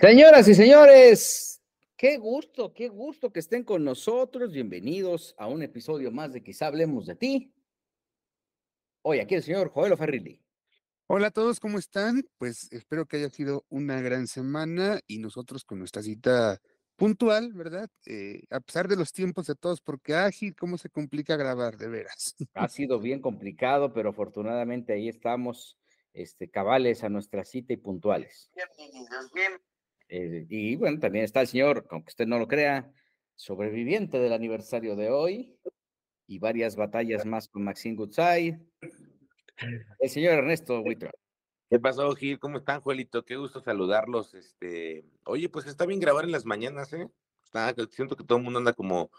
Señoras y señores, qué gusto, qué gusto que estén con nosotros. Bienvenidos a un episodio más de Quizá hablemos de ti. Hoy aquí el señor Joel Ferrilli. Hola a todos, ¿cómo están? Pues espero que haya sido una gran semana y nosotros con nuestra cita puntual, ¿verdad? Eh, a pesar de los tiempos de todos, porque ágil, ¿cómo se complica grabar, de veras? Ha sido bien complicado, pero afortunadamente ahí estamos, este, cabales a nuestra cita y puntuales. Bienvenidos, bien. Eh, y bueno, también está el señor, aunque usted no lo crea, sobreviviente del aniversario de hoy y varias batallas más con Maxine Goodside. El señor Ernesto Wittra. ¿Qué pasó, Gil? ¿Cómo están, Juelito? Qué gusto saludarlos. Este, oye, pues está bien grabar en las mañanas, ¿eh? siento que todo el mundo anda como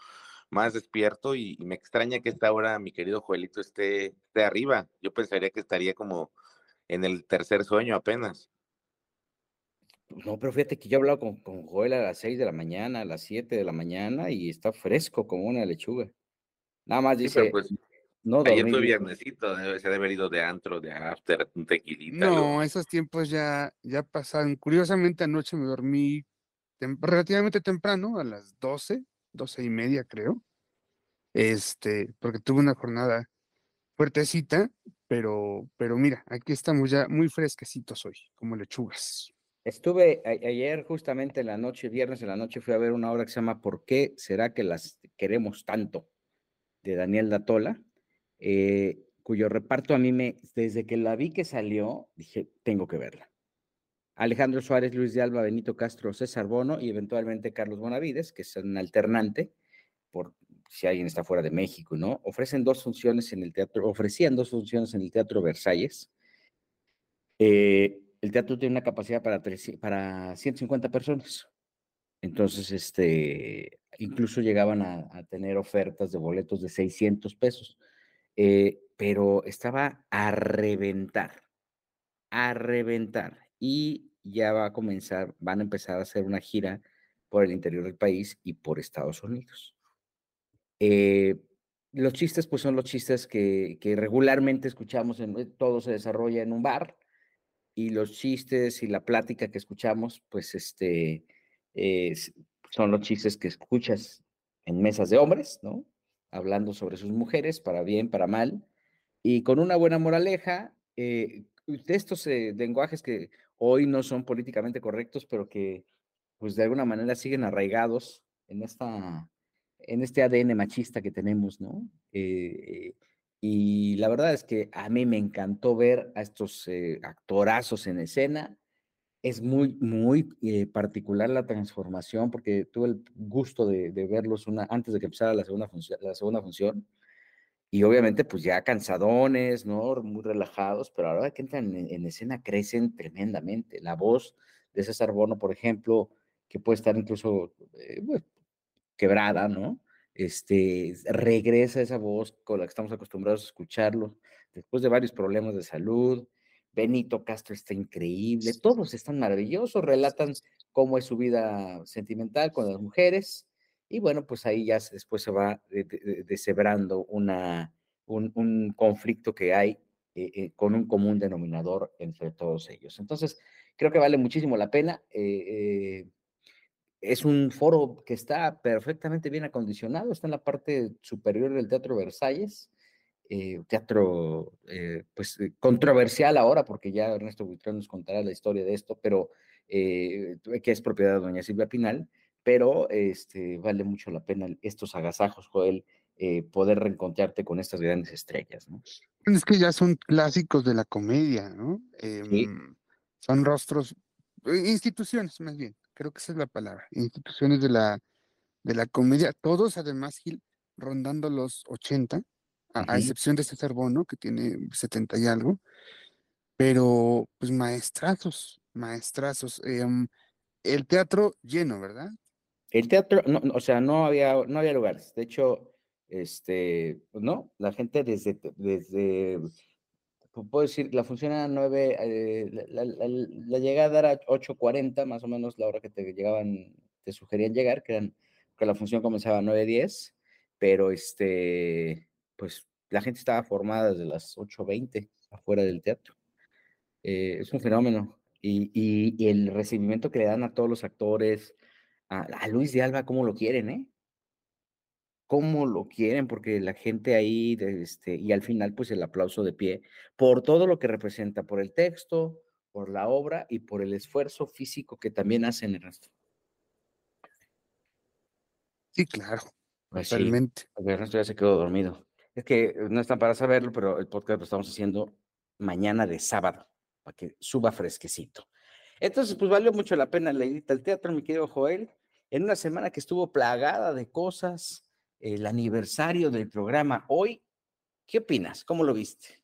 más despierto y, me extraña que esta hora mi querido Juelito esté, esté arriba. Yo pensaría que estaría como en el tercer sueño apenas. No, pero fíjate que yo he hablado con, con Joel a las 6 de la mañana, a las 7 de la mañana y está fresco como una lechuga. Nada más dice, pues, no Ayer fue viernesito, debe, se haber ido de antro, de after, un tequilita. No, esos tiempos ya, ya pasaron. Curiosamente anoche me dormí relativamente temprano, a las 12, 12 y media creo. Este, porque tuve una jornada fuertecita, pero, pero mira, aquí estamos ya muy fresquecitos hoy, como lechugas. Estuve ayer justamente en la noche, viernes en la noche, fui a ver una obra que se llama ¿Por qué será que las queremos tanto? de Daniel Datola, eh, cuyo reparto a mí me, desde que la vi que salió, dije, tengo que verla. Alejandro Suárez, Luis de Alba, Benito Castro, César Bono y eventualmente Carlos Bonavides, que es un alternante, por si alguien está fuera de México, ¿no? Ofrecen dos funciones en el teatro, ofrecían dos funciones en el Teatro Versalles. Eh, el teatro tiene una capacidad para, para 150 personas. Entonces, este, incluso llegaban a, tener ofertas de boletos de 600 pesos, eh, pero estaba a reventar, a reventar. Y ya va a comenzar, van a empezar a hacer una gira por el interior del país y por Estados Unidos. Eh, los chistes, pues son los chistes que, que regularmente escuchamos, en, todo se desarrolla en un bar, y los chistes y la plática que escuchamos, pues este, son los chistes que escuchas en mesas de hombres, ¿no? Hablando sobre sus mujeres, para bien, para mal, y con una buena moraleja, eh, de estos eh, lenguajes que hoy no son políticamente correctos, pero que pues de alguna manera siguen arraigados en esta en este ADN machista que tenemos, ¿no? Eh, y la verdad es que a mí me encantó ver a estos actorazos en escena, es muy, muy eh, particular la transformación porque tuve el gusto de, verlos una, antes de que empezara la segunda, la segunda función. Y obviamente, pues ya cansadones, ¿no? Muy relajados, pero ahora que entran en, escena crecen tremendamente. La voz de César Bono, por ejemplo, que puede estar incluso eh, quebrada, ¿no? Este, regresa esa voz con la que estamos acostumbrados a escucharlo después de varios problemas de salud, Benito Castro está increíble, todos están maravillosos, relatan cómo es su vida sentimental con las mujeres y bueno, pues ahí ya después se va deshebrando una, un, conflicto que hay eh, eh, con un común denominador entre todos ellos. Entonces, creo que vale muchísimo la pena. Eh, es un foro que está perfectamente bien acondicionado, está en la parte superior del Teatro Versalles eh, teatro eh, pues eh, controversial ahora, porque ya Ernesto Buitrón nos contará la historia de esto, pero que es propiedad de doña Silvia Pinal, pero este, vale mucho la pena estos agasajos, Joel, poder reencontrarte con estas grandes estrellas, ¿no? Es que ya son clásicos de la comedia, ¿no? Em, son rostros, instituciones más bien, creo que esa es la palabra, instituciones de la, de la comedia, todos además, Gil, rondando los 80, a, excepción de César Bono, que tiene 70 y algo, pero pues maestrazos, maestrazos. Em, el teatro lleno, ¿verdad? El teatro, no, o sea, no había, no había lugares. De hecho, este, pues, no, la gente desde, desde, puedo decir, la función era 9, eh, la, llegada era 8.40, más o menos la hora que te llegaban, te sugerían llegar, que eran, que la función comenzaba a 9.10, pero este, pues la gente estaba formada desde las 8.20 afuera del teatro. Eh, es un fenómeno. y, el recibimiento que le dan a todos los actores, a, Luis de Alba, cómo lo quieren, ¿eh? Cómo lo quieren, porque la gente ahí, este, y al final, pues el aplauso de pie por todo lo que representa, por el texto, por la obra y por el esfuerzo físico que también hacen el resto. Sí, claro, pues totalmente. el resto ya se quedó dormido. Es que no están para saberlo, pero el podcast lo estamos haciendo mañana de sábado para que suba fresquecito. Entonces, pues valió mucho la pena la ida al teatro, mi querido Joel, en una semana que estuvo plagada de cosas, el aniversario del programa hoy. ¿Qué opinas? ¿Cómo lo viste?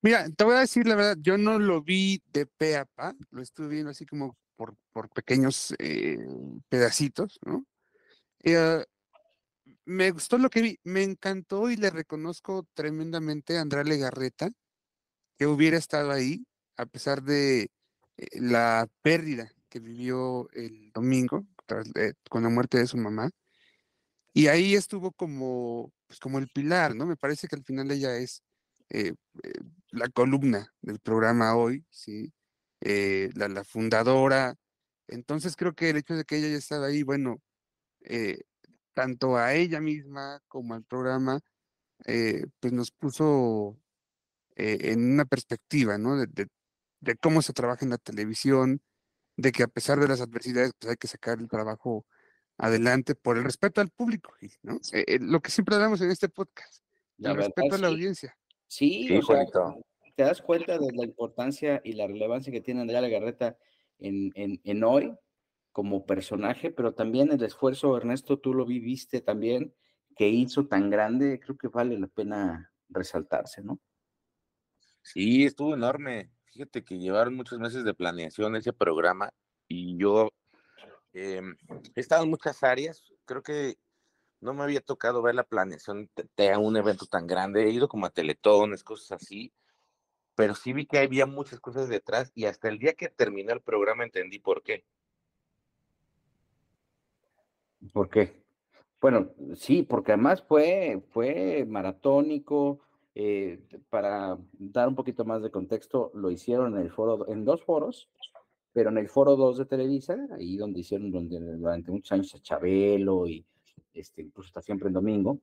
Mira, te voy a decir la verdad, yo no lo vi de pe a pa, lo estuve viendo así como por, por pequeños eh, pedacitos, ¿no? Eh, me gustó lo que vi, me encantó y le reconozco tremendamente a Andrea Legarreta que hubiera estado ahí, a pesar de eh, la pérdida que vivió el domingo con la muerte de su mamá. Y ahí estuvo como, pues como el pilar, ¿no? Me parece que al final ella es eh, eh, la columna del programa hoy, ¿sí? la, la, fundadora. Entonces creo que el hecho de que ella haya estado ahí, bueno, tanto a ella misma como al programa, pues nos puso en una perspectiva, ¿no? De, de cómo se trabaja en la televisión, de que a pesar de las adversidades, pues hay que sacar el trabajo adelante por el respeto al público, ¿no? Eh, eh, lo que siempre hablamos en este podcast, el respeto a la audiencia. Sí, te das cuenta de la importancia y la relevancia que tiene Andrea Legarreta en, en, en hoy como personaje, pero también el esfuerzo, Ernesto, tú lo viviste también, que hizo tan grande, creo que vale la pena resaltarse, ¿no? Sí, estuvo enorme. Fíjate que llevaron muchos meses de planeación ese programa y yo em, he estado en muchas áreas. Creo que no me había tocado ver la planeación de, un evento tan grande. He ido como a teletones, cosas así, pero sí vi que había muchas cosas detrás y hasta el día que terminó el programa entendí por qué. ¿Por qué? Bueno, sí, porque además fue, fue maratónico, eh, para dar un poquito más de contexto, lo hicieron en el foro, en dos foros, pero en el foro 2 de Televisa, ahí donde hicieron donde durante muchos años a Chabelo y este, incluso hasta siempre en domingo,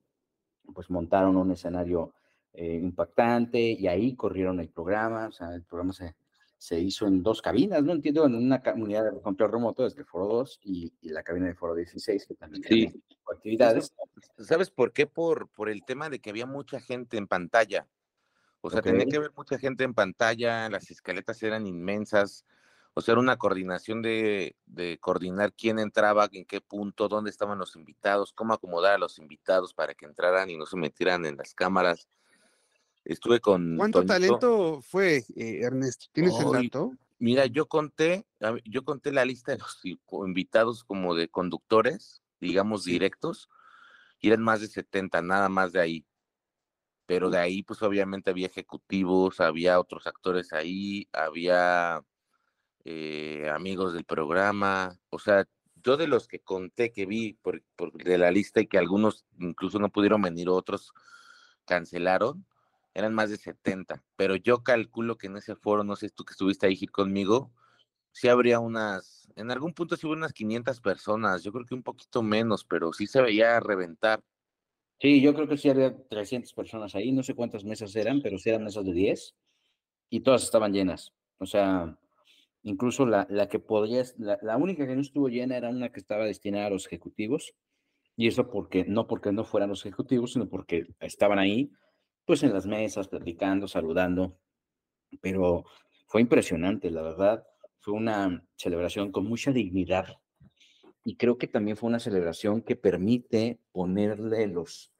pues montaron un escenario eh, impactante y ahí corrieron el programa, o sea, el programa se, se hizo en dos cabinas, no entiendo, en una unidad de control remoto desde el foro 2 y, la cabina del foro 16, que también sí. actividades. ¿Sabes por qué? Por, por el tema de que había mucha gente en pantalla. O sea, tenía que haber mucha gente en pantalla, las escaletas eran inmensas, o sea, era una coordinación de, de, coordinar quién entraba, en qué punto, dónde estaban los invitados, cómo acomodar a los invitados para que entraran y no se metieran en las cámaras. Estuve con. ¿Cuánto talento fue, eh, Ernesto? ¿Tienes el dato? Mira, yo conté, yo conté la lista de los invitados como de conductores, digamos, directos, y eran más de 70, nada más de ahí. Pero de ahí, pues obviamente había ejecutivos, había otros actores ahí, había eh, amigos del programa, o sea, yo de los que conté que vi por, de la lista y que algunos incluso no pudieron venir, otros cancelaron, eran más de 70, pero yo calculo que en ese foro, no sé tú que estuviste ahí conmigo, sí habría unas, en algún punto sí hubo unas 500 personas, yo creo que un poquito menos, pero sí se veía reventar. Sí, yo creo que sí había 300 personas ahí, no sé cuántas mesas eran, pero sí eran mesas de 10 y todas estaban llenas. O sea, incluso la, la que podría, la, la, única que no estuvo llena era una que estaba destinada a los ejecutivos, y eso porque, no porque no fueran los ejecutivos, sino porque estaban ahí pues en las mesas, platicando, saludando, pero fue impresionante, la verdad. Fue una celebración con mucha dignidad y creo que también fue una celebración que permite ponerle los...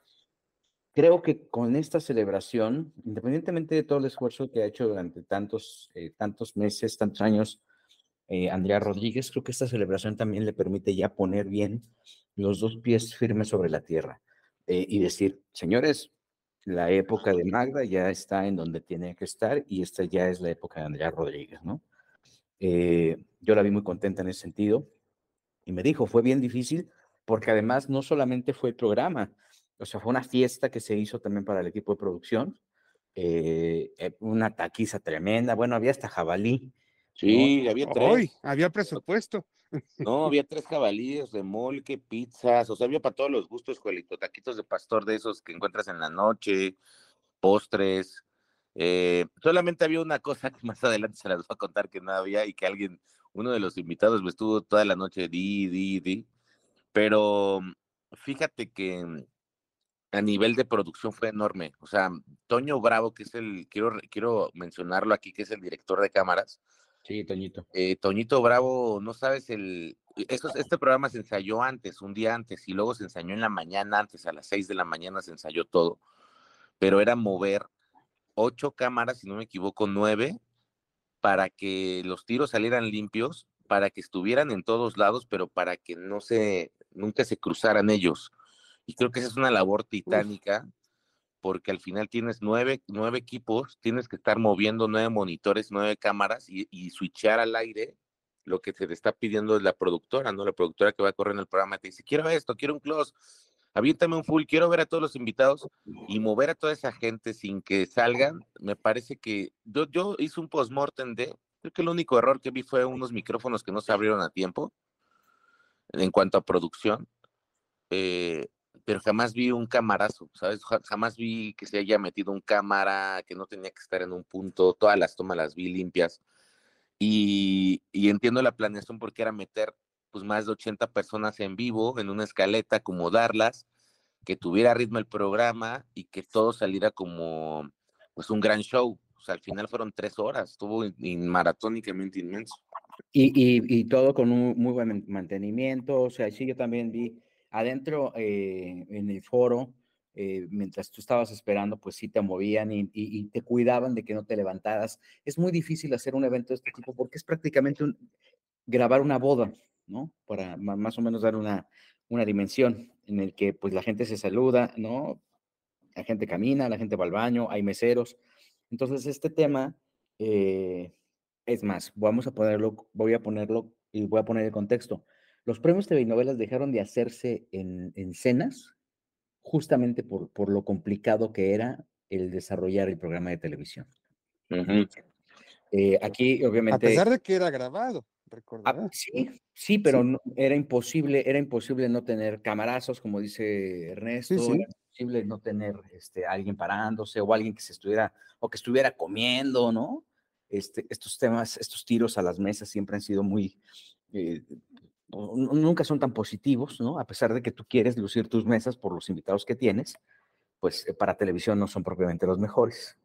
Creo que con esta celebración, independientemente de todo el esfuerzo que ha hecho durante tantos, eh, tantos meses, tantos años, eh, Andrea Rodríguez, creo que esta celebración también le permite ya poner bien los dos pies firmes sobre la tierra eh, y decir, señores, la época de Magda ya está en donde tiene que estar y esta ya es la época de Andrea Rodríguez, ¿no? Eh, yo la vi muy contenta en ese sentido y me dijo, fue bien difícil porque además no solamente fue el programa, o sea, fue una fiesta que se hizo también para el equipo de producción, eh, eh, una taquiza tremenda, bueno, había hasta jabalí, Sí, había tres. Hoy, había presupuesto. No, había tres jabalíes, remolque, pizzas, o sea, había para todos los gustos, Juelito, taquitos de pastor de esos que encuentras en la noche, postres. Eh, solamente había una cosa que más adelante se las voy a contar que no había y que alguien, uno de los invitados me estuvo toda la noche di, di, di. Pero fíjate que a nivel de producción fue enorme. O sea, Toño Bravo, que es el, quiero, quiero mencionarlo aquí, que es el director de cámaras, Sí, Toñito. eh, Toñito Bravo, no sabes el. Esto, este programa se ensayó antes, un día antes, y luego se ensayó en la mañana, antes a las seis de la mañana se ensayó todo. Pero era mover ocho cámaras, si no me equivoco, nueve, para que los tiros salieran limpios, para que estuvieran en todos lados, pero para que no se, nunca se cruzaran ellos. Y creo que esa es una labor titánica porque al final tienes nueve, nueve equipos, tienes que estar moviendo nueve monitores, nueve cámaras y, y switchar al aire lo que te está pidiendo la productora, ¿no? La productora que va a correr en el programa te dice, quiero esto, quiero un close, aviéntame un full, quiero ver a todos los invitados y mover a toda esa gente sin que salgan, me parece que yo, yo hice un postmortem de, creo que el único error que vi fue unos micrófonos que no se abrieron a tiempo en cuanto a producción. Eh, pero jamás vi un camarazo, ¿sabes? Jamás vi que se haya metido un cámara, que no tenía que estar en un punto, todas las tomas las vi limpias. Y, entiendo la planeación porque era meter pues más de 80 personas en vivo en una escaleta, acomodarlas, que tuviera ritmo el programa y que todo saliera como pues un gran show. O sea, al final fueron tres horas, estuvo maratónicamente inmenso. Y, y, todo con un muy buen mantenimiento, o sea, sí, yo también vi adentro eh, en el foro, eh, mientras tú estabas esperando, pues sí te movían y, te cuidaban de que no te levantaras. Es muy difícil hacer un evento de este tipo porque es prácticamente grabar una boda, ¿no? Para más o menos dar una, una dimensión en el que pues la gente se saluda, ¿no? La gente camina, la gente va al baño, hay meseros. Entonces este tema, eh, es más, vamos a ponerlo, voy a ponerlo y voy a poner el contexto. Los premios TV novelas dejaron de hacerse en, en cenas justamente por, por, lo complicado que era el desarrollar el programa de televisión. Uh -huh. eh, aquí, obviamente. A pesar de que era grabado, ah, sí, sí, pero sí. No, era imposible, era imposible no tener camarazos, como dice Ernesto, sí, sí. era imposible no tener este, alguien parándose o alguien que se estuviera, o que estuviera comiendo, ¿no? Este, estos temas, estos tiros a las mesas siempre han sido muy, eh, nunca son tan positivos, ¿no? A pesar de que tú quieres lucir tus mesas por los invitados que tienes, pues eh, para televisión no son propiamente los mejores.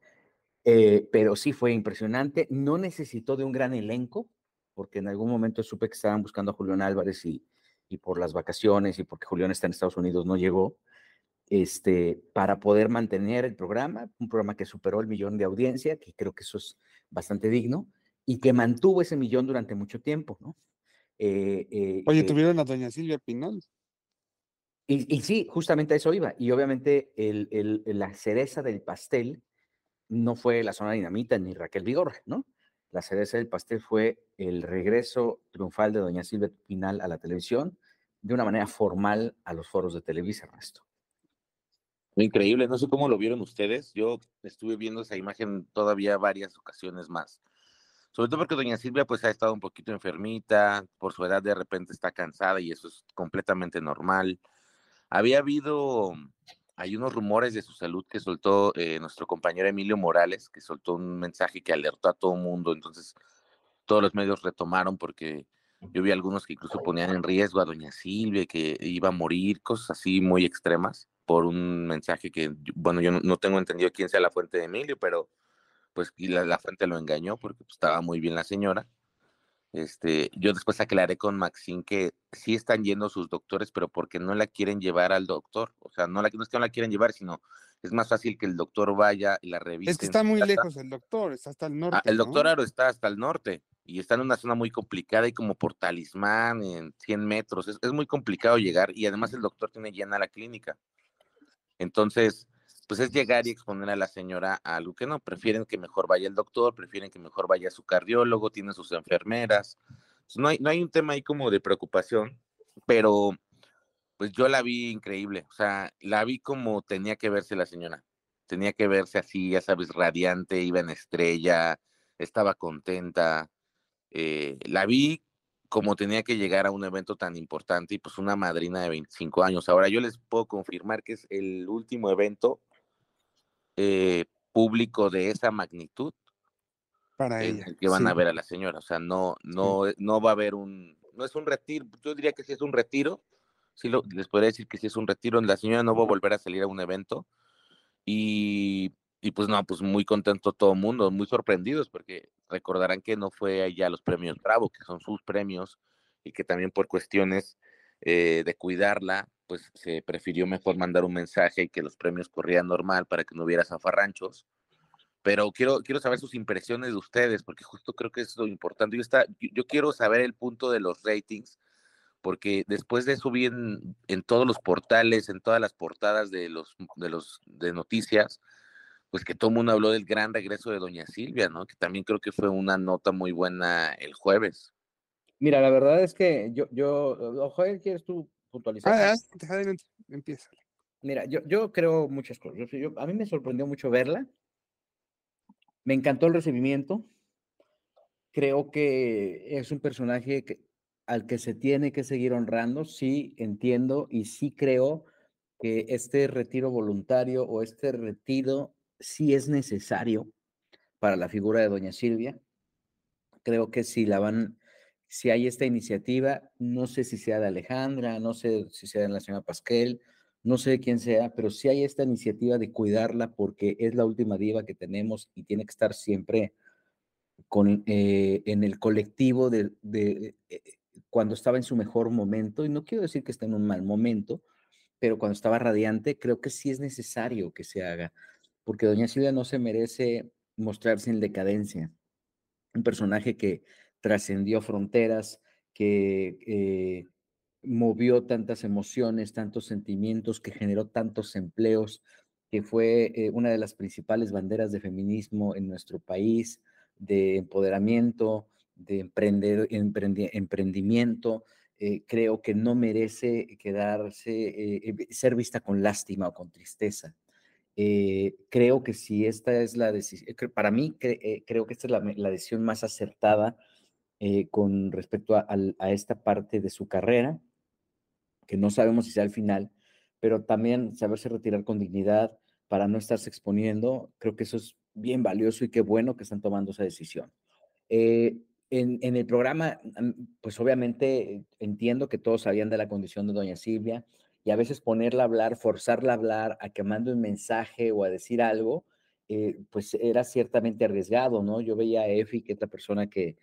Eh, pero sí fue impresionante. No necesitó de un gran elenco, porque en algún momento supe que estaban buscando a Julián Álvarez y, y por las vacaciones y porque Julián está en Estados Unidos no llegó, este, para poder mantener el programa, un programa que superó el millón de audiencia, que creo que eso es bastante digno, y que mantuvo ese millón durante mucho tiempo, ¿no? Eh, eh, Oye, tuvieron a doña Silvia Pinal. Y, y, sí, justamente a eso iba. Y obviamente el, el, la cereza del pastel no fue la zona dinamita ni Raquel Vigorra, ¿no? La cereza del pastel fue el regreso triunfal de doña Silvia Pinal a la televisión de una manera formal a los foros de Televisa, Ernesto. Increíble, no sé cómo lo vieron ustedes. Yo estuve viendo esa imagen todavía varias ocasiones más sobre todo porque doña Silvia pues ha estado un poquito enfermita, por su edad de repente está cansada y eso es completamente normal. Había habido, hay unos rumores de su salud que soltó eh, nuestro compañero Emilio Morales, que soltó un mensaje que alertó a todo el mundo, entonces todos los medios retomaron porque yo vi algunos que incluso ponían en riesgo a doña Silvia, que iba a morir, cosas así muy extremas por un mensaje que, bueno, yo no, no tengo entendido quién sea la fuente de Emilio, pero pues y la, la, fuente lo engañó porque pues, estaba muy bien la señora. Este, yo después aclaré con Maxine que sí están yendo sus doctores, pero porque no la quieren llevar al doctor. O sea, no, la, no es que no la quieren llevar, sino es más fácil que el doctor vaya y la revise. Es que está muy lejos el doctor, está hasta el norte. Ah, el ¿no? doctor Aro está hasta el norte y está en una zona muy complicada y como por talismán en 100 metros. Es, es muy complicado llegar y además el doctor tiene llena la clínica. Entonces, pues es llegar y exponer a la señora a algo que no, prefieren que mejor vaya el doctor, prefieren que mejor vaya su cardiólogo, tienen sus enfermeras. No, hay, no hay un tema ahí como de preocupación, pero pues yo la vi increíble, o sea, la vi como tenía que verse la señora, tenía que verse así, ya sabes, radiante, iba en estrella, estaba contenta, eh, la vi como tenía que llegar a un evento tan importante y pues una madrina de 25 años. Ahora yo les puedo confirmar que es el último evento eh, público de esa magnitud para ella. que van a ver a la señora. O sea, no, no, no va a haber un, no es un retiro, yo diría que sí es un retiro, sí lo, les podría decir que sí es un retiro, la señora no va a volver a salir a un evento y, y pues no, pues muy contento todo el mundo, muy sorprendidos porque recordarán que no fue allá los premios Bravo, que son sus premios y que también por cuestiones eh, de cuidarla, pues se prefirió mejor mandar un mensaje y que los premios corrían normal para que no hubiera zafarranchos. Pero quiero, quiero saber sus impresiones de ustedes, porque justo creo que es lo importante. Yo, está, yo quiero saber el punto de los ratings, porque después de eso vi en, todos los portales, en todas las portadas de los de los de noticias, pues que todo el mundo habló del gran regreso de Doña Silvia, ¿no? Que también creo que fue una nota muy buena el jueves. Mira, la verdad es que yo, yo, Joel, ¿quieres tú puntualizar? Ah, adelante, empieza. Mira, yo, yo creo muchas cosas. Yo, a mí me sorprendió mucho verla. Me encantó el recibimiento. Creo que es un personaje que, al que se tiene que seguir honrando. Sí, entiendo y sí creo que este retiro voluntario o este retiro sí es necesario para la figura de Doña Silvia. Creo que si la van, si hay esta iniciativa, no sé si sea de Alejandra, no sé si sea de la señora Pasquel, no sé quién sea, pero si hay esta iniciativa de cuidarla porque es la última diva que tenemos y tiene que estar siempre con, eh, en el colectivo de, de eh, cuando estaba en su mejor momento, y no quiero decir que esté en un mal momento, pero cuando estaba radiante, creo que sí es necesario que se haga, porque Doña Silvia no se merece mostrarse en decadencia. Un personaje que trascendió fronteras, que eh, movió tantas emociones, tantos sentimientos, que generó tantos empleos, que fue eh, una de las principales banderas de feminismo en nuestro país, de empoderamiento, de emprender, emprendimiento. Eh, creo que no merece quedarse, ser vista con lástima o con tristeza. creo que si esta es la decisión, para mí creo que esta es la, la decisión más acertada eh, con respecto a, esta parte de su carrera, que no sabemos si sea el final, pero también saberse retirar con dignidad para no estarse exponiendo, creo que eso es bien valioso y qué bueno que están tomando esa decisión. Eh, en, el programa, pues obviamente entiendo que todos sabían de la condición de doña Silvia y a veces ponerla a hablar, forzarla a hablar, a que mande un mensaje o a decir algo, eh, pues era ciertamente arriesgado, ¿no? Yo veía a Efi, que es la persona que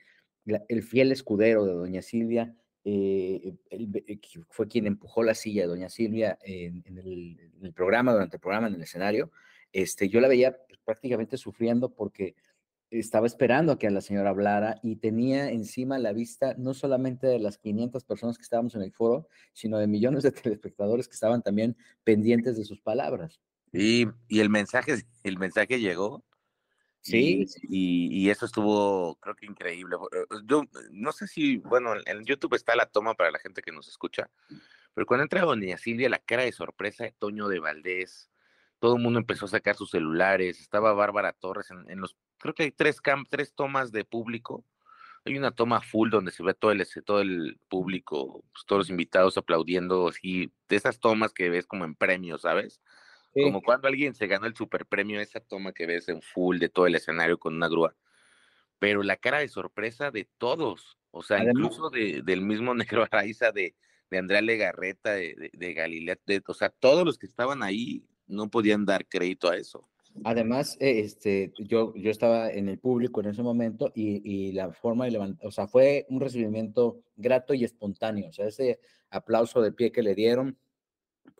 el fiel escudero de doña Silvia, eh, eh, fue quien empujó la silla de doña Silvia en, el, programa, durante el programa, en el escenario, este, yo la veía pues, prácticamente sufriendo porque estaba esperando a que la señora hablara y tenía encima la vista no solamente de las 500 personas que estábamos en el foro, sino de millones de telespectadores que estaban también pendientes de sus palabras. Y, y el mensaje, el mensaje llegó Sí. Y, eso estuvo, creo que increíble. Eh, eh, yo no sé si, bueno, en YouTube está la toma para la gente que nos escucha, pero cuando entra Doña Silvia, la cara de sorpresa de Toño de Valdés, todo el mundo empezó a sacar sus celulares, estaba Bárbara Torres en, los, creo que hay tres, cam, tres tomas de público. Hay una toma full donde se ve todo el, todo el público, pues, todos los invitados aplaudiendo, así, de esas tomas que ves como en premios, ¿sabes? Como cuando alguien se ganó el super premio, esa toma que ves en full de todo el escenario con una grúa. Pero la cara de sorpresa de todos, o sea, incluso de, del mismo Negro Araiza, de, de Andrea Legarreta, de, de, Galilea, o sea, todos los que estaban ahí no podían dar crédito a eso. Además, eh, este, yo, yo estaba en el público en ese momento y, y la forma de levantar, o sea, fue un recibimiento grato y espontáneo, o sea, ese aplauso de pie que le dieron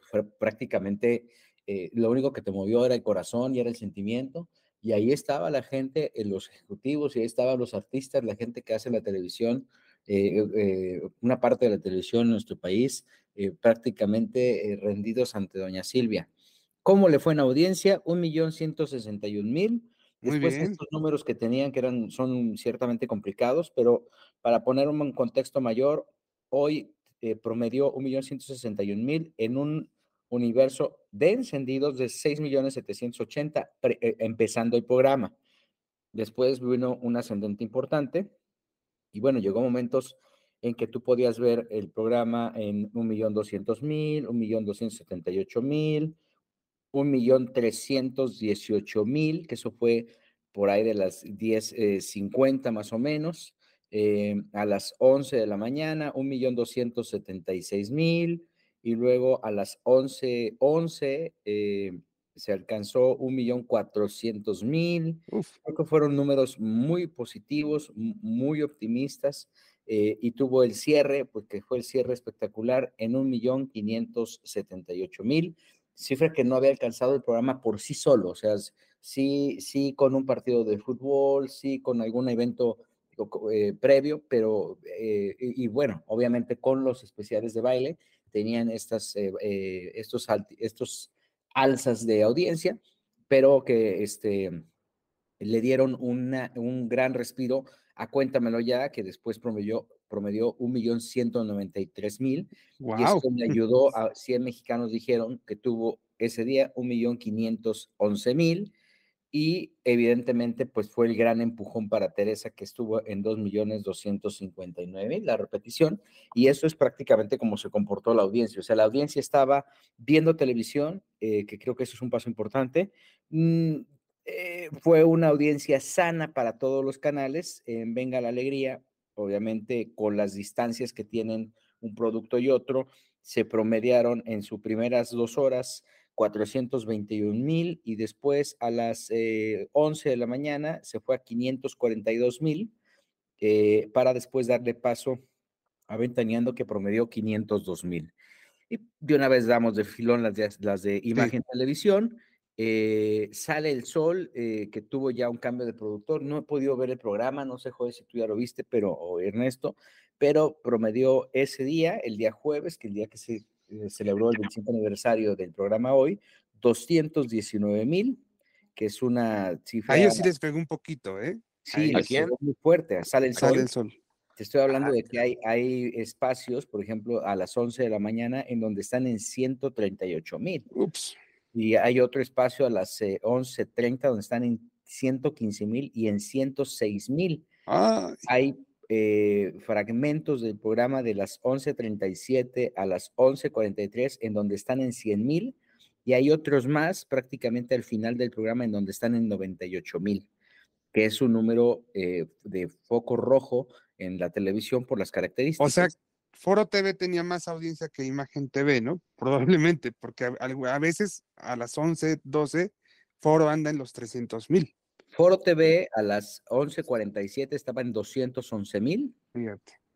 fue prácticamente eh, lo único que te movió era el corazón y era el sentimiento. Y ahí estaba la gente, eh, los ejecutivos, y ahí estaban los artistas, la gente que hace la televisión, eh, una parte de la televisión en nuestro país, prácticamente rendidos ante doña Silvia. ¿Cómo le fue en audiencia? Un millón ciento sesenta y un mil. Después estos números que tenían, que eran, son ciertamente complicados, pero para poner un contexto mayor, hoy promedió un millón ciento sesenta y un mil en un universo de encendidos de 6.780.000 eh, empezando el programa. Después vino un ascendente importante Y bueno, llegó momentos en que tú podías ver el programa en 1.200.000, 1.278.000, 1.318.000, que eso fue por ahí de las 10.50 eh, más o menos, eh, a las 11 de la mañana, 1.276.000, y luego a las 11.11 11, eh, se alcanzó 1.400.000. Creo que fueron números muy positivos, muy optimistas. Eh, y tuvo el cierre, porque fue el cierre espectacular, en 1.578.000, cifra que no había alcanzado el programa por sí solo, o sea, sí, sí con un partido de fútbol, sí con algún evento eh, previo, pero, eh, y, bueno, obviamente con los especiales de baile, tenían estas, estos, estos alzas de audiencia, pero que este, le dieron una, un gran respiro a Cuéntamelo Ya, que después promedió, promedió 1.193.000. Y esto me ayudó a 100 mexicanos dijeron que tuvo ese día 1.511.000 y evidentemente pues fue el gran empujón para Teresa que estuvo en 2.259.000 la repetición y eso es prácticamente como se comportó la audiencia, o sea, la audiencia estaba viendo televisión, eh, que creo que eso es un paso importante, mm, eh, fue una audiencia sana para todos los canales. En Venga la Alegría, obviamente con las distancias que tienen un producto y otro, se promediaron en sus primeras dos horas 421 mil y después a las 11 eh, de la mañana se fue a 542 mil eh, para después darle paso a Ventaneando que promedió 502 mil. Y de una vez damos de filón las de, las de imagen televisión. Eh, sale el sol, eh, que tuvo ya un cambio de productor. No he podido ver el programa, no sé, Joder, si tú ya lo viste, pero, o Ernesto, pero promedió ese día, el día jueves, que el día que se celebró el 25 aniversario del programa hoy, 219 mil, que es una cifra. A ellos sí les pegó un poquito, ¿eh? Sí, les pegó muy fuerte. Sale el sol. Sale el sol. Te estoy hablando de que hay, hay espacios, por ejemplo, a las 11 de la mañana, en donde están en 138 mil. Ups y hay otro espacio a las 11.30 eh, donde están en 115 mil y en 106 mil. Hay eh, fragmentos del programa de las 11.37 a las 11.43 en donde están en 100 mil y hay otros más prácticamente al final del programa en donde están en 98 mil, que es un número eh, de foco rojo en la televisión por las características. O sea, Foro TV tenía más audiencia que Imagen TV, ¿no? Probablemente, porque a, veces a las 11, 12, Foro anda en los 300 mil. Foro TV a las 11.47 estaba en 211 mil.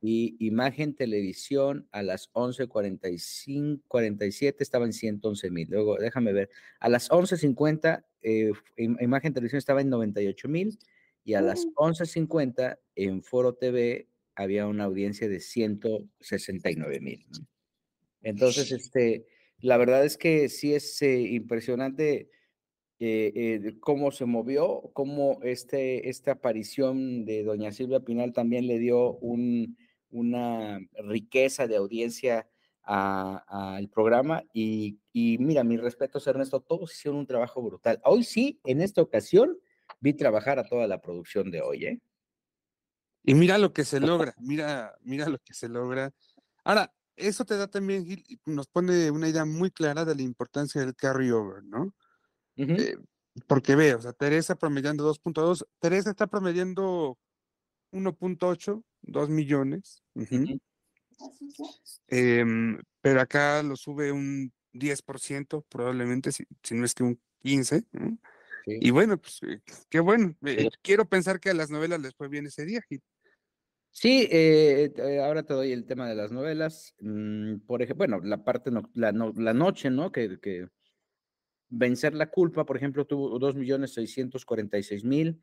Y Imagen Televisión a las 11.45, 47 estaba en 111 mil. Luego, déjame ver, a las 11.50 eh, Imagen Televisión estaba en 98 mil y a las 11.50 mm. en Foro TV había una audiencia de 169 mil. Entonces, este, la verdad es que sí es eh, impresionante eh, eh, cómo se movió, cómo este, esta aparición de doña Silvia Pinal también le dio un, una riqueza de audiencia al programa. Y, mira, mis respetos, Ernesto, todos hicieron un trabajo brutal. Hoy sí, en esta ocasión, vi trabajar a toda la producción de hoy, ¿eh? Y mira lo que se logra, mira, mira lo que se logra. Ahora, eso te da también, nos pone una idea muy clara de la importancia del carryover, ¿no? Eh, porque ve, o sea, Teresa promediando 2.2, Teresa está promediando 1.8, 2 millones. Em, pero acá lo sube un 10%, probablemente, si, no es que un 15%. Y bueno, pues eh, qué bueno. Eh, quiero pensar que a las novelas les fue bien ese día, Sí, eh, eh, ahora te doy el tema de las novelas. Mm, por ejemplo, bueno, la parte, la, noche, ¿no? Que, que, Vencer la culpa, por ejemplo, tuvo 2.646.000.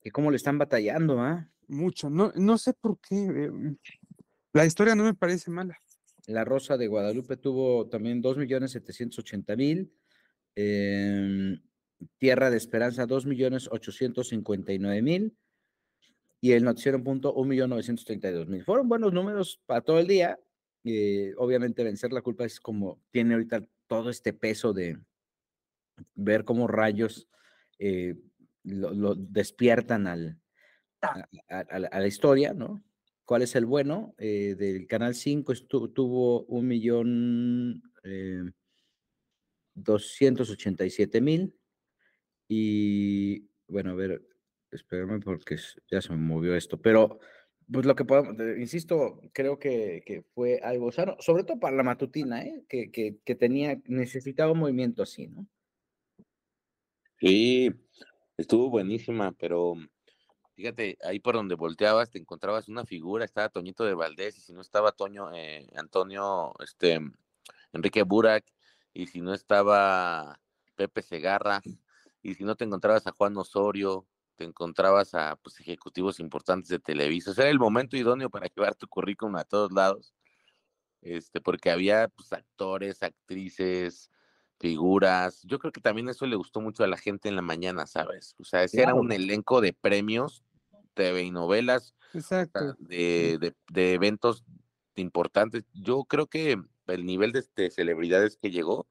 Que cómo le están batallando, ¿ah? Mucho, no, no sé por qué. Eh, la historia no me parece mala. La Rosa de Guadalupe tuvo también 2.780.000. Eh, Tierra de Esperanza, 2.859.000 y el noticiero en punto 1.932.000. Fueron buenos números para todo el día. Eh, obviamente vencer la culpa es como tiene ahorita todo este peso de ver cómo rayos eh, lo, despiertan al, a, la historia, ¿no? ¿Cuál es el bueno? Eh, del Canal 5 tuvo un millón eh, 287 mil. Y bueno, a ver, espérame porque ya se me movió esto, pero pues lo que podemos, insisto, creo que, que, fue algo sano, sobre todo para la matutina, ¿eh? que, que, que, tenía, necesitaba un movimiento así, ¿no? Sí, estuvo buenísima, pero fíjate, ahí por donde volteabas te encontrabas una figura, estaba Toñito de Valdés, y si no estaba Toño, eh, Antonio, este, Enrique Burak, y si no estaba Pepe Segarra, y si no te encontrabas a Juan Osorio, te encontrabas a pues, ejecutivos importantes de Televisa. O sea, era el momento idóneo para llevar tu currículum a todos lados, este, porque había pues, actores, actrices, figuras. Yo creo que también eso le gustó mucho a la gente en la mañana, ¿sabes? O sea, ese era un elenco de premios, TV y novelas, De, de, de, eventos importantes. Yo creo que el nivel de, de celebridades que llegó,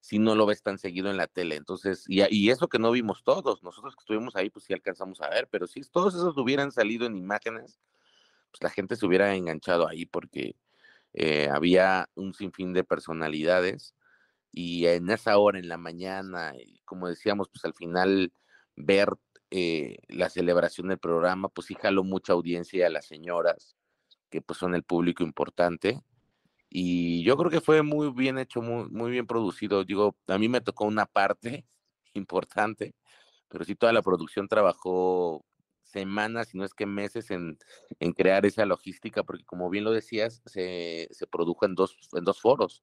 si no lo ves tan seguido en la tele. Entonces, y, y, eso que no vimos todos, nosotros que estuvimos ahí, pues sí alcanzamos a ver, pero si todos esos hubieran salido en imágenes, pues la gente se hubiera enganchado ahí porque eh, había un sinfín de personalidades y en esa hora, en la mañana, y como decíamos, pues al final ver eh, la celebración del programa, pues sí jaló mucha audiencia a las señoras, que pues son el público importante y yo creo que fue muy bien hecho, muy, muy bien producido. Digo, a mí me tocó una parte importante, pero sí toda la producción trabajó semanas, si no es que meses, en, en crear esa logística, porque como bien lo decías, se, se produjo en dos, en dos foros.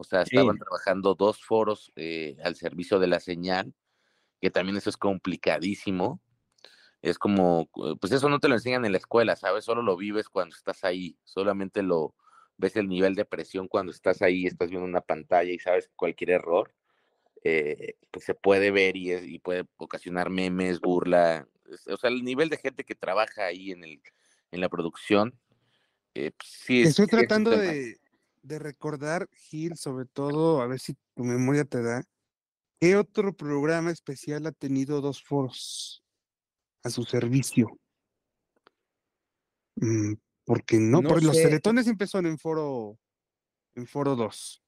O sea, estaban trabajando dos foros eh, al servicio de la señal, que también eso es complicadísimo. Es como, pues eso no te lo enseñan en la escuela, ¿sabes? Solo lo vives cuando estás ahí, solamente lo, ves el nivel de presión cuando estás ahí, estás viendo una pantalla y sabes cualquier error eh, pues se puede ver y, y, puede ocasionar memes, burla. O sea, el nivel de gente que trabaja ahí en, el, en la producción. Eh, pues sí Estoy tratando de, de, recordar, Gil, sobre todo, a ver si tu memoria te da. ¿Qué otro programa especial ha tenido dos foros a su servicio? Mm, porque no, porque los teletones son en foro, en foro 2.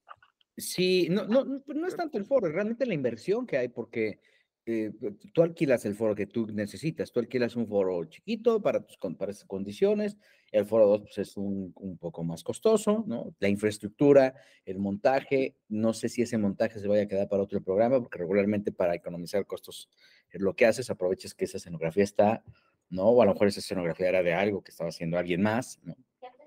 Sí, no, no, no es tanto el foro, es realmente la inversión que hay, porque eh, tú alquilas el foro que tú necesitas, tú alquilas un foro chiquito para tus para condiciones, el foro 2 pues, es un, un, poco más costoso, ¿no? La infraestructura, el montaje, no sé si ese montaje se vaya a quedar para otro programa, porque regularmente para economizar costos, lo que haces, aprovechas que esa escenografía está ¿no? O a lo mejor esa escenografía era de algo que estaba haciendo alguien más, ¿no?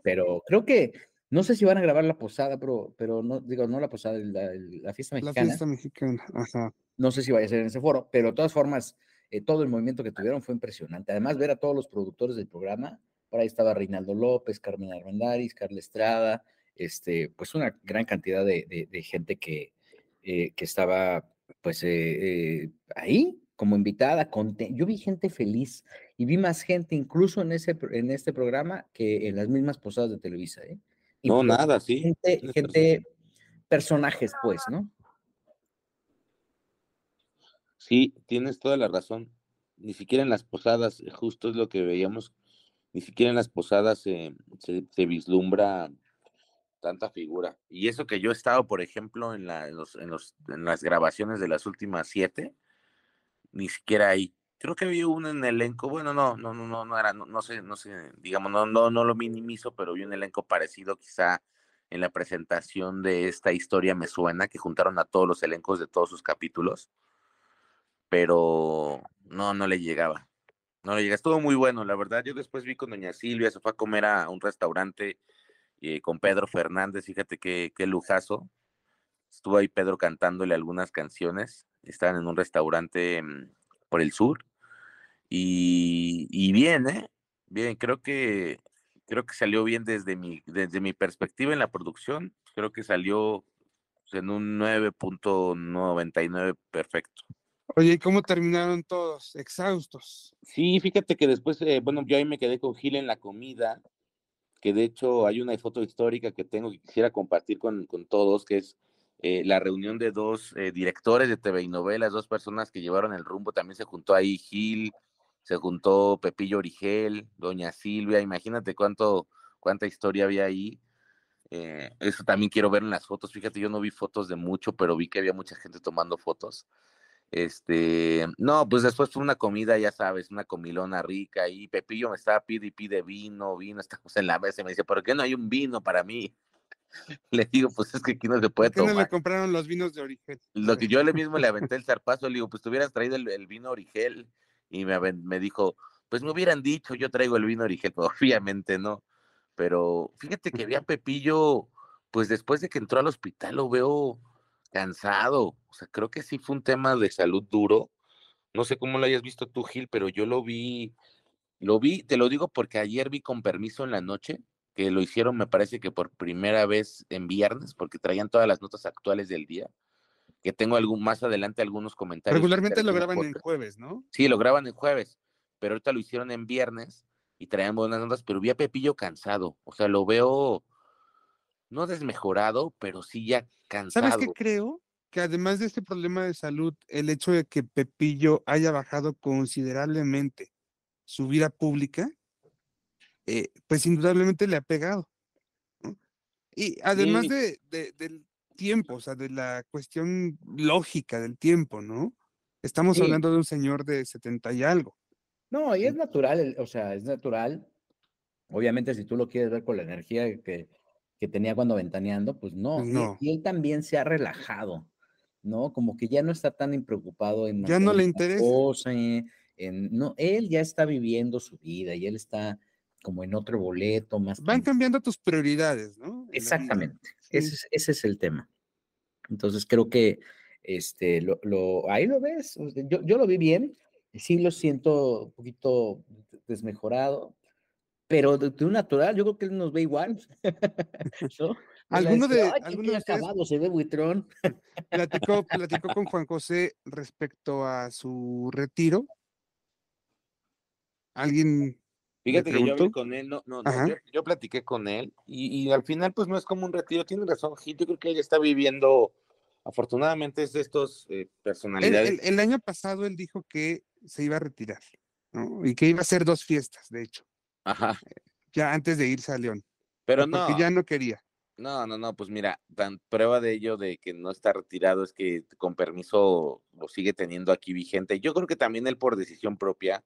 Pero creo que, no sé si van a grabar la posada, pero, pero no, digo, no la posada, la, la fiesta mexicana. La fiesta mexicana, ajá. No sé si vaya a ser en ese foro, pero de todas formas, eh, todo el movimiento que tuvieron fue impresionante. Además, ver a todos los productores del programa, por ahí estaba Reinaldo López, Carmen Armendáriz, Carla Estrada, este, pues una gran cantidad de, de, gente que, eh, que estaba pues eh, ahí como invitada, yo vi gente feliz y vi más gente incluso en, ese, en este programa que en las mismas posadas de Televisa. ¿eh? No, nada, sí. Gente, gente, personajes, pues, ¿no? Sí, tienes toda la razón. Ni siquiera en las posadas, eh, justo es lo que veíamos, ni siquiera en las posadas se, vislumbra tanta figura. Y eso que yo he estado, por ejemplo, en, la, en, los, en, los, en las grabaciones de las últimas siete, ni siquiera ahí. Creo que vi en elenco, bueno, no, no, no, no, no era, no, sé, no sé, digamos, no, no, no lo minimizo, pero vi un elenco parecido quizá en la presentación de esta historia me suena, que juntaron a todos los elencos de todos sus capítulos, pero no, no le llegaba. No le llega, estuvo muy bueno, la verdad. Yo después vi con doña Silvia, se fue a comer a un restaurante eh, con Pedro Fernández, fíjate qué, qué lujazo. Estuvo ahí Pedro cantándole algunas canciones estaban en un restaurante mm, por el sur. Y, bien, ¿eh? Bien, creo que, creo que salió bien desde mi, desde mi perspectiva en la producción. Creo que salió en un 9.99 perfecto. Oye, ¿y cómo terminaron todos? Exhaustos. Sí, fíjate que después, eh, bueno, yo ahí me quedé con Gil en la comida, que de hecho hay una foto histórica que tengo que quisiera compartir con, con todos, que es eh, la reunión de dos eh, directores de TV y novelas, dos personas que llevaron el rumbo, también se juntó ahí Gil, se juntó Pepillo Origel, Doña Silvia, imagínate cuánto, cuánta historia había ahí. Eh, eso también quiero ver en las fotos. Fíjate, yo no vi fotos de mucho, pero vi que había mucha gente tomando fotos. Este, no, pues después fue una comida, ya sabes, una comilona rica y Pepillo me estaba pide y pide vino, vino, estamos en la mesa y me dice, ¿por qué no hay un vino para mí? Le digo, pues es que aquí no se puede ¿Por qué tomar. no le compraron los vinos de origen? Lo que yo le mismo le aventé el zarpazo, le digo, pues te hubieras traído el, el vino Origel. Y me, me dijo, pues me hubieran dicho, yo traigo el vino Origel, pero obviamente no. Pero fíjate que vi a Pepillo, pues después de que entró al hospital lo veo cansado. O sea, creo que sí fue un tema de salud duro. No sé cómo lo hayas visto tú, Gil, pero yo lo vi, lo vi, te lo digo porque ayer vi con permiso en la noche, que lo hicieron, me parece que por primera vez en viernes, porque traían todas las notas actuales del día. Que tengo algún, más adelante algunos comentarios. Regularmente lo en graban en jueves, ¿no? Sí, lo graban el jueves, pero ahorita lo hicieron en viernes y traían buenas notas, pero vi a Pepillo cansado. O sea, lo veo no desmejorado, pero sí ya cansado. ¿Sabes qué creo? Que además de este problema de salud, el hecho de que Pepillo haya bajado considerablemente su vida pública, eh, pues indudablemente le ha pegado. ¿no? Y además Sí. de, tiempo, o sea, de la cuestión lógica del tiempo, ¿no? Estamos Sí. hablando de un señor de 70 y algo. No, y es natural, o sea, es natural. Obviamente, si tú lo quieres ver con la energía que, que tenía cuando ventaneando, pues no. Y- no. Y, él también se ha relajado, ¿no? Como que ya no está tan preocupado en Ya no le interesa. cosa, en, no, él ya está viviendo su vida y él está como en otro boleto, más Van cambiando tus prioridades, ¿no? Exactamente. Ese, es, ese es el tema. Entonces creo que este, lo, lo- ahí lo ves, yo, yo lo vi bien, sí lo siento un poquito desmejorado, pero de, de un natural, yo creo que él nos ve igual. ¿no? ¿Alguno de- "Ay, qué alguno de ustedes- acabado, se ve buitrón. Platicó, platicó con Juan José respecto a su retiro. ¿Alguien Fíjate que yo hablé con él, no, no, no, yo, yo platiqué con él y, y al final pues no es como un retiro, tiene razón, Gil, yo creo que él está viviendo, afortunadamente es de estos eh, personalidades. el- el año pasado él dijo que se iba a retirar, ¿no? Y que iba a hacer dos fiestas, de hecho, Ajá, ya antes de irse a León. pero porque no, ya no quería. no, no, no, pues mira, tan prueba de ello de que no está retirado es que con permiso lo sigue teniendo aquí vigente. Yo creo que también él por decisión propia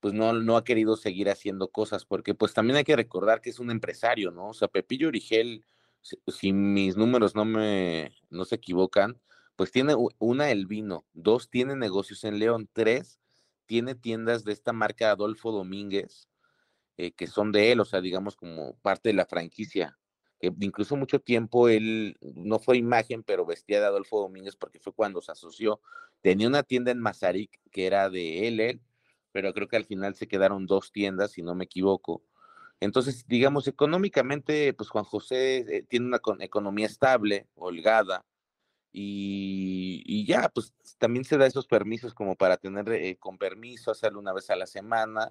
pues no, no ha querido seguir haciendo cosas, porque pues también hay que recordar que es un empresario, ¿no? O sea, Pepillo Origel, si, mis números no me, no se equivocan, pues tiene una el vino, dos tiene negocios en León, tres tiene tiendas de esta marca Adolfo Domínguez, eh, que son de él, o sea, digamos como parte de la franquicia. Que incluso mucho tiempo él no fue imagen, pero vestía de Adolfo Domínguez porque fue cuando se asoció. Tenía una tienda en Mazarik que era de él, él, pero creo que al final se quedaron dos tiendas, si no me equivoco. Entonces, digamos, económicamente, pues Juan José eh, tiene una con- economía estable, holgada, y, y ya, pues también se da esos permisos como para tener eh, con permiso, hacerlo una vez a la semana,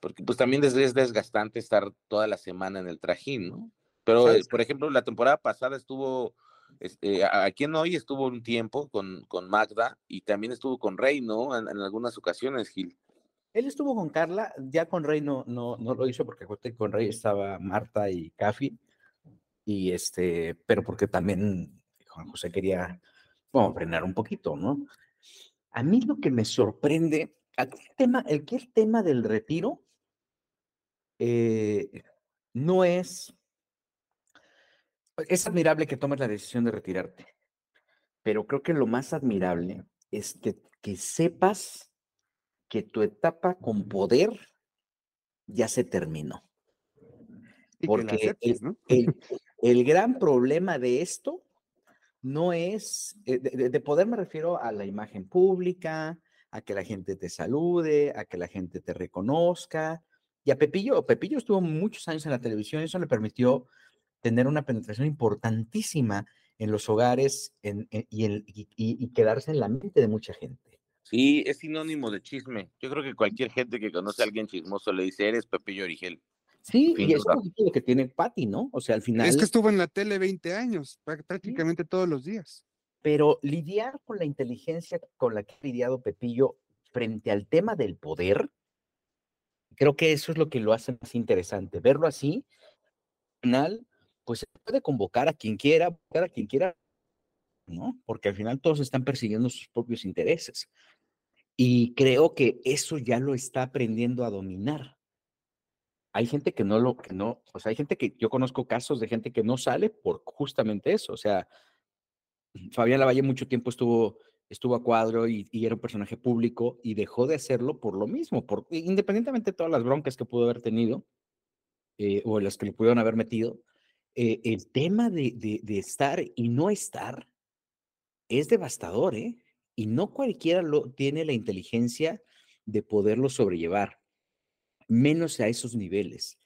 porque pues también es, es desgastante estar toda la semana en el trajín, ¿no? Pero, eh, por ejemplo, la temporada pasada estuvo, este, aquí en hoy estuvo un tiempo con, con Magda y también estuvo con Rey, ¿no? En, en algunas ocasiones, Gil. Él estuvo con Carla, ya con Rey no, no, no lo hizo porque con Rey estaba Marta y Cafi, y este, pero porque también Juan José quería como frenar un poquito, ¿no? A mí lo que me sorprende, aquí el tema, el el tema del retiro eh, no es, es admirable que tomes la decisión de retirarte, pero creo que lo más admirable es que, que sepas que tu etapa con poder ya se terminó. Y Porque aceptes, el, ¿no? el- el gran problema de esto no es, eh, de, de- de poder me refiero a la imagen pública, a que la gente te salude, a que la gente te reconozca. Y a Pepillo, Pepillo estuvo muchos años en la televisión, eso le permitió tener una penetración importantísima en los hogares en- en- y, en- y- y- y quedarse en la mente de mucha gente. Sí, es sinónimo de chisme. Yo creo que cualquier gente que conoce a alguien chismoso le dice, eres Pepillo Origel. Sí, Sin y es un lo que tiene Patty, ¿no? O sea, al final, Es que estuvo en la tele 20 años, prá- prácticamente todos los días. pero lidiar con la inteligencia con la que ha lidiado Pepillo frente al tema del poder, creo que eso es lo que lo hace más interesante, verlo así, al final, pues se puede convocar a quien quiera, a quien quiera, ¿no? Porque al final todos están persiguiendo sus propios intereses. Y creo que eso ya lo está aprendiendo a dominar. Hay gente que no lo, que no, o sea, hay gente que yo conozco casos de gente que no sale por justamente eso. O sea, Fabián Lavalle mucho tiempo estuvo, estuvo a cuadro y, era un personaje público y dejó de hacerlo por lo mismo, por, independientemente de todas las broncas que pudo haber tenido eh, o las que le pudieron haber metido, eh, el tema de, de, de, estar y no estar es devastador, ¿eh? Y no cualquiera lo, tiene la inteligencia de poderlo sobrellevar, menos a esos niveles.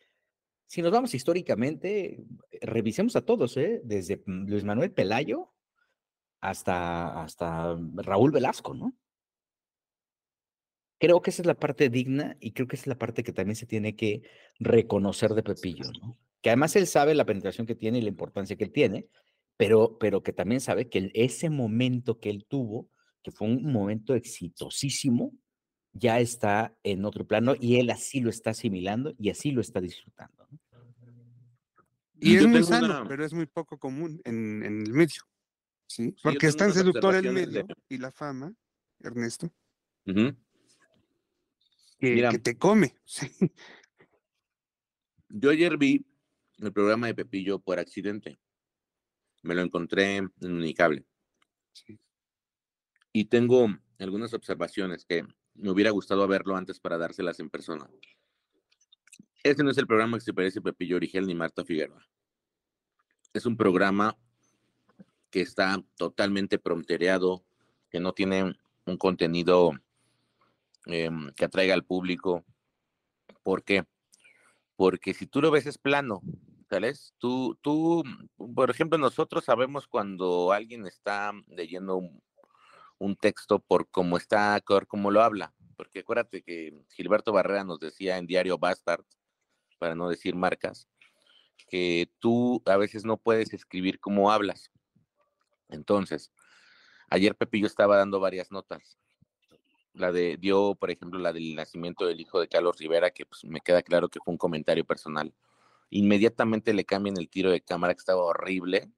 Si nos vamos históricamente, revisemos a todos, ¿eh? desde Luis Manuel Pelayo hasta, hasta Raúl Velasco, ¿no? Creo que esa es la parte digna y creo que esa es la parte que también se tiene que reconocer de Pepillo. Que además él sabe la penetración que tiene y la importancia que él tiene, pero, pero que también sabe que ese momento que él tuvo, que fue un momento exitosísimo, ya está en otro plano y él así lo está asimilando y así lo está disfrutando. Y, es muy sano, pero es muy poco común en, el medio. ¿sí? Porque es tan seductor el medio y la fama, Ernesto, que, te come. Yo ayer vi el programa de Pepillo por accidente. Me lo encontré en Unicable. Y tengo algunas observaciones que me hubiera gustado verlo antes para dárselas en persona. Este no es el programa que se parece a Pepillo Origel ni Marta Figueroa. Es un programa que está totalmente promptereado, que no tiene un contenido em, que atraiga al público. ¿Por qué? Porque si tú lo ves es plano, ¿sabes? Tú, tú, por ejemplo, nosotros sabemos cuando alguien está leyendo un, un texto por cómo está, por cómo lo habla. Porque acuérdate que Gilberto Barrera nos decía en Diario Bastard, para no decir marcas, que tú a veces no puedes escribir como hablas. Entonces, ayer Pepillo estaba dando varias notas. La de, dio, por ejemplo, la del nacimiento del hijo de Carlos Rivera, que pues, me queda claro que fue un comentario personal. Inmediatamente le cambian el tiro de cámara, que estaba horrible,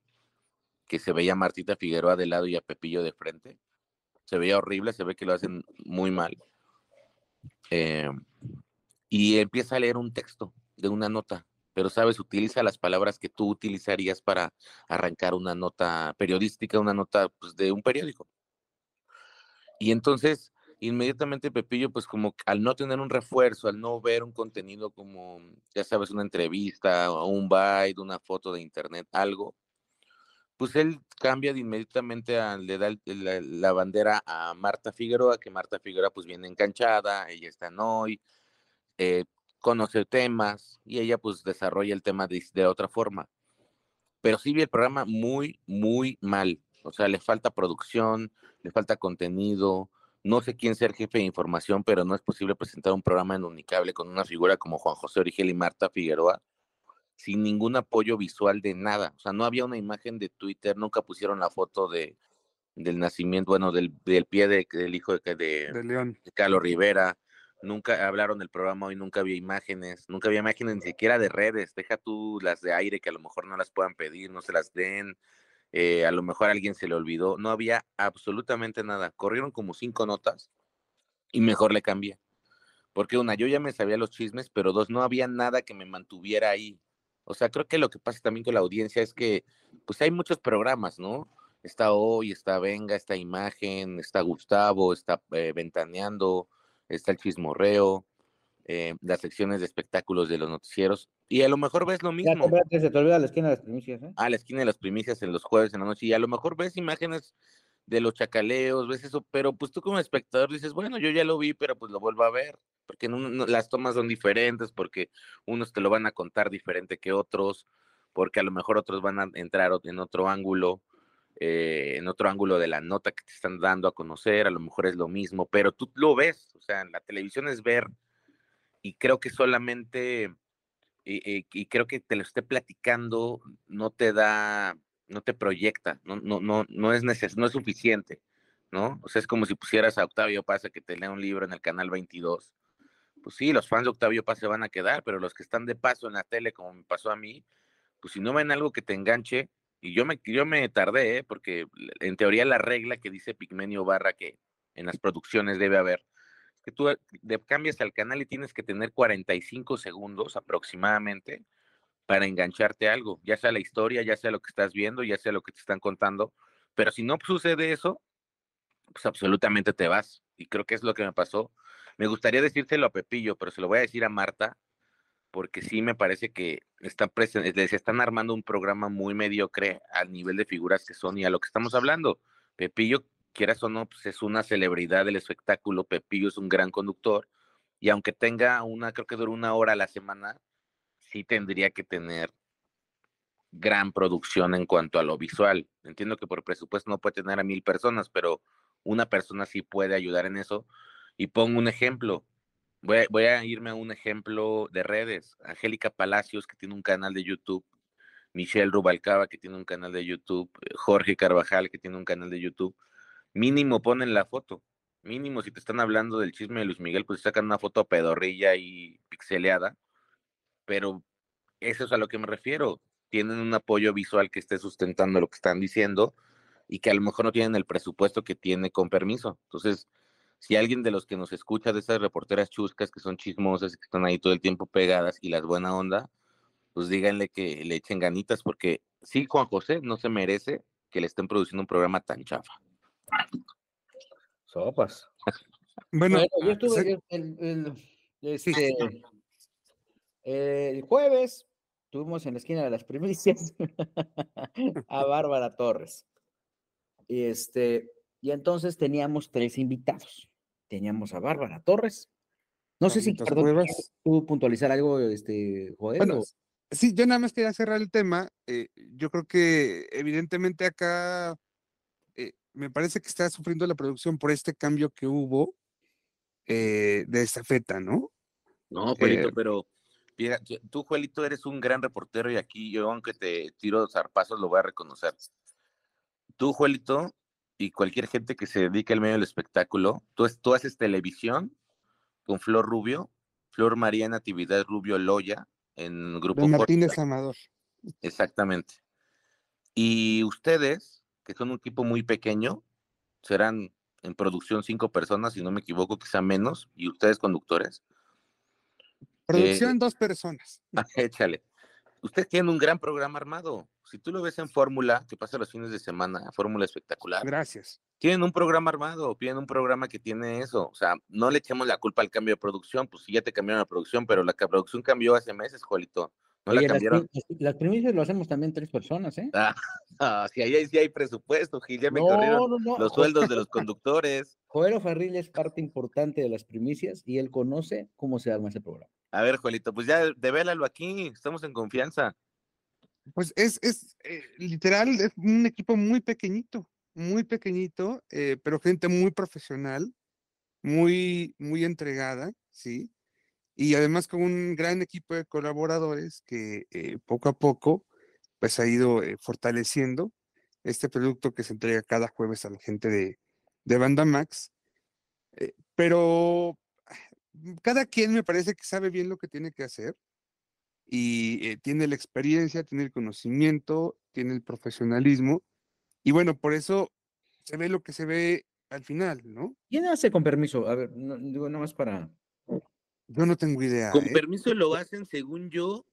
que se veía a Martita Figueroa de lado y a Pepillo de frente se veía horrible, se ve que lo hacen muy mal. Eh, y empieza a leer un texto de una nota, pero sabes, utiliza las palabras que tú utilizarías para arrancar una nota periodística, una nota pues, de un periódico. Y entonces, inmediatamente Pepillo, pues como al no tener un refuerzo, al no ver un contenido como, ya sabes, una entrevista o un byte, una foto de internet, algo, pues él cambia de inmediatamente, le da la, bandera a Marta Figueroa, que Marta Figueroa pues viene enganchada, ella está en hoy, eh, conoce temas y ella pues desarrolla el tema de, de, otra forma. Pero sí vi el programa muy, muy mal. O sea, le falta producción, le falta contenido. No sé quién sea el jefe de información, pero no es posible presentar un programa en Unicable con una figura como Juan José Origel y Marta Figueroa sin ningún apoyo visual de nada. O sea, no había una imagen de Twitter, nunca pusieron la foto de, del nacimiento, bueno, del, del pie de, del hijo de, de, León. de Carlos Rivera. Nunca hablaron del programa hoy, nunca había imágenes, nunca había imágenes ni siquiera de redes. Deja tú las de aire que a lo mejor no las puedan pedir, no se las den. Eh, a lo mejor a alguien se le olvidó. No había absolutamente nada. Corrieron como cinco notas y mejor le cambié. Porque una, yo ya me sabía los chismes, pero dos, no había nada que me mantuviera ahí. O sea, creo que lo que pasa también con la audiencia es que, pues hay muchos programas, ¿no? Está Hoy, está Venga, está Imagen, está Gustavo, está eh, Ventaneando, está el Chismorreo, eh, las secciones de espectáculos de los noticieros, y a lo mejor ves lo mismo. Ya, se te olvida la esquina de las primicias, ¿eh? Ah, la esquina de las primicias en los jueves en la noche, y a lo mejor ves imágenes de los chacaleos, ves eso, pero pues tú como espectador dices, bueno, yo ya lo vi, pero pues lo vuelvo a ver porque las tomas son diferentes, porque unos te lo van a contar diferente que otros, porque a lo mejor otros van a entrar en otro ángulo, eh, en otro ángulo de la nota que te están dando a conocer, a lo mejor es lo mismo, pero tú lo ves, o sea, en la televisión es ver, y creo que solamente, y, y creo que te lo esté platicando, no te da, no te proyecta, no, no, no, no es neces no es suficiente ¿no? O sea, es como si pusieras a Octavio Paz que te lea un libro en el canal 22. Pues sí, los fans de Octavio Paz se van a quedar, pero los que están de paso en la tele, como me pasó a mí, pues si no ven algo que te enganche, y yo me, yo me tardé, ¿eh? porque en teoría la regla que dice Pigmenio Barra que en las producciones debe haber, que tú cambias al canal y tienes que tener 45 segundos aproximadamente para engancharte algo, ya sea la historia, ya sea lo que estás viendo, ya sea lo que te están contando, pero si no sucede eso, pues absolutamente te vas. Y creo que es lo que me pasó. Me gustaría decírselo a Pepillo, pero se lo voy a decir a Marta, porque sí me parece que está les están armando un programa muy mediocre al nivel de figuras que son y a lo que estamos hablando. Pepillo, quieras o no, pues es una celebridad del espectáculo, Pepillo es un gran conductor, y aunque tenga una, creo que dura una hora a la semana, sí tendría que tener gran producción en cuanto a lo visual. Entiendo que por presupuesto no puede tener a mil personas, pero una persona sí puede ayudar en eso. Y pongo un ejemplo, Voy a, irme a un ejemplo de redes. Angélica Palacios, que tiene un canal de YouTube. Michelle Rubalcaba, que tiene un canal de YouTube. Eh, Jorge Carvajal, que tiene un canal de YouTube. Mínimo ponen la foto. Mínimo, si te están hablando del chisme de Luis Miguel, pues sacan una foto pedorrilla y pixeleada. Pero eso es a lo que me refiero. Tienen un apoyo visual que esté sustentando lo que están diciendo y que a lo mejor no tienen el presupuesto que tiene con permiso. Entonces, si alguien de los que nos escucha, de esas reporteras chuscas que son chismosas y que están ahí todo el tiempo pegadas y las buena onda, pues díganle que le echen ganitas, porque sí, Juan José no se merece que le estén produciendo un programa tan chafa. Sopas. bueno, yo estuve el, este, el, jueves, tuvimos en la esquina de las primicias a Bárbara Torres. Y este, y entonces teníamos tres invitados. Teníamos a Bárbara Torres. No sé si perdón, tú puntualizar algo, este, Joel. Bueno, sí, yo nada más quería cerrar el tema. Eh, yo creo que evidentemente acá eh, me parece que está sufriendo la producción por este cambio que hubo eh, de esta feta, ¿no? No, Juelito, pero mira, tú, Juelito, eres un gran reportero y aquí yo, aunque te tiro zarpazos, lo voy a reconocer. Tú, Juelito, y cualquier gente que se dedique al medio del espectáculo, tú, tú haces televisión con Flor Rubio, Flor María Natividad Rubio Loya, en Grupo de Martínez Amador. Exactamente. Y ustedes, que son un equipo muy pequeño, serán en producción cinco personas, si no me equivoco, quizá menos, y ustedes conductores. Producción eh, dos personas. Échale. Ustedes tienen un gran programa armado si tú lo ves en Fórmula, que pasa los fines de semana, Fórmula espectacular. Gracias. Tienen un programa armado, tienen un programa que tiene eso. O sea, no le echemos la culpa al cambio de producción, pues sí, ya te cambiaron la producción, pero la producción cambió hace meses, Juelito. No la cambiaron. Las, primicias lo hacemos también tres personas, ¿eh? Ah, ah sí, ahí sí hay presupuesto, Gil, ya me corrieron los sueldos de los conductores. Joel Farril es parte importante de las primicias y él conoce cómo se arma ese programa. A ver, Juelito, pues ya devélalo aquí, estamos en confianza. Pues es, es eh, literal, es un equipo muy pequeñito, muy pequeñito, eh, pero gente muy profesional, muy, muy entregada, ¿sí? Y además con un gran equipo de colaboradores que eh, poco a poco pues ha ido fortaleciendo este producto que se entrega cada jueves a la gente de, de Banda Max. pero cada quien me parece que sabe bien lo que tiene que hacer y eh, tiene la experiencia, tiene el conocimiento, tiene el profesionalismo y bueno, por eso se ve lo que se ve al final, ¿no? ¿Quién hace con permiso? A ver, digo nada más para... Yo no tengo idea. Con ¿eh? permiso lo hacen, según yo,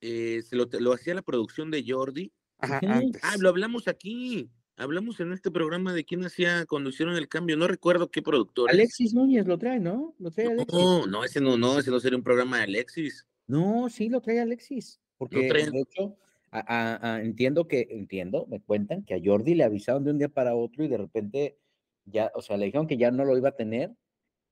eh, se lo, lo, hacía la producción de Jordi. Ajá, antes. Ah, lo hablamos aquí. Hablamos en este programa de quién hacía cuando hicieron el cambio. No recuerdo qué productor. Alexis Núñez lo trae, ¿no? Lo trae Alexis. No, no, ese no, no, ese no sería un programa de Alexis. No, sí lo trae Alexis, porque de hecho entiendo que, entiendo, me cuentan que a Jordi le avisaron de un día para otro y de repente ya, o sea, le dijeron que ya no lo iba a tener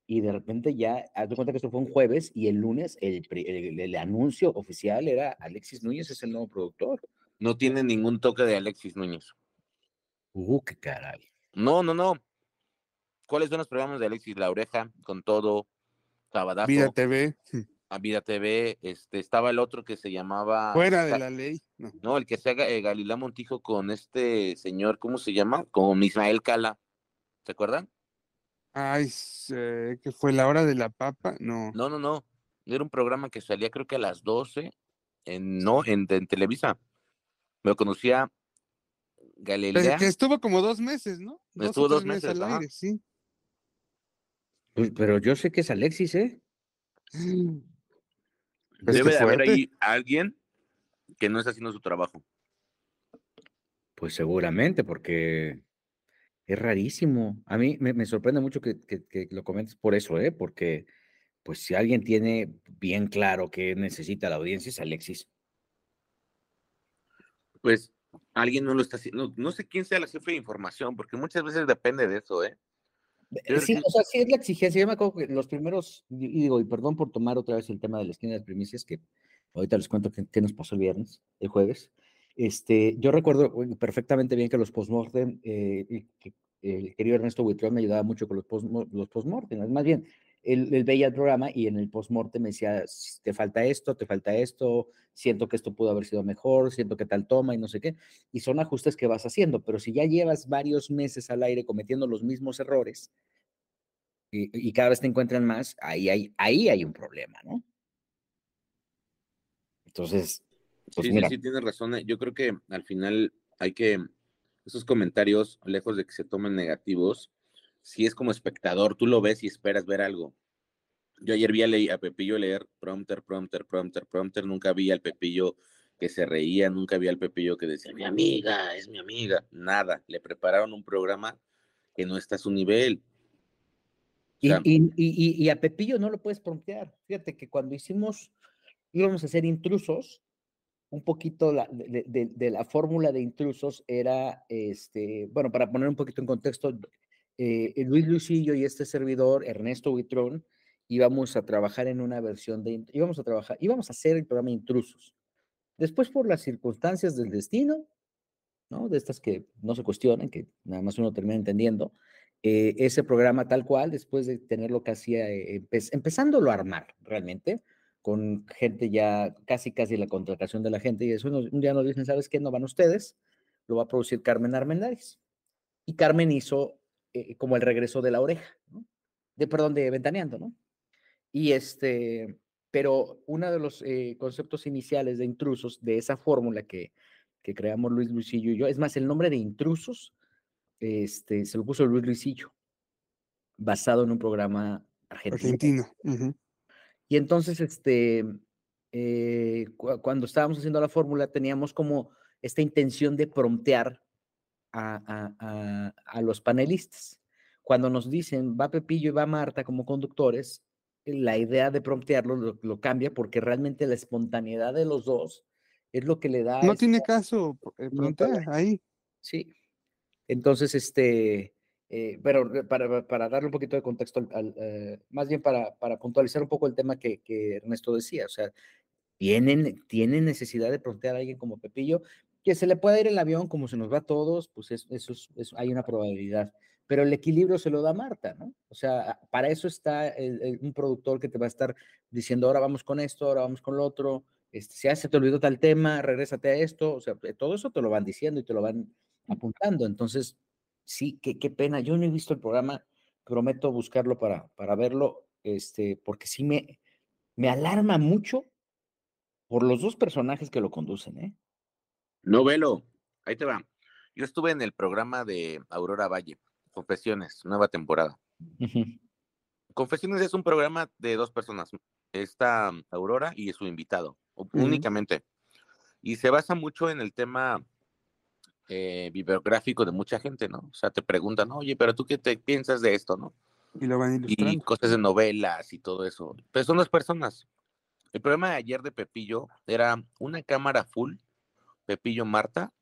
y de repente ya, haz de cuenta que esto fue un jueves y el lunes el, el, anuncio oficial era Alexis Núñez es el nuevo productor. No tiene ningún toque de Alexis Núñez. Uh, qué caray. No, no, no. ¿Cuáles son los programas de Alexis? La Oreja, con todo, Sabadazo. Vida TV a Vida TV, este, estaba el otro que se llamaba... Fuera de la ley. No, el que se haga eh, Galilá Montijo con este señor, ¿cómo se llama? Con Ismael Cala. ¿Se acuerdan? Ay, que fue la hora de la papa, no. No, no, no. Era un programa que salía creo que a las 12, en, no, en, Televisa. Me lo conocía Galilea. que estuvo como dos meses, ¿no? estuvo dos meses, al aire, sí. Pues, pero yo sé que es Alexis, ¿eh? Debe de haber ahí alguien que no está haciendo su trabajo. Pues seguramente, porque es rarísimo. A mí me, sorprende mucho que, lo comentes por eso, ¿eh? Porque, pues, si alguien tiene bien claro que necesita la audiencia, es Alexis. Pues alguien no lo está haciendo. No, sé quién sea la jefe de información, porque muchas veces depende de eso, ¿eh? Sí, o sea, sí es la exigencia. Yo me acuerdo que los primeros, y digo, y perdón por tomar otra vez el tema de la esquina de las primicias, que ahorita les cuento qué, nos pasó el viernes, el jueves. Este, yo recuerdo perfectamente bien que los postmortem, eh, el querido Ernesto Buitrón me ayudaba mucho con los, post, los postmortem. Más bien, él, veía el programa y en el postmortem me decía, te falta esto, te falta esto, siento que esto pudo haber sido mejor, siento que tal toma y no sé qué. Y son ajustes que vas haciendo, pero si ya llevas varios meses al aire cometiendo los mismos errores y, cada vez te encuentran más, ahí hay, ahí hay un problema, ¿no? Entonces, pues sí, sí, sí, tienes razón. Eh, yo creo que al final hay que, esos comentarios, lejos de que se tomen negativos, si es como espectador, tú lo ves y esperas ver algo. Yo ayer vi a, a Pepillo leer prompter, prompter, prompter, prompter, nunca vi al Pepillo que se reía, nunca vi al Pepillo que decía, mi amiga, es mi amiga, nada, le prepararon un programa que no está a su nivel. y, y, y, a Pepillo no lo puedes promptear. Fíjate que cuando hicimos, íbamos a ser intrusos, un poquito de, la fórmula de intrusos era, este, bueno, para poner un poquito en contexto, eh, Luis Lucillo y este servidor, Ernesto Huitrón, íbamos a trabajar en una versión de, íbamos a trabajar, íbamos a hacer el programa Intrusos. Después, por las circunstancias del destino, ¿no? De estas que no se cuestionan, que nada más uno termina entendiendo, eh, ese programa tal cual, después de tenerlo casi, eh, empezándolo a armar realmente, con gente ya casi, casi la contratación de la gente, y eso un día nos dicen, ¿sabes qué? No van ustedes, lo va a producir Carmen Armendáriz. Y Carmen hizo eh, como el regreso de la oreja, ¿no? De, perdón, de Ventaneando, ¿no? Y este, pero uno de los eh, conceptos iniciales de intrusos, de esa fórmula que, que creamos Luis Luisillo y yo, es más, el nombre de intrusos, este, se lo puso Luis Luisillo, basado en un programa argentino. argentino. Y entonces, este, eh, cuando estábamos haciendo la fórmula, teníamos como esta intención de promptear a, los panelistas. Cuando nos dicen va Pepillo y va Marta como conductores, la idea de promptearlo lo, cambia porque realmente la espontaneidad de los dos es lo que le da. No tiene caso eh, ahí. Sí. Entonces, este, eh, pero para, para, darle un poquito de contexto, al, eh, más bien para, para, puntualizar un poco el tema que, que, Ernesto decía, o sea, tienen, tienen necesidad de promptear a alguien como Pepillo, que se le pueda ir el avión como se nos va a todos, pues eso, hay una probabilidad. Pero el equilibrio se lo da Marta, ¿no? O sea, para eso está un productor que te va a estar diciendo, ahora vamos con esto, ahora vamos con lo otro, este, si se te olvidó tal tema, regrésate a esto, o sea, eh, todo eso te lo van diciendo y te lo van apuntando. Entonces, sí, qué, qué pena. Yo no he visto el programa, prometo buscarlo para, para verlo, este, porque sí me, me alarma mucho por los dos personajes que lo conducen, ¿eh? No, velo. Ahí te va. Yo estuve en el programa de Aurora Valle, Confesiones, nueva temporada. Confesiones es un programa de dos personas. Está Aurora y su invitado, únicamente. Y se basa mucho en el tema eh, bibliográfico de mucha gente, ¿no? O sea, te preguntan, oye, pero tú qué te piensas de esto, ¿no? Y lo van ilustrando. Y cosas de novelas y todo eso. Pero son dos personas. El programa de ayer de Pepillo era una cámara full Pepillo Marta,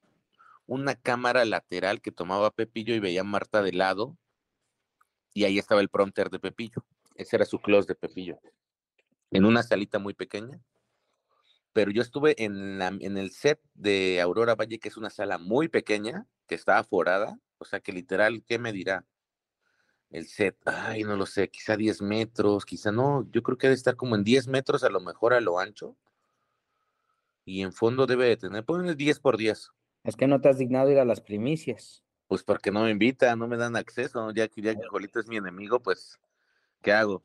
una cámara lateral que tomaba Pepillo y veía Marta de lado, y ahí estaba el prompter de Pepillo. Ese era su close de Pepillo. En una salita muy pequeña. Pero yo estuve en, en el set de Aurora Valle, que es una sala muy pequeña, que está aforada. O sea que literal, ¿qué me dirá? El set, ay, no lo sé, quizá 10 metros, quizá no, yo creo que debe estar como en 10 metros a lo mejor a lo ancho y en fondo debe de tener, ponle 10 por 10. Es que no te has dignado ir a las primicias. Pues porque no me invitan, no me dan acceso, ya que ya que Jolito es mi enemigo, pues, ¿qué hago?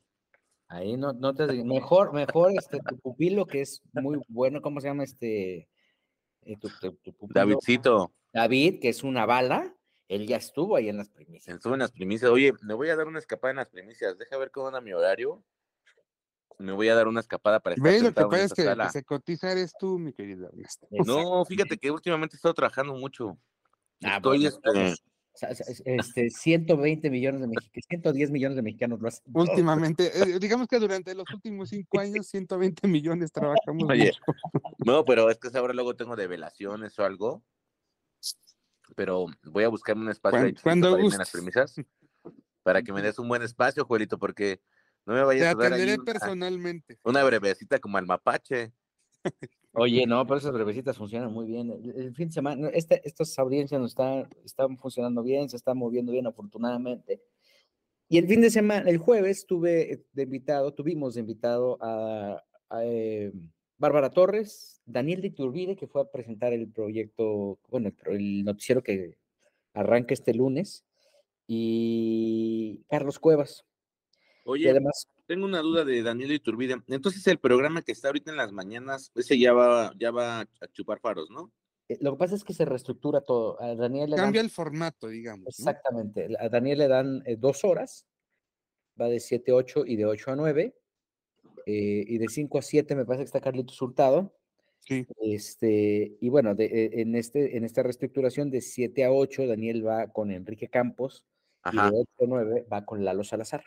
Ahí no, no te mejor, mejor este tu pupilo que es muy bueno, ¿cómo se llama este? Eh, Davidcito. David, que es una bala, él ya estuvo ahí en las primicias. Estuvo en las primicias. Oye, me voy a dar una escapada en las primicias. Deja ver cómo anda mi horario. Me voy a dar una escapada para estar. Lo que pasa es que, que, se cotiza eres tú, mi querido No, fíjate que últimamente he estado trabajando mucho. Ah, Estoy este, este, 120 millones de mexicanos, 110 millones de mexicanos lo hacen. Últimamente, eh, digamos que durante los últimos cinco años, 120 millones trabajamos. Oye, no, pero es que ahora luego tengo develaciones o algo. Pero voy a buscarme un espacio cuando, para en las premisas para que me des un buen espacio, Juelito, porque no me vayas a dar ahí personalmente. Una brevecita como al mapache. Oye, no, pero esas brevecitas funcionan muy bien. El, fin de semana, este, estas audiencias no están, están funcionando bien, se están moviendo bien, afortunadamente. Y el fin de semana, el jueves, tuve de invitado, tuvimos de invitado a, eh, Bárbara Torres, Daniel de Iturbide, que fue a presentar el proyecto, bueno, el noticiero que arranca este lunes, y Carlos Cuevas. Oye, además, tengo una duda de Daniel Iturbide. Entonces el programa que está ahorita en las mañanas, ese ya va, ya va a chupar faros, ¿no? Eh, lo que pasa es que se reestructura todo. A Daniel le Cambia el formato, digamos. Exactamente. A Daniel le dan eh, dos horas, va de 7 a 8 y de 8 a 9. Eh, y de 5 a 7 me parece que está Carlitos Hurtado. Sí. Este, y bueno, de, en, este, en esta reestructuración de 7 a 8, Daniel va con Enrique Campos y de 8 a 9 va con Lalo Salazar.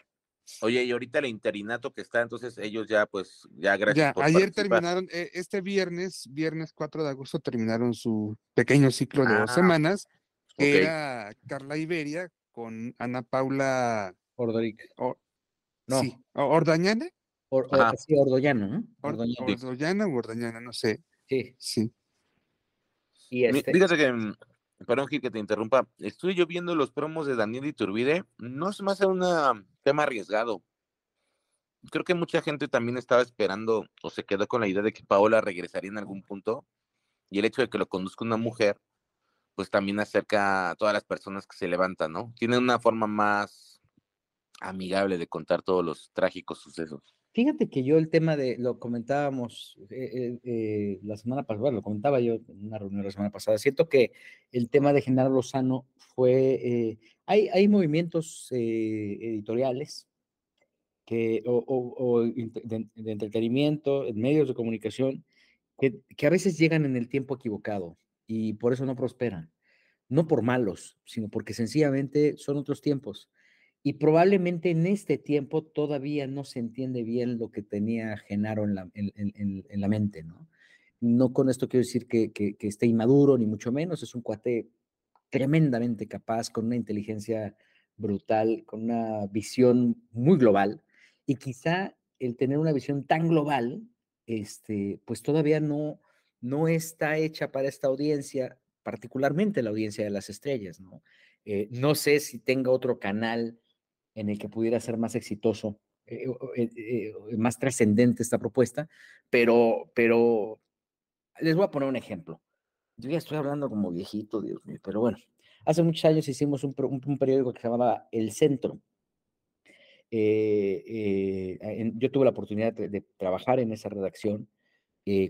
Oye, y ahorita el interinato que está, entonces ellos ya, pues, ya gracias. Ya, ayer terminaron, eh, este viernes, viernes 4 de agosto, terminaron su pequeño ciclo de dos ah, semanas, que era Carla Iberia con Ana Paula Ordoric. no. Sí, Ordañana. sí, Ordoñana, ¿no? Ordoñana o Ordañana, no sé. Sí. Sí. Y este... Fíjate que mm, Perdón, Gil, que te interrumpa. Estoy yo viendo los promos de Daniel Iturbide. No es más un tema arriesgado. Creo que mucha gente también estaba esperando o se quedó con la idea de que Paola regresaría en algún punto. Y el hecho de que lo conduzca una mujer, pues también acerca a todas las personas que se levantan, ¿no? Tiene una forma más amigable de contar todos los trágicos sucesos. Fíjate que yo el tema de, lo comentábamos eh, eh, eh, la semana pasada, lo comentaba yo en una reunión la semana pasada, siento que el tema de Genaro Lozano fue, hay, hay movimientos editoriales que, o, de, entretenimiento, en medios de comunicación, que, que a veces llegan en el tiempo equivocado y por eso no prosperan. No por malos, sino porque sencillamente son otros tiempos y probablemente en este tiempo todavía no se entiende bien lo que tenía Genaro en la, en, la mente, ¿no? No con esto quiero decir que, que, esté inmaduro, ni mucho menos, es un cuate tremendamente capaz, con una inteligencia brutal, con una visión muy global, y quizá el tener una visión tan global, este, pues todavía no, no está hecha para esta audiencia, particularmente la audiencia de las estrellas, ¿no? Eh, no sé si tenga otro canal en el que pudiera ser más exitoso, eh, eh, eh, más trascendente esta propuesta, pero, pero les voy a poner un ejemplo. Yo ya estoy hablando como viejito, Dios mío, pero bueno, hace muchos años hicimos un, periódico que se llamaba El Centro. yo tuve la oportunidad de, trabajar en esa redacción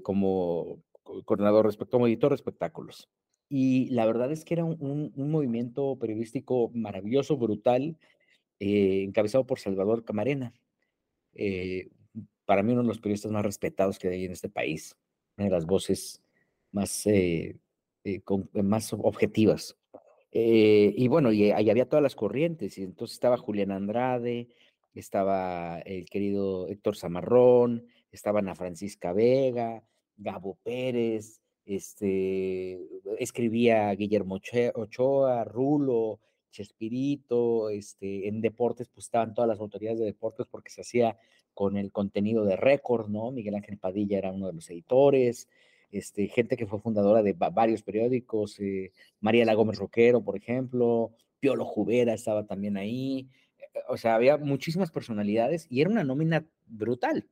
como coordinador respecto como editor de espectáculos. Y la verdad es que era un movimiento periodístico maravilloso, brutal, eh, encabezado por Salvador Camarena. Eh, para mí uno de los periodistas más respetados que hay en este país, una de las voces más, eh, más objetivas. y bueno, y ahí había todas las corrientes, y entonces estaba Julián Andrade, estaba el querido Héctor Zamarrón, estaba Ana Francisca Vega, Gabo Pérez, este, escribía Guillermo Ochoa, Rulo, Chespirito, este, en deportes, pues estaban todas las autoridades de deportes porque se hacía con el contenido de récord, ¿no? Miguel Ángel Padilla era uno de los editores, este, gente que fue fundadora de varios periódicos, eh, María La Gómez Roquero, por ejemplo, Piolo Jubera estaba también ahí, eh, o sea, había muchísimas personalidades y era una nómina brutal.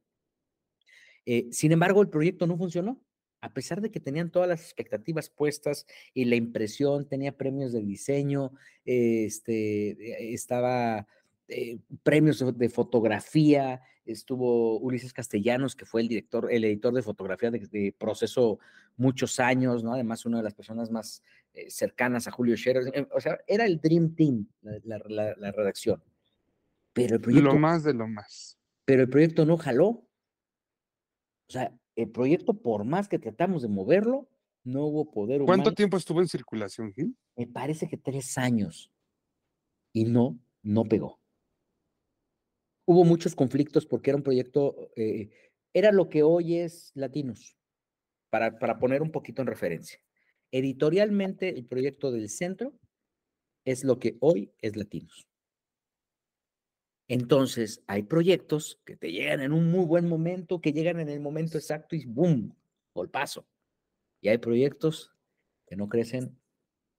Eh, sin embargo, el proyecto no funcionó. A pesar de que tenían todas las expectativas puestas y la impresión, tenía premios de diseño, este, eh, estaba eh, premios de, fotografía, estuvo Ulises Castellanos, que fue el director, el editor de fotografía de, proceso muchos años, ¿no? Además, una de las personas más eh, cercanas a Julio Scherer. O sea, era el Dream Team, la, la redacción. Pero el proyecto. Lo más de lo más. Pero el proyecto no jaló. O sea, el proyecto, por más que tratamos de moverlo, no hubo poder humano. ¿Cuánto tiempo estuvo en circulación, Gil? Me parece que tres años. Y no, no pegó. Hubo muchos conflictos porque era un proyecto, eh, era lo que hoy es Latinos, para, para poner un poquito en referencia. Editorialmente, el proyecto del centro es lo que hoy es Latinos. Entonces, hay proyectos que te llegan en un muy buen momento, que llegan en el momento exacto y ¡boom! paso. Y hay proyectos que no crecen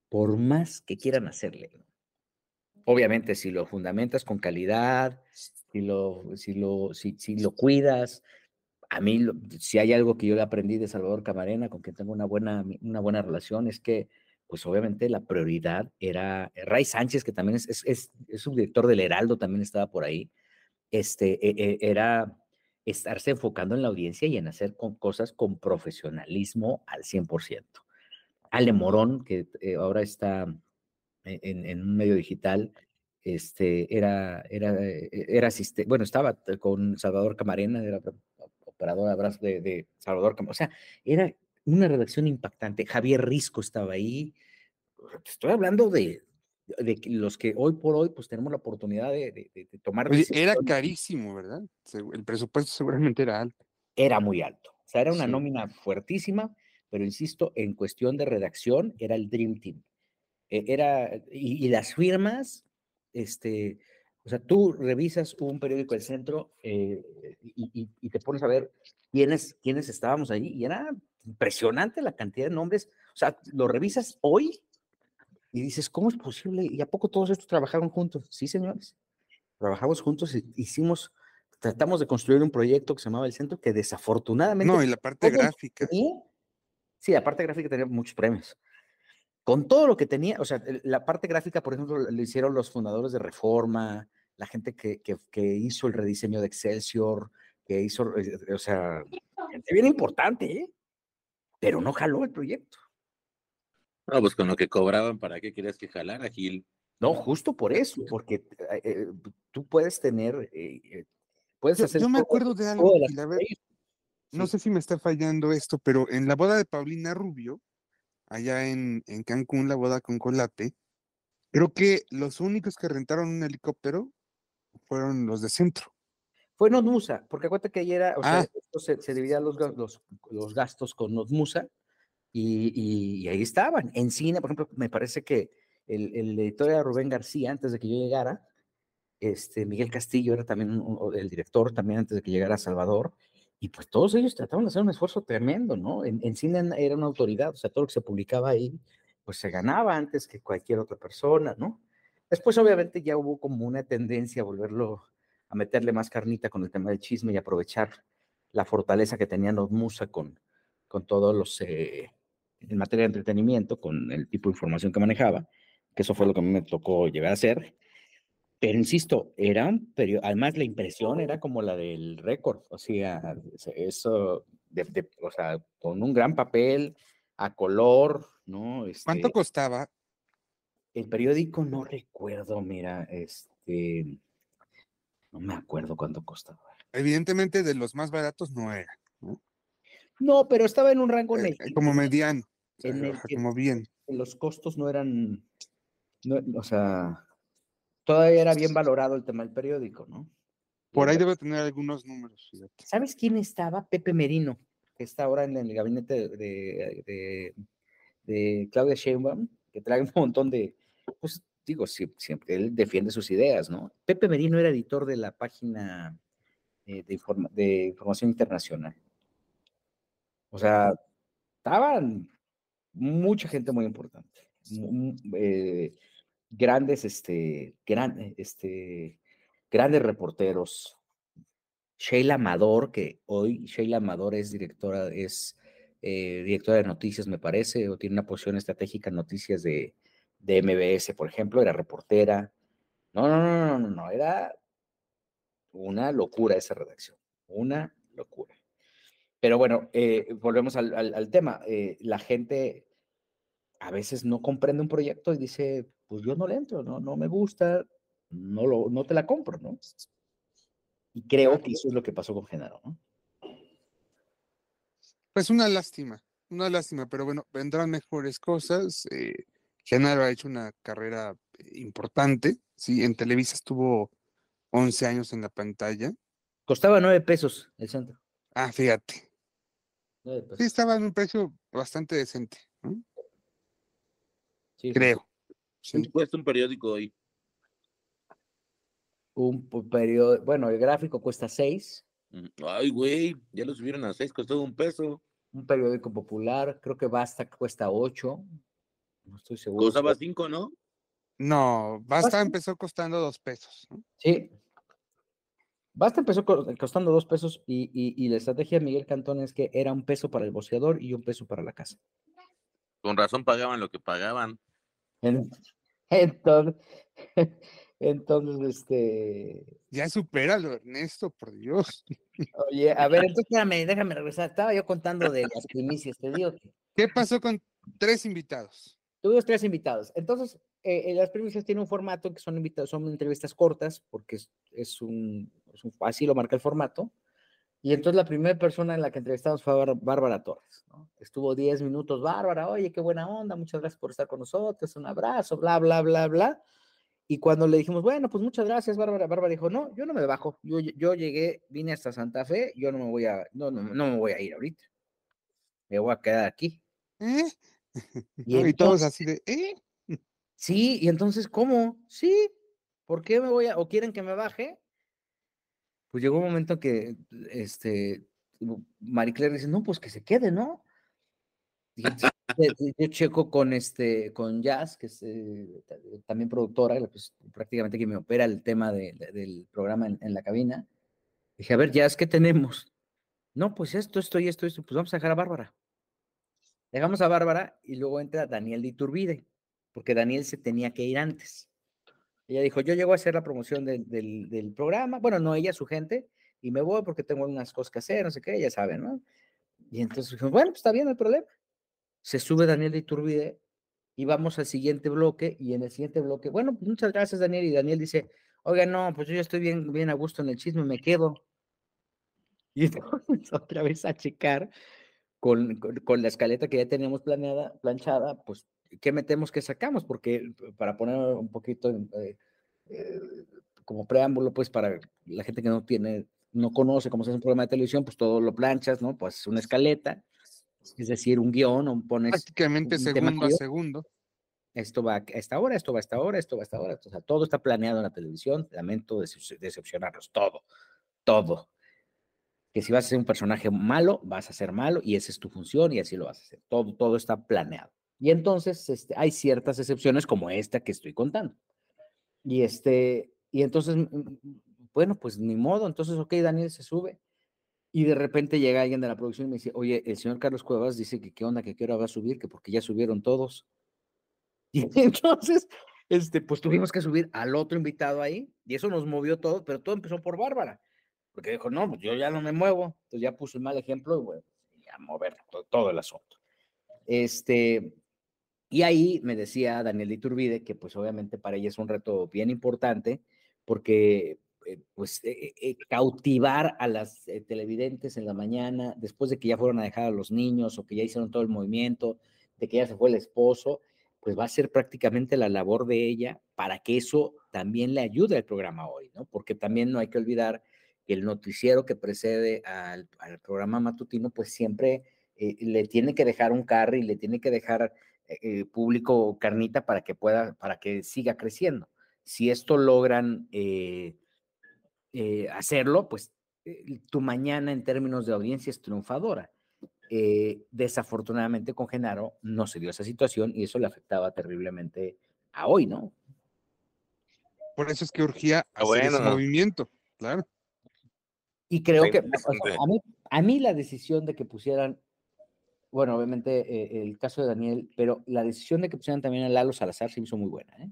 por más que quieran hacerle. Obviamente, si lo fundamentas con calidad, si lo, si lo, si, lo cuidas, a mí, si hay algo que yo le aprendí de Salvador Camarena, con quien tengo una buena, una buena relación, es que pues obviamente la prioridad era Ray Sánchez, que también es, es, es, un director del Heraldo, también estaba por ahí, este, e, e, era estarse enfocando en la audiencia y en hacer con cosas con profesionalismo al 100%. Ale Morón, que eh, ahora está en, en, un medio digital, este, era, era, eh, era asistente, bueno, estaba con Salvador Camarena, era operador de, de Salvador Camarena, o sea, era una redacción impactante. Javier Risco estaba ahí. Estoy hablando de, de los que hoy por hoy pues tenemos la oportunidad de, de, tomar era carísimo, ¿verdad? El presupuesto seguramente era alto. Era muy alto. O sea, era una nómina fuertísima, pero insisto, en cuestión de redacción era el Dream Team. E, era, y, las firmas, este, o sea, tú revisas un periódico del centro eh, y, y, te pones a ver quiénes, quiénes estábamos ahí y era impresionante la cantidad de nombres. O sea, lo revisas hoy y dices, ¿cómo es posible? ¿Y a poco todos estos trabajaron juntos? Sí, señores. Trabajamos juntos y hicimos, tratamos de construir un proyecto que se llamaba El Centro, que desafortunadamente... No, y la parte gráfica. sí, la parte gráfica tenía muchos premios. Con todo lo que tenía, o sea, la parte gráfica, por ejemplo, lo hicieron los fundadores de Reforma, la gente que, que, que hizo el rediseño de Excelsior, que hizo, eh, o sea, bien importante, ¿eh? Pero no jaló el proyecto. No, pues con lo que cobraban, ¿para qué querías que jalara, Gil? No, justo por eso, porque eh, eh, tú puedes tener, eh, puedes hacer... Yo me acuerdo de algo, no sé si me está fallando esto, pero en la boda de Paulina Rubio, allá en, en Cancún, la boda con Colate, creo que los únicos que rentaron un helicóptero fueron los de centro. Fue Notmusa, porque acuérdate que ayer era, o sea, ah. se, se, dividían los, los, los, gastos con Notmusa y, y, ahí estaban. En cine, por ejemplo, me parece que el, el, editor era Rubén García antes de que yo llegara. Este, Miguel Castillo era también el director, también antes de que llegara Salvador. Y pues todos ellos trataban de hacer un esfuerzo tremendo, ¿no? En, en cine era una autoridad, o sea, todo lo que se publicaba ahí, pues se ganaba antes que cualquier otra persona, ¿no? Después, obviamente, ya hubo como una tendencia a volverlo a meterle más carnita con el tema del chisme y aprovechar la fortaleza que tenía Musa con, con todos los, eh, en materia de entretenimiento, con el tipo de información que manejaba, que eso fue lo que a mí me tocó llegar a hacer. Pero insisto, era un periodo, además la impresión era como la del récord, o sea, eso, de, o sea, con un gran papel, a color, ¿no? ¿Cuánto este costaba? El periódico no recuerdo, mira, este, no me acuerdo cuánto costaba. Evidentemente de los más baratos no era. No, pero estaba en un rango eh, como mediano. como bien. Los costos no eran, o sea, todavía era bien valorado el tema del periódico, ¿no? Por ahí debe tener algunos números. ¿Sabes quién estaba? Pepe Merino, que está ahora en el gabinete de, de Claudia Sheinbaum, que trae un montón de, pues, digo, siempre él defiende sus ideas, ¿no? Pepe Merino era editor de la página eh, de, de, información internacional. O sea, estaban mucha gente muy importante, eh, grandes, este, este, grandes reporteros. Sheila Amador, que hoy Sheila Amador es directora, es eh, directora de noticias, me parece, o tiene una posición estratégica en noticias de, de MBS, por ejemplo, era reportera. No, no, no, no, no, era una locura esa redacción, una locura. Pero bueno, eh, volvemos al, al, tema. Eh, la gente a veces no comprende un proyecto y dice, pues yo no le entro, no, no me gusta, no, lo, no te la compro, ¿no? Y creo que eso es lo que pasó con Genaro, ¿no? Pues una lástima, una lástima, pero bueno, vendrán mejores cosas. Eh, Genaro ha hecho una carrera importante, sí, en Televisa estuvo 11 años en la pantalla. Costaba 9 pesos el centro. Ah, fíjate. Sí, estaba en un precio bastante decente. Sí, Creo. Sí. Cuesta un periódico hoy? Un periódico, bueno, el gráfico cuesta 6. Mm, ay, güey, ya lo subieron a 6, costó un peso. Un periódico popular, creo que Basta cuesta 8. No estoy seguro. Costaba 5, ¿no? No, Basta empezó costando 2 pesos. Sí, Basta empezó costando dos pesos y, la estrategia de Miguel Cantón es que era un peso para el boceador y un peso para la casa. Con razón pagaban lo que pagaban. Entonces, entonces, este. Ya supéralo, Ernesto, por Dios. Oye, a ver, entonces déjame, déjame regresar. Estaba yo contando de las primicias, te digo que. ¿Qué pasó con tres invitados? Tuvimos tres invitados. Entonces, eh, las primicias tienen un formato que son invitados, son entrevistas cortas, porque es un así lo marca el formato. Y entonces la primera persona en la que entrevistamos fue Bárbara Torres. Estuvo 10 minutos, Bárbara, oye, qué buena onda, muchas gracias por estar con nosotros, un abrazo, bla, bla, bla, bla. Y cuando le dijimos, bueno, pues muchas gracias, Bárbara, Bárbara dijo, no, yo no me bajo, yo, yo llegué, vine hasta Santa Fe, yo no me voy a, no, no, no me voy a ir ahorita. Me voy a quedar aquí. ¿Eh? Y, todos así de, ¿eh? Sí, y entonces, ¿cómo? Sí, ¿por qué me voy a, o quieren que me baje? pues llegó un momento que este, Marie Claire dice, no, pues que se quede, ¿no? yo checo con este, con Jazz, que es eh, también productora, pues, prácticamente que me opera el tema del programa en, la cabina. Dije, a ver, Jazz, ¿qué tenemos? No, pues esto, esto y esto, esto, pues vamos a dejar a Bárbara. Dejamos a Bárbara y luego entra Daniel de Iturbide, porque Daniel se tenía que ir antes. Ella dijo, yo llego a hacer la promoción del, programa, bueno, no ella, su gente, y me voy porque tengo unas cosas que hacer, no sé qué, ya saben, ¿no? Y entonces dijimos, bueno, pues está bien, el problema. Se sube Daniel de Iturbide y vamos al siguiente bloque, y en el siguiente bloque, bueno, pues muchas gracias, Daniel, y Daniel dice, oiga, no, pues yo ya estoy bien, bien a gusto en el chisme, me quedo. Y entonces otra vez a checar con, con, la escaleta que ya teníamos planeada, planchada, pues ¿qué metemos, qué sacamos? Porque para poner un poquito eh, eh, como preámbulo, pues para la gente que no tiene, no conoce cómo se hace un programa de televisión, pues todo lo planchas, ¿no? Pues una escaleta, es decir, un guion, o pones... Prácticamente segundo a segundo. Esto va a esta hora, esto va a esta hora, esto va a esta hora. O sea, todo está planeado en la televisión. Lamento decepcionarlos. Todo, todo. Que si vas a ser un personaje malo, vas a ser malo y esa es tu función y así lo vas a hacer. Todo, todo está planeado. Y entonces este, hay ciertas excepciones como esta que estoy contando. Y, este, y entonces, mm, mm, bueno, pues ni modo. Entonces, ok, Daniel se sube. Y de repente llega alguien de la producción y me dice, oye, el señor Carlos Cuevas dice que qué onda, que qué hora va a subir, que porque ya subieron todos. Y entonces, este, pues tuvimos que subir al otro invitado ahí, y eso nos movió todo, pero todo empezó por Bárbara, porque dijo, no, pues yo ya no me muevo, entonces ya puso el mal ejemplo y bueno, ya mover todo, todo el asunto. Este, y ahí me decía Daniel de Iturbide que pues obviamente para ella es un reto bien importante porque eh, pues eh, eh, cautivar a las televidentes en la mañana después de que ya fueron a dejar a los niños o que ya hicieron todo el movimiento, de que ya se fue el esposo, pues va a ser prácticamente la labor de ella para que eso también le ayude al programa hoy, ¿no? Porque también no hay que olvidar el noticiero que precede al, al programa matutino pues siempre le tiene que dejar un carry, le tiene que dejar eh, público carnita para que pueda, para que siga creciendo. Si esto logran eh, eh, hacerlo, pues tu mañana en términos de audiencia es triunfadora. desafortunadamente con Genaro no se dio esa situación y eso le afectaba terriblemente a hoy, ¿no? Por eso es que urgía ah, hacer ese movimiento, claro. Y creo que a, mí, a mí la decisión de que pusieran bueno, obviamente eh, el caso de Daniel, pero la decisión de que pusieran también a Lalo Salazar se hizo muy buena, ¿eh?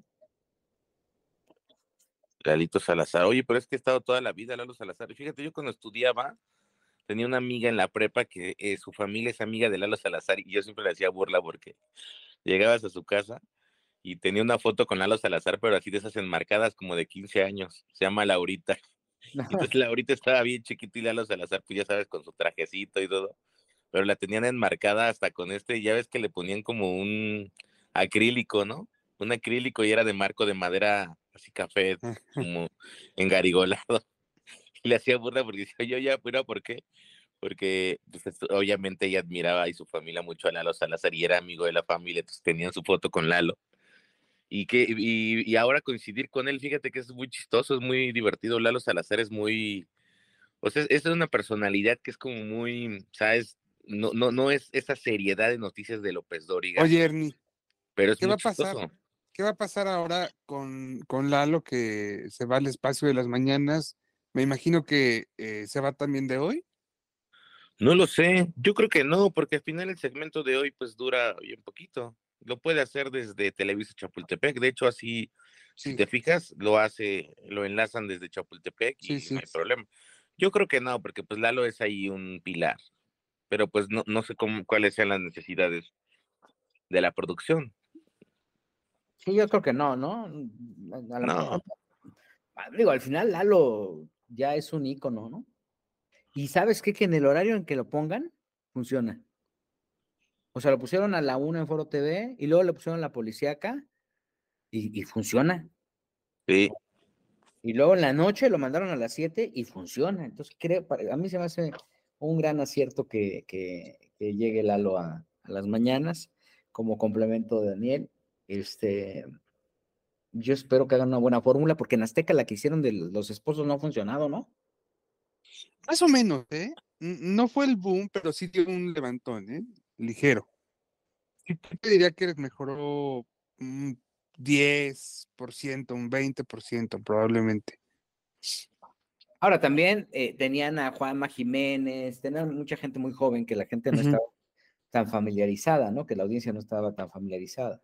Lalito Salazar. Oye, pero es que he estado toda la vida Lalo Salazar. Y fíjate, yo cuando estudiaba, tenía una amiga en la prepa que eh, su familia es amiga de Lalo Salazar y yo siempre le hacía burla porque llegabas a su casa y tenía una foto con Lalo Salazar, pero así de esas enmarcadas como de 15 años. Se llama Laurita. Entonces Laurita estaba bien chiquita y Lalo Salazar, pues ya sabes, con su trajecito y todo. Pero la tenían enmarcada hasta con este, ya ves que le ponían como un acrílico, ¿no? Un acrílico y era de marco de madera así café, como engarigolado. Y le hacía burla porque decía, yo ya, pero ¿por qué? Porque pues, obviamente ella admiraba y su familia mucho a Lalo Salazar y era amigo de la familia, entonces tenían su foto con Lalo. Y, que, y, ahora coincidir con él, fíjate que es muy chistoso, es muy divertido. Lalo Salazar es muy, o sea, es una personalidad que es como muy, ¿sabes? No, no, no es esa seriedad de noticias de López Dóriga. Oye, Ernie. Pero es ¿qué muy va a pasar? ¿Qué va a pasar ahora con, con Lalo que se va al espacio de las mañanas? Me imagino que eh, se va también de hoy. No lo sé, yo creo que no, porque al final el segmento de hoy pues dura un poquito. Lo puede hacer desde Televisa Chapultepec, de hecho así, si te fijas, lo hace, lo enlazan desde Chapultepec y no hay problema. Yo creo que no, porque pues Lalo es ahí un pilar, pero pues no, no sé cómo, cuáles sean las necesidades de la producción. Sí, yo creo que no, ¿no? Mm, no. Ah, digo, al final Lalo ya es un ícono, ¿no? Y sabes qué? Que en el horario en que lo pongan, funciona. O sea, lo pusieron a la una en Foro TV y luego le pusieron la policíaca y, y funciona. Sí. Y luego en la noche lo mandaron a las 7 y funciona. Entonces, creo, a mí se me hace un gran acierto que, que, que llegue Lalo a, a, las mañanas como complemento de Daniel. Este, yo espero que hagan una buena fórmula, porque en Azteca la que hicieron de los esposos no ha funcionado, ¿no? Más o menos, ¿eh? No fue el boom, pero sí dio un levantón, ¿eh? Ligero. Yo te diría que mejoró un 10%, un 20% probablemente. Ahora también eh, tenían a Juanma Jiménez, tenían mucha gente muy joven que la gente no estaba tan familiarizada, ¿no? Que la audiencia no estaba tan familiarizada.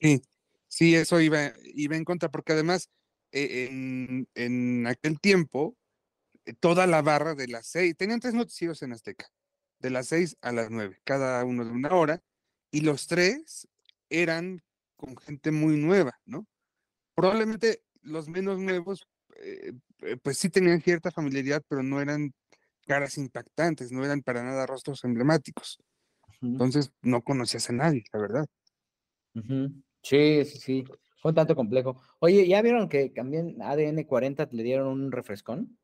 Sí, sí, eso iba, iba en contra, porque además eh, en, en, aquel tiempo eh, toda la barra de las seis, tenían tres noticieros en Azteca, de las seis a las nueve, cada uno de una hora, y los tres eran con gente muy nueva, ¿no? Probablemente los menos nuevos, eh, pues sí tenían cierta familiaridad, pero no eran caras impactantes, no eran para nada rostros emblemáticos. Entonces no conocías a nadie, la verdad. Sí, sí, sí. Fue un tanto complejo. Oye, ¿ya vieron que también ADN 40 le dieron un refrescón?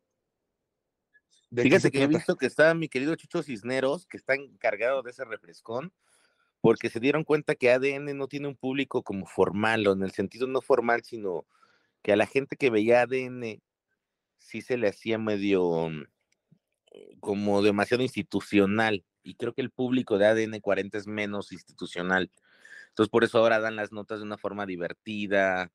Fíjate que he visto que está mi querido Chucho Cisneros, que está encargado de ese refrescón, porque se dieron cuenta que ADN no tiene un público como formal, o en el sentido no formal, sino que a la gente que veía ADN sí se le hacía medio mm, como demasiado institucional. Y creo que el público de ADN 40 es menos institucional. Entonces, por eso ahora dan las notas de una forma divertida.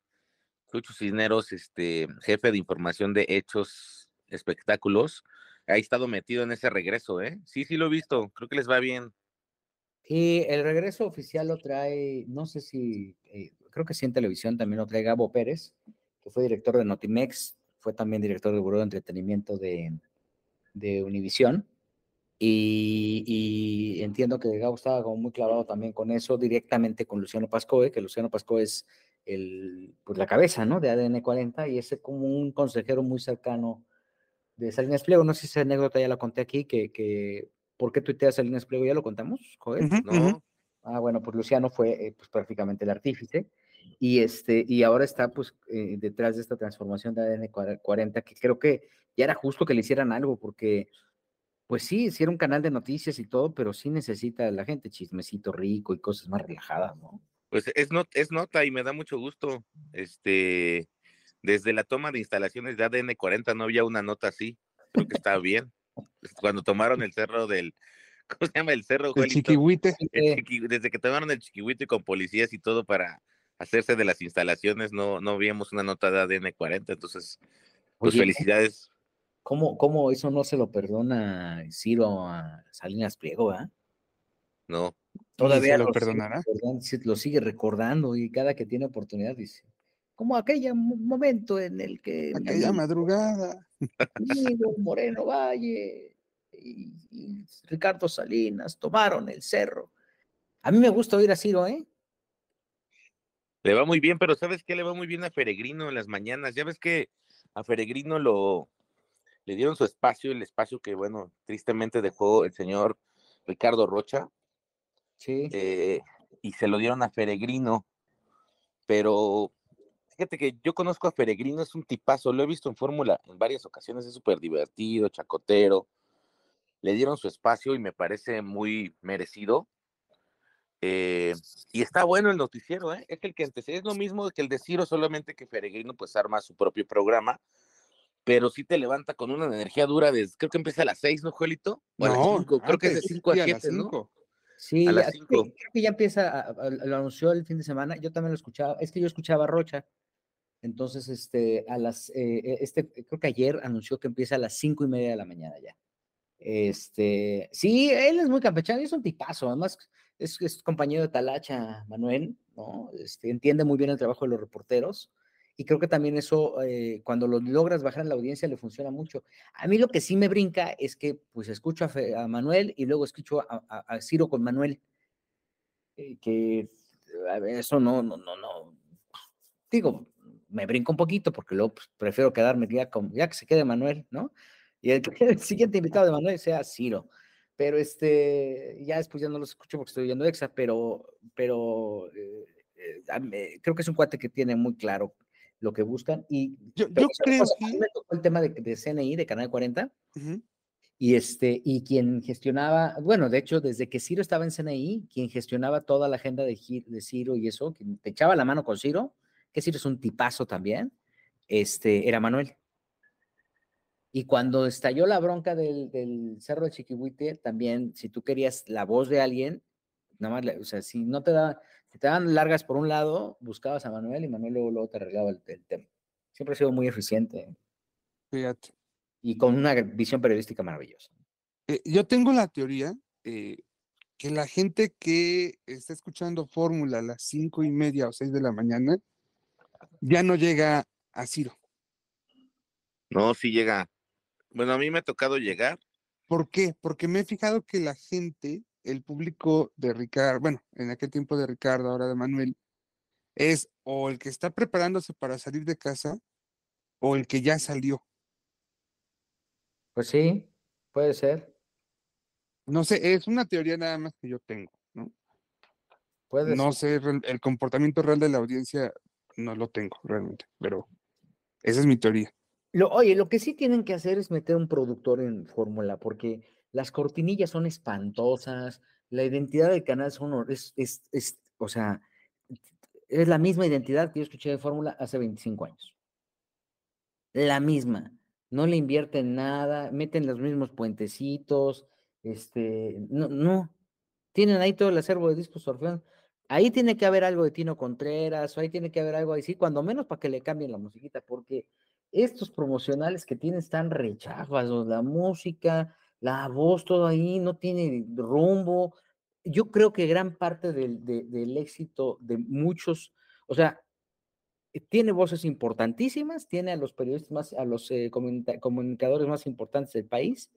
Chucho Cisneros, este, jefe de información de hechos espectáculos, ha estado metido en ese regreso, ¿eh? Sí, sí lo he visto, creo que les va bien. Y el regreso oficial lo trae, no sé si, eh, creo que sí en televisión también lo trae Gabo Pérez, que fue director de Notimex, fue también director del Buró de Entretenimiento de, de Univisión. Y, entiendo que Gabo estaba como muy clavado también con eso, directamente con Luciano Pascoe, que Luciano Pascoe es el, pues la cabeza, ¿no? De ADN 40 y es como un consejero muy cercano de Salinas Pliego. No sé si esa anécdota ya la conté aquí, que, que ¿por qué tuitea Salinas Pliego? ¿Ya lo contamos, Joel? no. Ah, bueno, pues Luciano fue eh, pues prácticamente el artífice y, este, y ahora está pues eh, detrás de esta transformación de ADN 40, que creo que ya era justo que le hicieran algo, porque pues sí, sí era un canal de noticias y todo, pero sí necesita la gente chismecito rico y cosas más relajadas, ¿no? Pues es, not, es nota y me da mucho gusto. Este, desde la toma de instalaciones de ADN 40 no había una nota así. Creo que estaba bien. Cuando tomaron el cerro del, ¿cómo se llama el cerro? El chiquihuite. desde que tomaron el chiquihuite con policías y todo para hacerse de las instalaciones, no, no vimos una nota de ADN 40. Entonces, pues felicidades ¿Cómo, ¿Cómo eso no se lo perdona Ciro a Salinas Pliego, ah? No. Todavía lo, lo perdonará. Sigue lo sigue recordando y cada que tiene oportunidad dice, como aquel momento en el que... Aquella madrugada. Moreno Valle y, Ricardo Salinas tomaron el cerro. A mí me gusta oír a Ciro, ¿eh? Le va muy bien, pero ¿sabes qué? Le va muy bien a Peregrino en las mañanas. Ya ves que a Peregrino lo le dieron su espacio, el espacio que, bueno, tristemente dejó el señor Ricardo Rocha. Sí. Eh, y se lo dieron a Peregrino. Pero fíjate que yo conozco a Peregrino, es un tipazo, lo he visto en Fórmula en varias ocasiones, es súper divertido, chacotero. Le dieron su espacio y me parece muy merecido. Eh, y está bueno el noticiero, ¿eh? es el que antes es lo mismo que el de Ciro, solamente que Peregrino pues arma su propio programa, pero sí te levanta con una energía dura desde, creo que empieza a las seis, ¿no, Juelito? no, creo que es de cinco a siete, ¿no? Sí, a las creo que ya empieza, lo anunció el fin de semana, yo también lo escuchaba, es que yo escuchaba a Rocha, entonces, este, a las, eh, eh, este, creo que ayer anunció que empieza a las cinco y media de la mañana ya. Este, sí, él es muy campechano es un tipazo, además es, compañero de Talacha, Manuel, ¿no? Este, entiende muy bien el trabajo de los reporteros y creo que también eso, eh, cuando lo logras bajar en la audiencia, le funciona mucho. A mí lo que sí me brinca es que, pues, escucho a, Manuel y luego escucho a, Ciro con Manuel, que eso no, no, no, no, digo, me brinco un poquito porque luego pues, prefiero quedarme ya, con, ya que se quede Manuel, ¿no? Y el, siguiente invitado de Manuel sea Ciro. Pero este, ya después ya no los escucho porque estoy viendo Exa, pero, pero eh, eh, creo que es un cuate que tiene muy claro lo que buscan. Y yo, creo que... me tocó el tema de, de CNI, de Canal 40, y, este, y quien gestionaba, bueno, de hecho, desde que Ciro estaba en CNI, quien gestionaba toda la agenda de, de Ciro y eso, quien te echaba la mano con Ciro, que Ciro es un tipazo también, este, era Manuel. Y cuando estalló la bronca del, del Cerro de Chiquihuite, también, si tú querías la voz de alguien, nada más, o sea, si no te da, si te dan largas por un lado, buscabas a Manuel y Manuel luego, te arreglaba el, tema. Siempre ha sido muy eficiente. Fíjate. Y con una visión periodística maravillosa. Eh, yo tengo la teoría eh, que la gente que está escuchando Fórmula a las cinco y media o seis de la mañana ya no llega a Ciro. No, sí llega. Bueno, a mí me ha tocado llegar. ¿Por qué? Porque me he fijado que la gente, el público de Ricardo, bueno, en aquel tiempo de Ricardo, ahora de Manuel, es o el que está preparándose para salir de casa o el que ya salió. Pues sí, puede ser. No sé, es una teoría nada más que yo tengo, ¿no? Puede no sé el comportamiento real de la audiencia no lo tengo realmente, pero esa es mi teoría. Lo, oye, lo que sí tienen que hacer es meter un productor en fórmula, porque las cortinillas son espantosas, la identidad del canal son, es, es, es, o sea, es la misma identidad que yo escuché de fórmula hace 25 años. La misma. No le invierten nada, meten los mismos puentecitos, este, no, no. Tienen ahí todo el acervo de discos Orfeón. Ahí tiene que haber algo de Tino Contreras, o ahí tiene que haber algo así, cuando menos para que le cambien la musiquita, porque estos promocionales que tienen están rechazos, la música, la voz, todo ahí no tiene rumbo. Yo creo que gran parte del, éxito de muchos, o sea, eh, tiene voces importantísimas, tiene a los periodistas más, a los eh, comunicadores más importantes del país,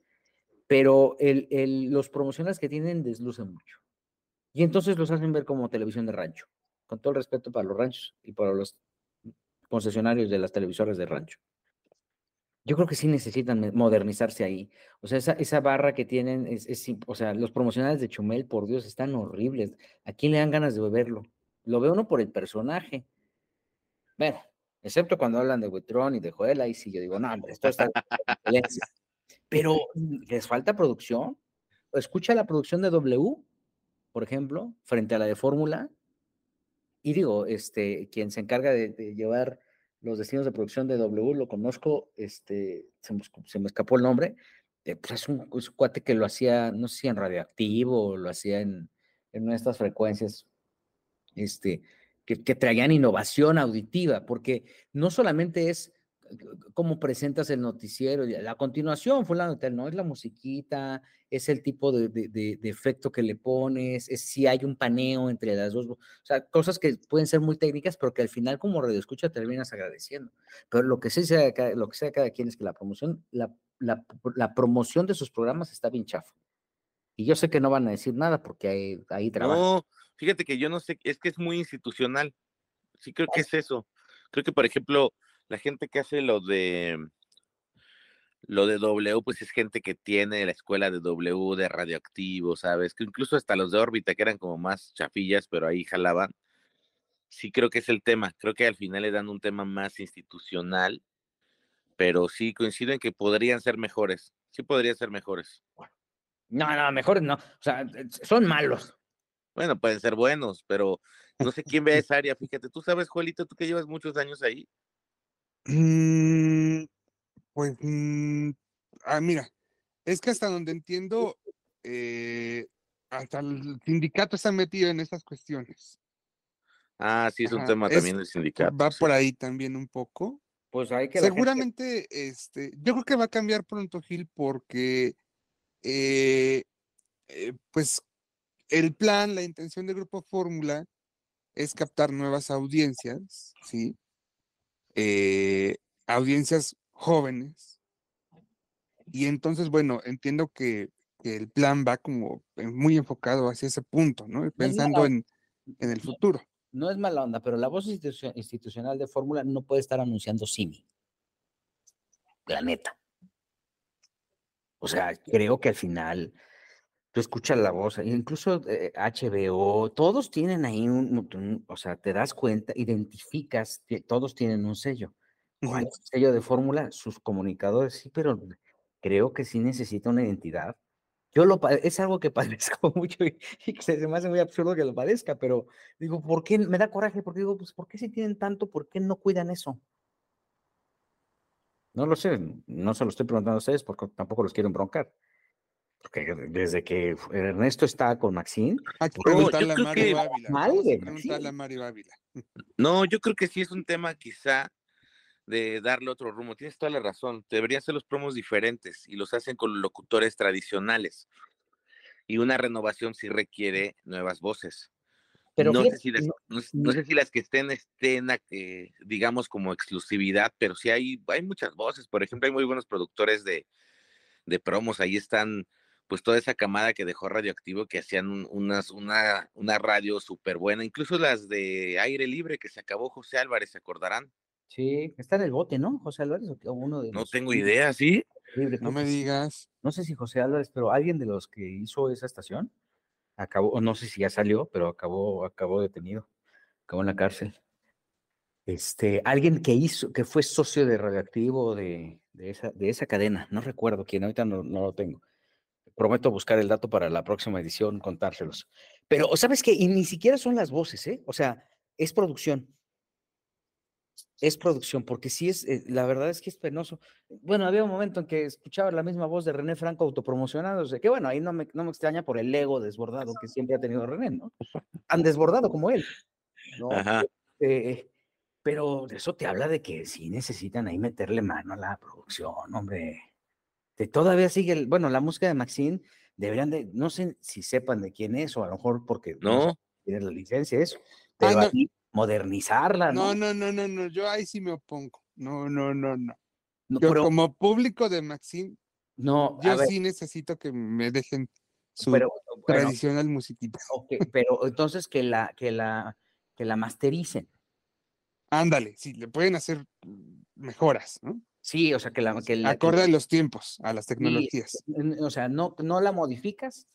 pero los promocionales que tienen deslucen mucho. Y entonces los hacen ver como televisión de rancho, con todo el respeto para los ranchos y para los concesionarios de las televisoras de rancho. Yo creo que sí necesitan modernizarse ahí. O sea, esa, esa barra que tienen, es, o sea, los promocionales de Chumel, por Dios, están horribles. ¿A quién le dan ganas de beberlo? Lo veo uno por el personaje. Bueno, excepto cuando hablan de Buitrón y de Joel, ahí sí yo digo, no, esto está Pero les falta producción. Escucha la producción de W por ejemplo, frente a la de Fórmula. Y digo, este, quien se encarga de, llevar los destinos de producción de W, lo conozco, este, se, me, escapó el nombre, eh, pues es un, cuate que lo hacía, no sé si en radioactivo, o lo hacía en, en una frecuencias, este, que, que traían innovación auditiva, porque no solamente es cómo presentas el noticiero, la continuación, fulano tal, no es la musiquita, es el tipo de, de, efecto que le pones, es si hay un paneo entre las dos, o sea, cosas que pueden ser muy técnicas, pero que al final como radio escucha terminas agradeciendo. Pero lo que sea, lo que sea cada quien es que la promoción, la, la, la promoción de sus programas está bien chafa. Y yo sé que no van a decir nada porque ahí, ahí trabajan. No, fíjate que yo no sé, es que es muy institucional. Sí creo que es eso. Creo que, por ejemplo, la gente que hace lo de lo de W, pues es gente que tiene la escuela de W de radioactivo, ¿sabes? Que incluso hasta los de órbita, que eran como más chafillas, pero ahí jalaban. Sí creo que es el tema. Creo que al final le dan un tema más institucional, pero sí coincido en que podrían ser mejores. Sí podrían ser mejores. No, no, mejores no. O sea, son malos. Bueno, pueden ser buenos, pero no sé quién ve esa área. Fíjate, tú sabes, Juelito, tú que llevas muchos años ahí. Mm, pues, mm, ah, mira, es que hasta donde entiendo, eh, hasta el sindicato está metido en estas cuestiones. Ah, sí, es un tema también del sindicato. Va por ahí también un poco. Pues hay que. Seguramente, este, yo creo que va a cambiar pronto, Gil, porque, eh, eh, pues, el plan, la intención del Grupo Fórmula es captar nuevas audiencias, ¿sí? Eh, audiencias jóvenes. Y entonces, bueno, entiendo que, el plan va como muy enfocado hacia ese punto, ¿no? Pensando en, el futuro. No es mala onda, pero la voz institucional de Fórmula no puede estar anunciando Simi. La neta. O sea, creo que al final tú escuchas la voz, incluso HBO, eh, todos tienen ahí un, o sea, te das cuenta, identificas, que todos tienen un sello. ¿Cuál sello de fórmula? Sus comunicadores, sí, pero creo que sí necesita una identidad. Yo lo es algo que padezco mucho y, que se me hace muy absurdo que lo padezca, pero digo, ¿por qué me da coraje? Porque digo, pues, ¿por qué si tienen tanto? ¿Por qué no cuidan eso? No lo sé, no se lo estoy preguntando a ustedes porque tampoco los quiero broncar. Porque desde que Ernesto está con Maxine. No, yo creo que sí es un tema quizá de darle otro rumbo. Tienes toda la razón. Deberían ser los promos diferentes y los hacen con locutores tradicionales. Y una renovación sí requiere nuevas voces. Pero no, sé si las, no, sé si las que estén estén, eh, digamos, como exclusividad, pero sí hay, hay muchas voces. Por ejemplo, hay muy buenos productores de, de promos. Ahí están pues toda esa camada que dejó radioactivo que hacían unas, una, una radio súper buena, incluso las de aire libre que se acabó José Álvarez, ¿se acordarán? Sí, está en el bote, ¿no? José Álvarez o uno de No tengo idea, ¿sí? no me digas. No sé si José Álvarez, pero alguien de los que hizo esa estación acabó, no sé si ya salió, pero acabó, acabó detenido, acabó en la cárcel. Este, alguien que hizo, que fue socio de radioactivo de, de, esa, de esa cadena, no recuerdo quién, ahorita no, no lo tengo prometo buscar el dato para la próxima edición, contárselos. Pero, ¿sabes qué? Y ni siquiera son las voces, ¿eh? O sea, es producción. Es producción, porque sí es, eh, la verdad es que es penoso. Bueno, había un momento en que escuchaba la misma voz de René Franco autopromocionándose, que bueno, ahí no me, no me extraña por el ego desbordado que siempre ha tenido René, ¿no? Han desbordado como él. ¿no? Ajá. Eh, pero eso te habla de que sí necesitan ahí meterle mano a la producción, hombre todavía sigue, el, bueno, la música de Maxine, deberían de, no sé si sepan de quién es, o a lo mejor porque no, tiene la licencia, eso, pero modernizarla, ¿no? No, no, no, no, yo ahí sí me opongo. No, no, no, no. yo como público de Maxine, no, yo sí necesito que me dejen su tradicional musiquita. pero entonces que la, que la, que la mastericen. Ándale, sí, le pueden hacer mejoras, ¿no? Sí, o sea, que la... Que la Acorde a los tiempos, a las tecnologías. o sea, no, no la modificas,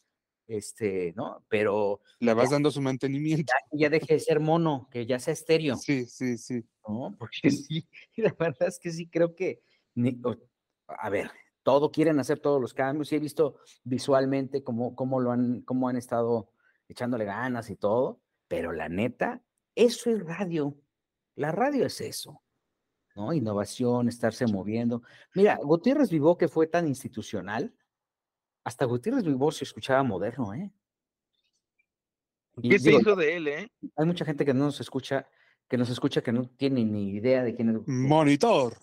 este, ¿no? Pero... Le vas dando su mantenimiento. Ya, deje de ser mono, que ya sea estéreo. Sí, sí, sí. ¿No? Porque sí, la verdad es que sí creo que... a ver, todo quieren hacer todos los cambios y he visto visualmente cómo, cómo lo han, cómo han estado echándole ganas y todo, pero la neta, eso es radio. La radio es eso. ¿No? Innovación, estarse moviendo. Mira, Gutiérrez Vivó, que fue tan institucional, hasta Gutiérrez Vivó se escuchaba moderno, ¿eh? ¿Qué se hizo de él, eh? Hay mucha gente que no nos escucha, que nos escucha que no tiene ni idea de quién es. Monitor.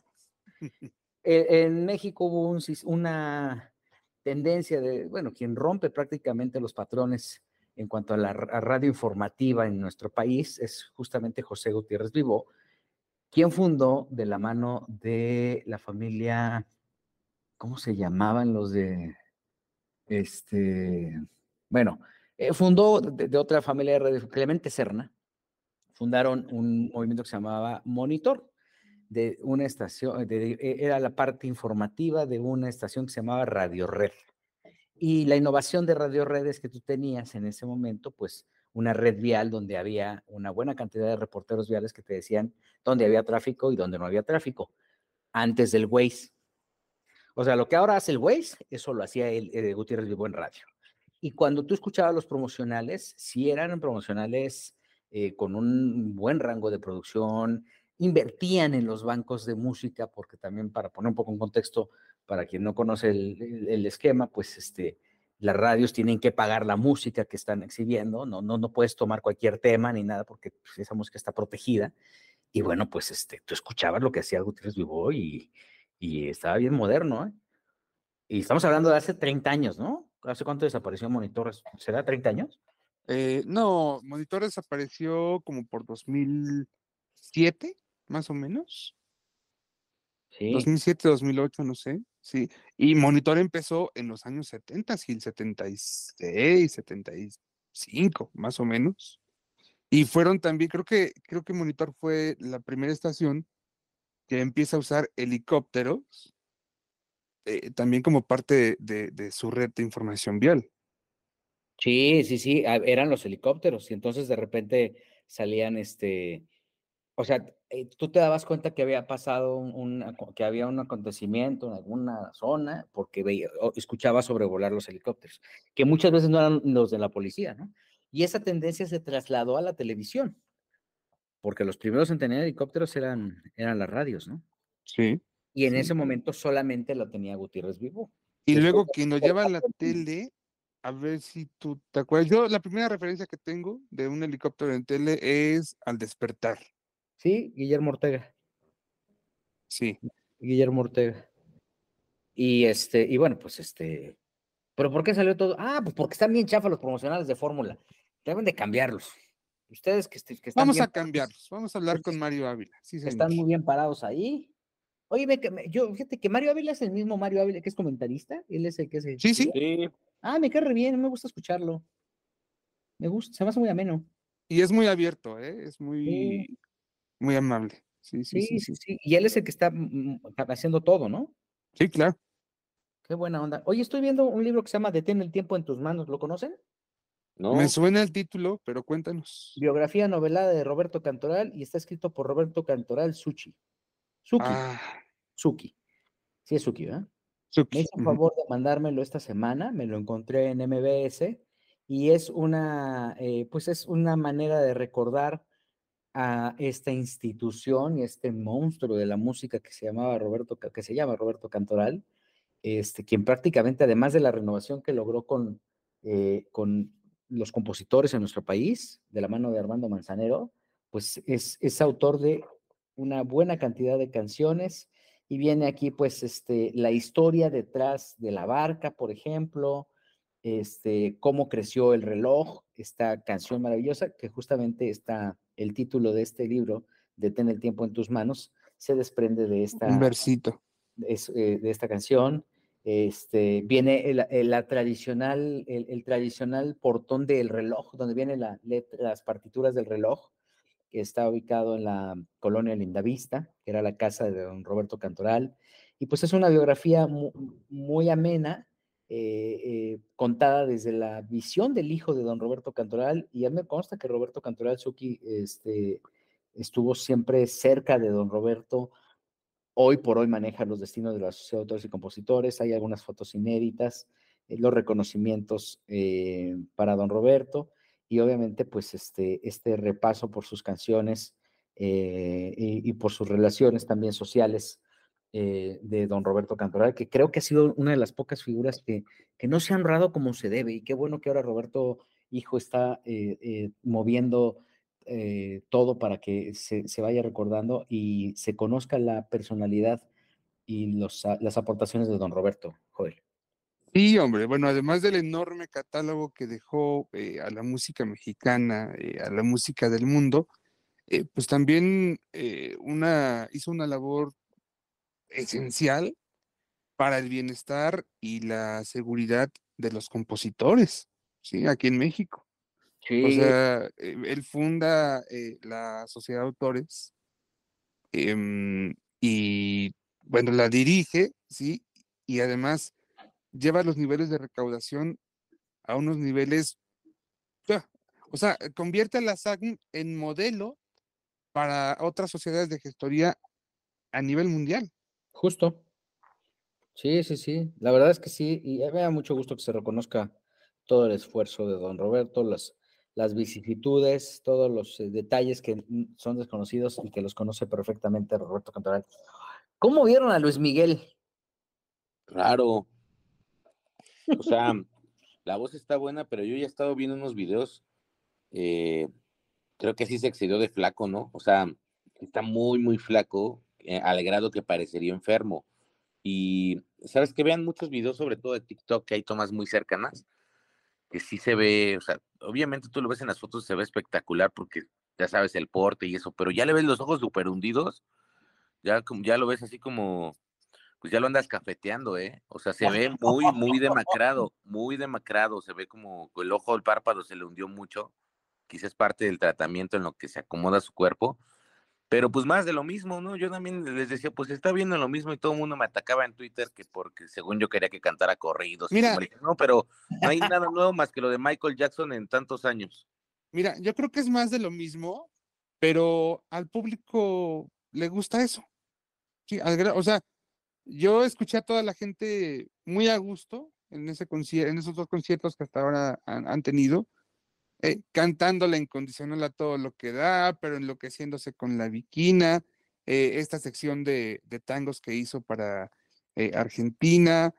E, en México hubo una tendencia de, bueno, quien rompe prácticamente los patrones en cuanto a la radio informativa en nuestro país es justamente José Gutiérrez Vivo, quien fundó de la mano de la familia, ¿cómo se llamaban los de, este, bueno, eh, fundó de, otra familia de radio, Clemente Serna, fundaron un movimiento que se llamaba Monitor, de una estación, e, era la parte informativa de una estación que se llamaba Radio Red. Y la innovación de Radio Red es que tú tenías en ese momento, pues, una red vial donde había una buena cantidad de reporteros viales que te decían dónde había tráfico y dónde no había tráfico, antes del Waze. O sea, lo que ahora hace el Waze, eso lo hacía el, el Gutiérrez Vivo en radio. Y cuando tú escuchabas los promocionales, si eran promocionales eh, con un buen rango de producción, invertían en los bancos de música, porque también para poner un poco en contexto, para quien no conoce el, esquema, pues este, las radios tienen que pagar la música que están exhibiendo, no, no, no puedes tomar cualquier tema ni nada porque pues, esa música está protegida. Y bueno, pues este, tú escuchabas lo que hacía Gutiérrez Vivo y, y estaba bien moderno, ¿eh? Y estamos hablando de hace 30 años, ¿no? ¿Hace cuánto desapareció Monitores? ¿Será 30 años? Eh, no, Monitor desapareció como por 2007, más o menos. Sí. 2007, 2008, no sé. Sí. Y Monitor empezó en los años 70, sí, 76, 75, más o menos. Y fueron también, creo que, creo que Monitor fue la primera estación que empieza a usar helicópteros eh, también como parte de, su red de información vial. Sí, sí, sí, eran los helicópteros y entonces de repente salían, este, o sea, eh, tú te dabas cuenta que había pasado un, que había un acontecimiento en alguna zona porque veía, escuchaba sobrevolar los helicópteros, que muchas veces no eran los de la policía, ¿no? Y esa tendencia se trasladó a la televisión, porque los primeros en tener helicópteros eran, eran las radios, ¿no? Sí. Y en ese momento solamente lo tenía Gutiérrez Vivo. Y luego quien nos lleva a la tele, a ver si tú te acuerdas. Yo la primera referencia que tengo de un helicóptero en tele es Al despertar. Sí, Guillermo Ortega. Sí. Guillermo Ortega. Y este, y bueno, pues este, pero ¿por qué salió todo? Ah, pues porque están bien chafas los promocionales de fórmula. Deben de cambiarlos. Ustedes que, están Vamos a cambiarlos. Vamos a hablar con Mario Ávila. Sí, están muy bien parados ahí. Oye, yo, fíjate que Mario Ávila es el mismo Mario Ávila que es comentarista. Él es el que es el. Sí, sí. Ah, me cae re bien, me gusta escucharlo. Me gusta, se me hace muy ameno. Y es muy abierto, ¿eh? Es muy, muy amable. Sí sí sí, sí sí Y él es el que está mm, mm, haciendo todo, ¿no? Sí, claro. Qué buena onda. Oye, estoy viendo un libro que se llama Detén el tiempo en tus manos. ¿Lo conocen? No. Me suena el título, pero cuéntanos. Biografía novelada de Roberto Cantoral y está escrito por Roberto Cantoral Suchi. Suki. Ah. Suki. Sí es Suki, ¿verdad? Suki. Me hizo el favor de mandármelo esta semana, me lo encontré en MBS y es una, eh, pues es una manera de recordar a esta institución y este monstruo de la música que se llamaba Roberto, que se llama Roberto Cantoral, este, quien prácticamente, además de la renovación que logró con, eh, con los compositores en nuestro país, de la mano de Armando Manzanero, pues es, es autor de una buena cantidad de canciones y viene aquí pues este, la historia detrás de la barca, por ejemplo, este, cómo creció el reloj, esta canción maravillosa que justamente está el título de este libro, Detén el tiempo en tus manos, se desprende de esta... Un versito. Eh, de esta canción. Este, viene el, la tradicional, el, tradicional portón del reloj, donde vienen la, las partituras del reloj, que está ubicado en la colonia Lindavista, que era la casa de don Roberto Cantoral. Y pues es una biografía muy, amena, eh, eh, contada desde la visión del hijo de don Roberto Cantoral. Y a mí me consta que Roberto Cantoral Suki este, estuvo siempre cerca de don Roberto. Hoy por hoy maneja los destinos de la de Autores y Compositores. Hay algunas fotos inéditas, eh, los reconocimientos para don Roberto y obviamente pues este, este repaso por sus canciones y, por sus relaciones también sociales eh, de don Roberto Cantoral, que creo que ha sido una de las pocas figuras que, que no se han honrado como se debe y qué bueno que ahora Roberto Hijo está eh, moviendo todo para que se, se, vaya recordando y se conozca la personalidad y los, las aportaciones de don Roberto, Joel. Sí, hombre, bueno, además del enorme catálogo que dejó eh, a la música mexicana, eh, a la música del mundo, eh, pues también una, hizo una labor esencial para el bienestar y la seguridad de los compositores, ¿sí? Aquí en México. O sea, él funda la Sociedad de Autores em, y, bueno, la dirige, ¿sí? Y además lleva los niveles de recaudación a unos niveles, o sea, convierte a la SACM en modelo para otras sociedades de gestoría a nivel mundial. Justo. Sí, sí, sí. La verdad es que sí, y me da mucho gusto que se reconozca todo el esfuerzo de don Roberto, las, las vicisitudes, todos los eh, detalles que son desconocidos y que los conoce perfectamente Roberto Cantoral. ¿Cómo vieron a Luis Miguel? Raro. O sea, la voz está buena, pero yo ya he estado viendo unos videos. Eh, creo que sí se excedió de flaco, ¿no? O sea, está muy, muy flaco, eh, al grado que parecería enfermo. Y, ¿sabes? Que vean muchos videos, sobre todo de TikTok, que hay tomas muy cercanas, que sí se ve, o sea, obviamente tú lo ves en las fotos, se ve espectacular porque ya sabes el porte y eso, pero ya le ves los ojos súper hundidos, ya, ya lo ves así como, pues ya lo andas cafeteando, ¿eh? O sea, se ve muy, muy demacrado, muy demacrado, se ve como el ojo, el párpado se le hundió mucho, quizás parte del tratamiento en lo que se acomoda su cuerpo, pero pues más de lo mismo, ¿no? Yo también les decía, pues está viendo lo mismo y todo el mundo me atacaba en Twitter que porque según yo quería que cantara corridos. Mira, no, pero no hay nada nuevo más que lo de Michael Jackson en tantos años. Mira, yo creo que es más de lo mismo, pero al público le gusta eso. Sí, o sea, yo escuché a toda la gente muy a gusto en, ese en esos dos conciertos que hasta ahora han tenido eh, cantando la incondicional a todo lo que da, pero enloqueciéndose con la viquina, eh, esta sección de, tangos que hizo para eh, Argentina,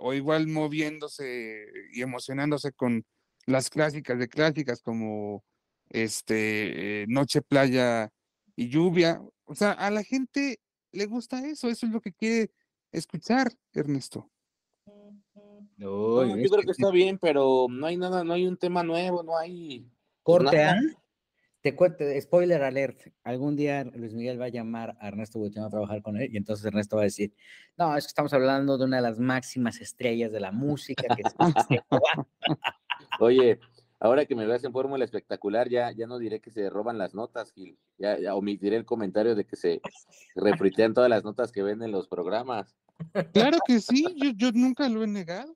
o igual moviéndose y emocionándose con las clásicas de clásicas como este Noche, Playa y Lluvia. O sea, a la gente le gusta eso, eso es lo que quiere escuchar, Ernesto yo creo que está bien, pero no hay nada, no hay un tema nuevo, no hay. Corte A. Te cuento, spoiler alert, algún día Luis Miguel va a llamar a Ernesto Buitrón a trabajar con él y entonces Ernesto va a decir, no, es que estamos hablando de una de las máximas estrellas de la música. Que Oye, ahora que me veas en fórmula espectacular, ya, ya no diré que se roban las notas, Gil. Ya, ya omitiré el comentario de que se refritean todas las notas que ven en los programas. Claro que sí, yo, yo nunca lo he negado.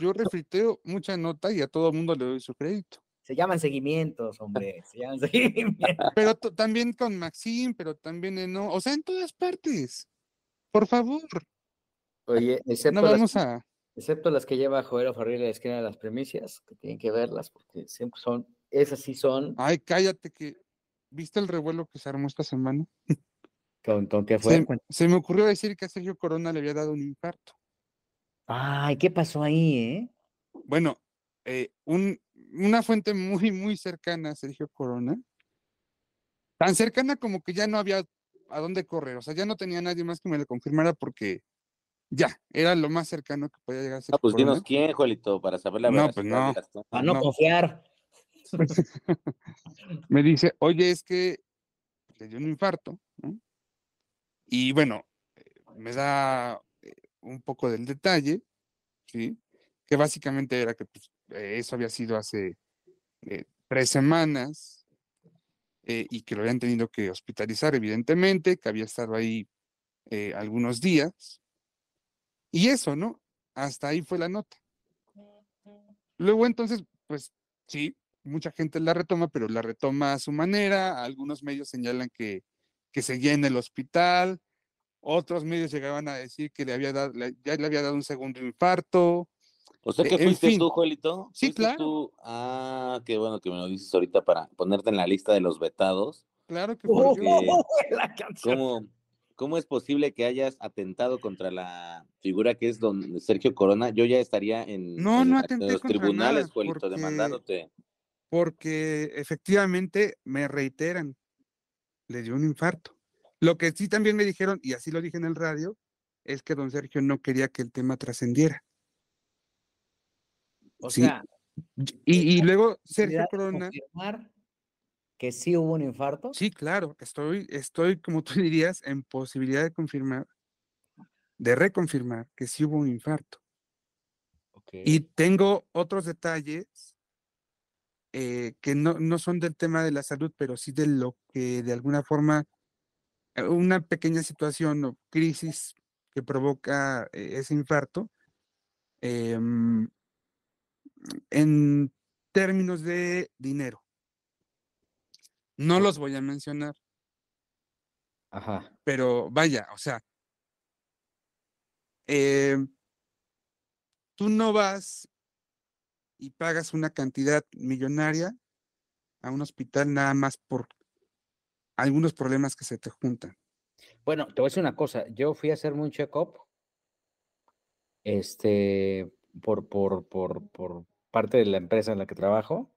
Yo refriteo mucha nota y a todo el mundo le doy su crédito. Se llaman seguimientos, hombre. Se llaman seguimientos. Pero también con Maxim, pero también en no, o sea, en todas partes. Por favor. Oye, excepto, las, a... excepto las que lleva Joel Farril a la esquina de las premisas, que tienen que verlas, porque siempre son, esas sí son. Ay, cállate que. ¿Viste el revuelo que se armó esta semana? ¿Con, qué fue? se, me ocurrió decir que a Sergio Corona le había dado un infarto. Ay, ¿qué pasó ahí, eh? Bueno, eh, un, una fuente muy, muy cercana a Sergio Corona, tan cercana como que ya no había a dónde correr, o sea, ya no tenía nadie más que me lo confirmara porque ya, era lo más cercano que podía llegar a ser. Ah, pues dinos quién, Juelito, para saber la verdad. No, pues no. Para no, confiar. me dice, oye, es que le dio un infarto, ¿no? Y bueno, eh, me da un poco del detalle, ¿sí? Que básicamente era que pues, eh, eso había sido hace eh, tres semanas eh, y que lo habían tenido que hospitalizar, evidentemente, que había estado ahí algunos días. Y eso, ¿no? Hasta ahí fue la nota. Luego entonces, pues sí, mucha gente la retoma, pero la retoma a su manera. Algunos medios señalan que, que seguía en el hospital, otros medios llegaban a decir que le había dado, ya le había dado un segundo infarto. O sea que fuiste tú, Joelito. Sí, claro. Ah, qué bueno que me lo dices ahorita para ponerte en la lista de los vetados. Claro que fue. ¿cómo, ¿Cómo es posible que hayas atentado contra la figura que es don Sergio Corona? Yo ya estaría en, los tribunales, Joelito, demandándote. Porque efectivamente me reiteran, le dio un infarto. Lo que sí también me dijeron, y así lo dije en el radio, es que don Sergio no quería que el tema trascendiera. O Sí. sea, Y, y luego ¿posibilidad Sergio Corona, confirmar que sí hubo un infarto. sí, claro, estoy, estoy, como tú dirías, en posibilidad de confirmar, de reconfirmar que sí hubo un infarto. Y tengo otros detalles eh, que no, no son del tema de la salud, pero sí de lo que de alguna forma, una pequeña situación o crisis que provoca eh, ese infarto, em, en términos de dinero. No los voy a mencionar, Ajá. pero vaya, o sea, em, tú no vas y pagas una cantidad millonaria a un hospital nada más por algunos problemas que se te juntan. Bueno, te voy a decir una cosa. Yo fui a hacerme un check-up. Este, por, por, por, por parte de la empresa en la que trabajo.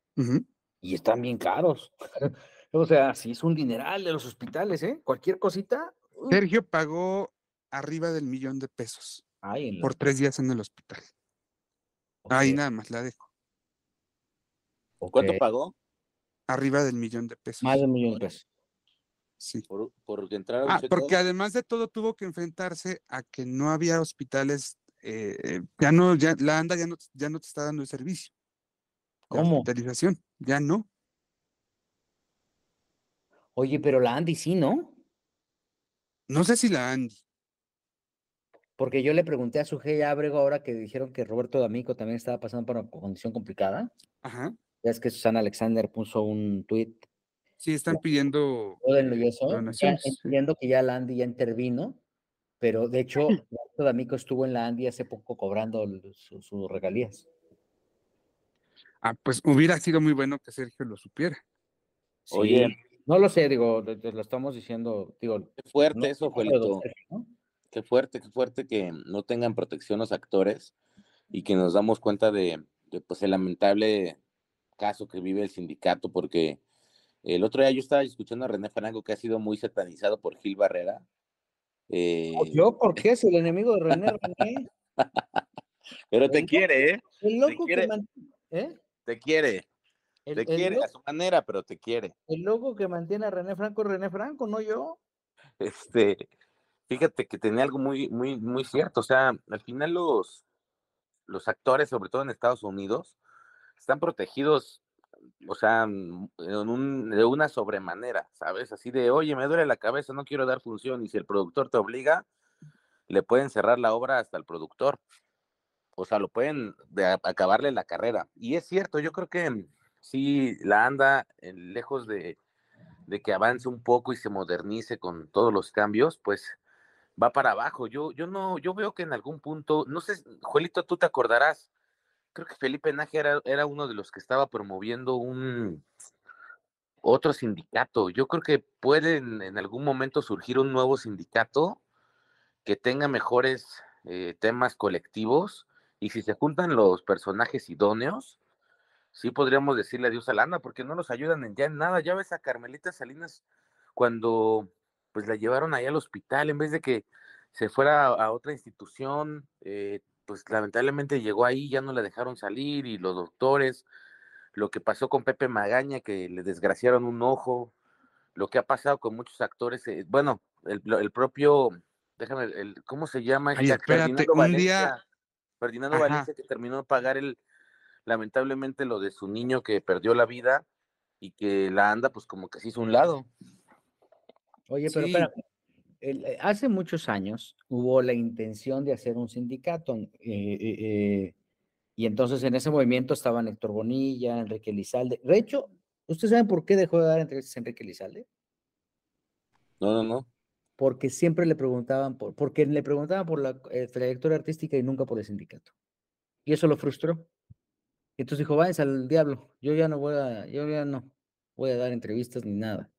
Y están bien caros. o sea, sí es un dineral de los hospitales, ¿eh? Cualquier cosita. uh, Sergio pagó arriba del millón de pesos ay, en la- por tres días en el hospital. Ahí nada más la dejo. ¿Cuánto ok, pagó Arriba del millón de pesos. Más de un millón de pesos. Sí. por, por entrar a un Ah, porque además de todo tuvo que enfrentarse a que no había hospitales, eh, ya no, ya la ANDA ya no, ya no te está dando el servicio. ¿Cómo? hospitalización, ya no. Oye, pero la Andy sí, ¿no? No sé si la Andy. Porque yo le pregunté a su G. Abrego ahora que dijeron que Roberto D'Amico también estaba pasando por una condición complicada. Ajá. Ya es que Susana Alexander puso un tweet Sí, están pidiendo ya donaciones. sí. entiendo que ya la Andy ya intervino, pero de hecho, D'Amico estuvo en la Andy hace poco cobrando su- sus regalías. Ah, pues hubiera sido muy bueno que Sergio lo supiera. Oye. No lo sé, digo, te- te lo estamos diciendo, digo, Qué fuerte no eso, Juelito. Qué fuerte, qué fuerte que no tengan protección los actores y que nos damos cuenta de, de, pues el lamentable caso que vive el sindicato, porque el otro día yo estaba escuchando a René Franco que ha sido muy satanizado por Gil Barrera. Eh, ¿Yo por qué? Si el enemigo de René, René, pero te el quiere, ¿eh? el loco quiere. que man- ¿eh? Te quiere, El, te el quiere lo- a su manera, pero te quiere. el loco que mantiene a René Franco es René Franco, no yo. Este, fíjate que tenía algo muy, muy, muy cierto. O sea, al final los, los actores, sobre todo en Estados Unidos, están protegidos, o sea, mm, en un- de una sobremanera, ¿sabes? Así de, oye, me duele la cabeza, no quiero dar función. Y si el productor te obliga, le pueden cerrar la obra hasta el productor. O sea, lo pueden acabarle la carrera. Y es cierto, yo creo que mm, sí, la anda eh, lejos de, de que avance un poco y se modernice con todos los cambios, pues va para abajo. Yo, yo no, yo veo que en algún punto, no sé, Juelito, tú te acordarás, creo que Felipe Naje era, uno de los que estaba promoviendo un otro sindicato. Yo creo que puede en, en algún momento surgir un nuevo sindicato que tenga mejores eh, temas colectivos y si se juntan los personajes idóneos, sí podríamos decirle adiós a Lana porque no nos ayudan en ya en nada. Ya ves a Carmelita Salinas cuando pues la llevaron ahí al hospital en vez de que se fuera a, a otra institución, eh, pues lamentablemente llegó ahí, ya no la dejaron salir y los doctores, lo que pasó con Pepe Magaña, que le desgraciaron un ojo, lo que ha pasado con muchos actores, eh, bueno, el, propio, déjame, el, ¿cómo se llama? Ay, Este? espérate, Ferdinando un día- Ferdinando Ajá. Valencia que terminó de pagar el, lamentablemente lo de su niño que perdió la vida y que la anda pues como que se hizo un lado. Oye, pero Sí. espérame. El- eh, hace muchos años hubo la intención de hacer un sindicato eh, eh, y entonces en ese movimiento estaban Héctor Bonilla, Enrique Lizalde. De hecho, ¿ustedes saben por qué dejó de dar entrevistas a Enrique Lizalde? No, no, no. Porque siempre le preguntaban por, porque le preguntaban por la eh, trayectoria artística y nunca por el sindicato. Y eso lo frustró. Entonces dijo, váyanse al diablo, yo ya no voy a, yo ya no voy a dar entrevistas ni nada.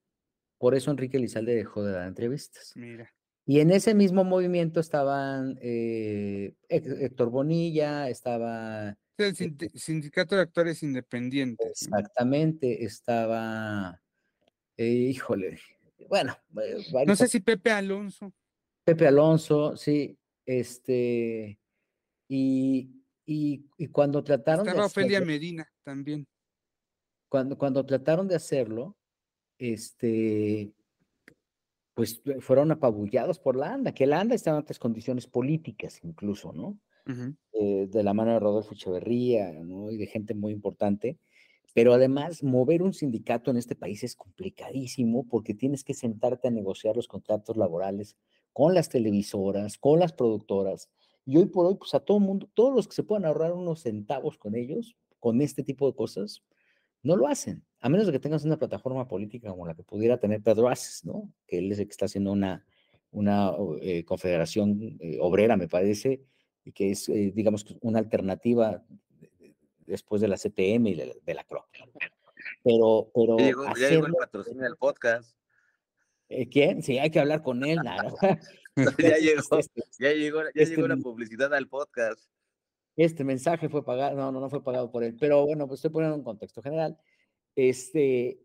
Por eso Enrique Lizalde dejó de dar entrevistas. Mira. Y en ese mismo movimiento estaban eh, Hé- Héctor Bonilla, estaba El sindi- sindicato de actores independientes. exactamente, estaba, eh, híjole, bueno. Eh, no sé si Pepe Alonso. Pepe Alonso, sí, este, y, y, cuando trataron Estaba Ofelia Medina también. Cuando, cuando trataron de hacerlo, este, pues fueron apabullados por la ANDA, que la ANDA estaba en otras condiciones políticas incluso, ¿no? Eh, de la mano de Rodolfo Echeverría, ¿no? Y de gente muy importante. Pero además, mover un sindicato en este país es complicadísimo porque tienes que sentarte a negociar los contratos laborales con las televisoras, con las productoras. Y hoy por hoy, pues a todo mundo, todos los que se puedan ahorrar unos centavos con ellos, con este tipo de cosas, no lo hacen, a menos de que tengas una plataforma política como la que pudiera tener Pedro Aces, ¿no? Que él es el que está haciendo una, una eh, confederación eh, obrera, me parece, y que es, eh, digamos, una alternativa después de la CTM y de, la CROC. Pero, pero. Ya llegó, ya llegó el patrocinio del podcast. ¿Quién? Sí, hay que hablar con él. ya llegó, ya llegó, ya llegó la publicidad al podcast. Este mensaje fue pagado, no, no, no fue pagado por él, pero bueno, pues estoy poniendo un contexto general. Este,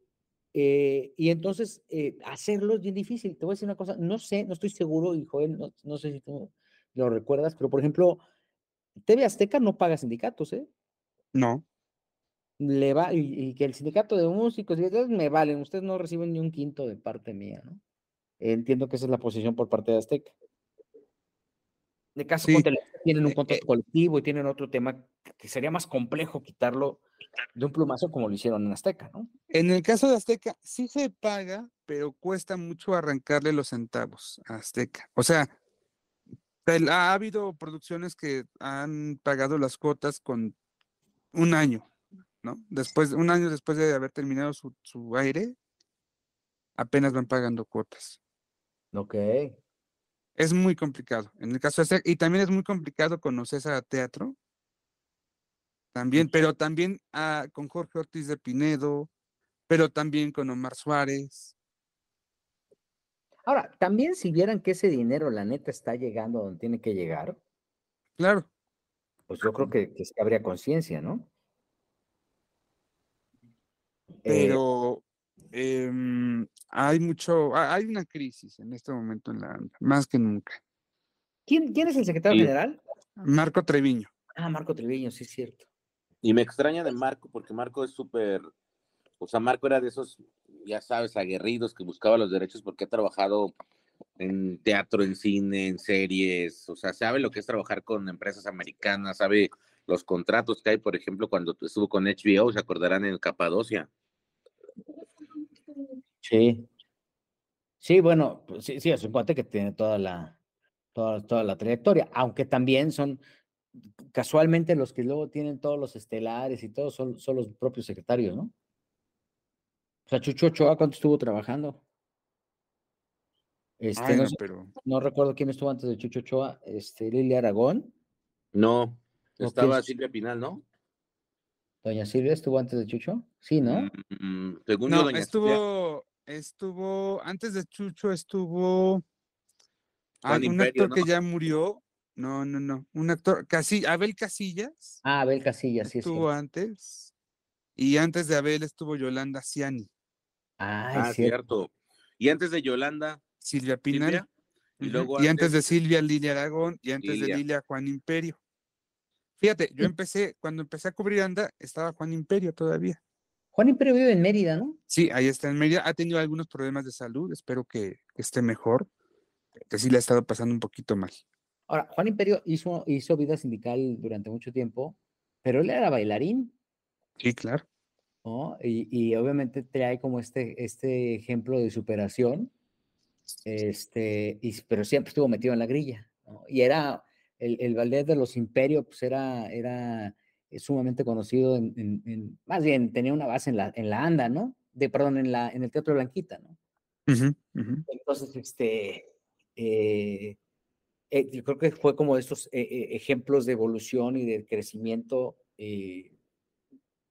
eh, y entonces, eh, hacerlo es bien difícil. Te voy a decir una cosa, no sé, no estoy seguro, y Joel, no, no sé si tú lo recuerdas, pero por ejemplo, TV Azteca no paga sindicatos, ¿eh? No. Le va, y, que el sindicato de músicos y me valen, ustedes no reciben ni un quinto de parte mía, ¿no? Entiendo que esa es la posición por parte de Azteca. De caso tienen un eh, contrato eh colectivo y tienen otro tema que sería más complejo quitarlo de un plumazo como lo hicieron en Azteca, ¿no? En el caso de Azteca sí se paga, pero cuesta mucho arrancarle los centavos a Azteca. O sea, ha habido producciones que han pagado las cuotas con un año, ¿no? Después, un año después de haber terminado su, su aire, apenas van pagando cuotas. Ok. Es muy complicado. En el caso de y también es muy complicado conocer a teatro. También, pero también ah, con Jorge Ortiz de Pinedo, pero también con Omar Suárez. Ahora, también si vieran que ese dinero, la neta, está llegando donde tiene que llegar. Claro. Pues yo creo que, que habría conciencia, ¿no? Eh, Em, hay mucho, hay una crisis en este momento en la más que nunca. ¿Quién, quién es el secretario general? Marco Treviño. Ah, Marco Treviño, sí es cierto. Y me extraña de Marco, porque Marco es súper, o sea, Marco era de esos, ya sabes, aguerridos que buscaba los derechos porque ha trabajado en teatro, en cine, en series, o sea, sabe lo que es trabajar con empresas americanas, sabe los contratos que hay, por ejemplo, cuando estuvo con HBO, se acordarán en Capadocia. Sí. Sí, bueno, pues sí, sí, es un cuate que tiene toda la, toda, toda la trayectoria, aunque también son casualmente los que luego tienen todos los estelares y todos son, son los propios secretarios, ¿no? O sea, Chucho Ochoa, ¿cuánto estuvo trabajando? Este, no, pero... no, recuerdo quién estuvo antes de Chucho Ochoa, este, Lilia Aragón. No, estaba Silvia Pinal, ¿no? Doña Silvia estuvo antes de Chucho, sí, ¿no? Mm, mm, según no, estuvo, estuvo, antes de Chucho estuvo un actor que ya murió. No, no, no. Un actor, casi Abel Casillas. Ah, Abel Casillas, sí. Estuvo antes. Y antes de Abel estuvo Yolanda Ciani. Ah, es cierto. Y antes de Yolanda. Silvia Pinal. Y, luego y antes, de Silvia, Lilia Aragón. Y antes de Lilia, Juan Imperio. Fíjate, yo empecé, cuando empecé a cubrir Anda, estaba Juan Imperio todavía. Juan Imperio vive en Mérida, ¿no? Sí, ahí está en Mérida. Ha tenido algunos problemas de salud, espero que, esté mejor, que sí le ha estado pasando un poquito mal. Ahora, Juan Imperio hizo, hizo vida sindical durante mucho tiempo, pero él era bailarín. Sí, claro. Y, obviamente trae como este, este ejemplo de superación, este, pero siempre estuvo metido en la grilla. Y era el, el ballet de los imperios, pues era, era sumamente conocido en, más bien tenía una base en la, en la ANDA, ¿no? De, perdón, en, la, en el Teatro Blanquita, ¿no? Entonces, este, eh, eh, yo creo que fue como de estos eh, ejemplos de evolución y de crecimiento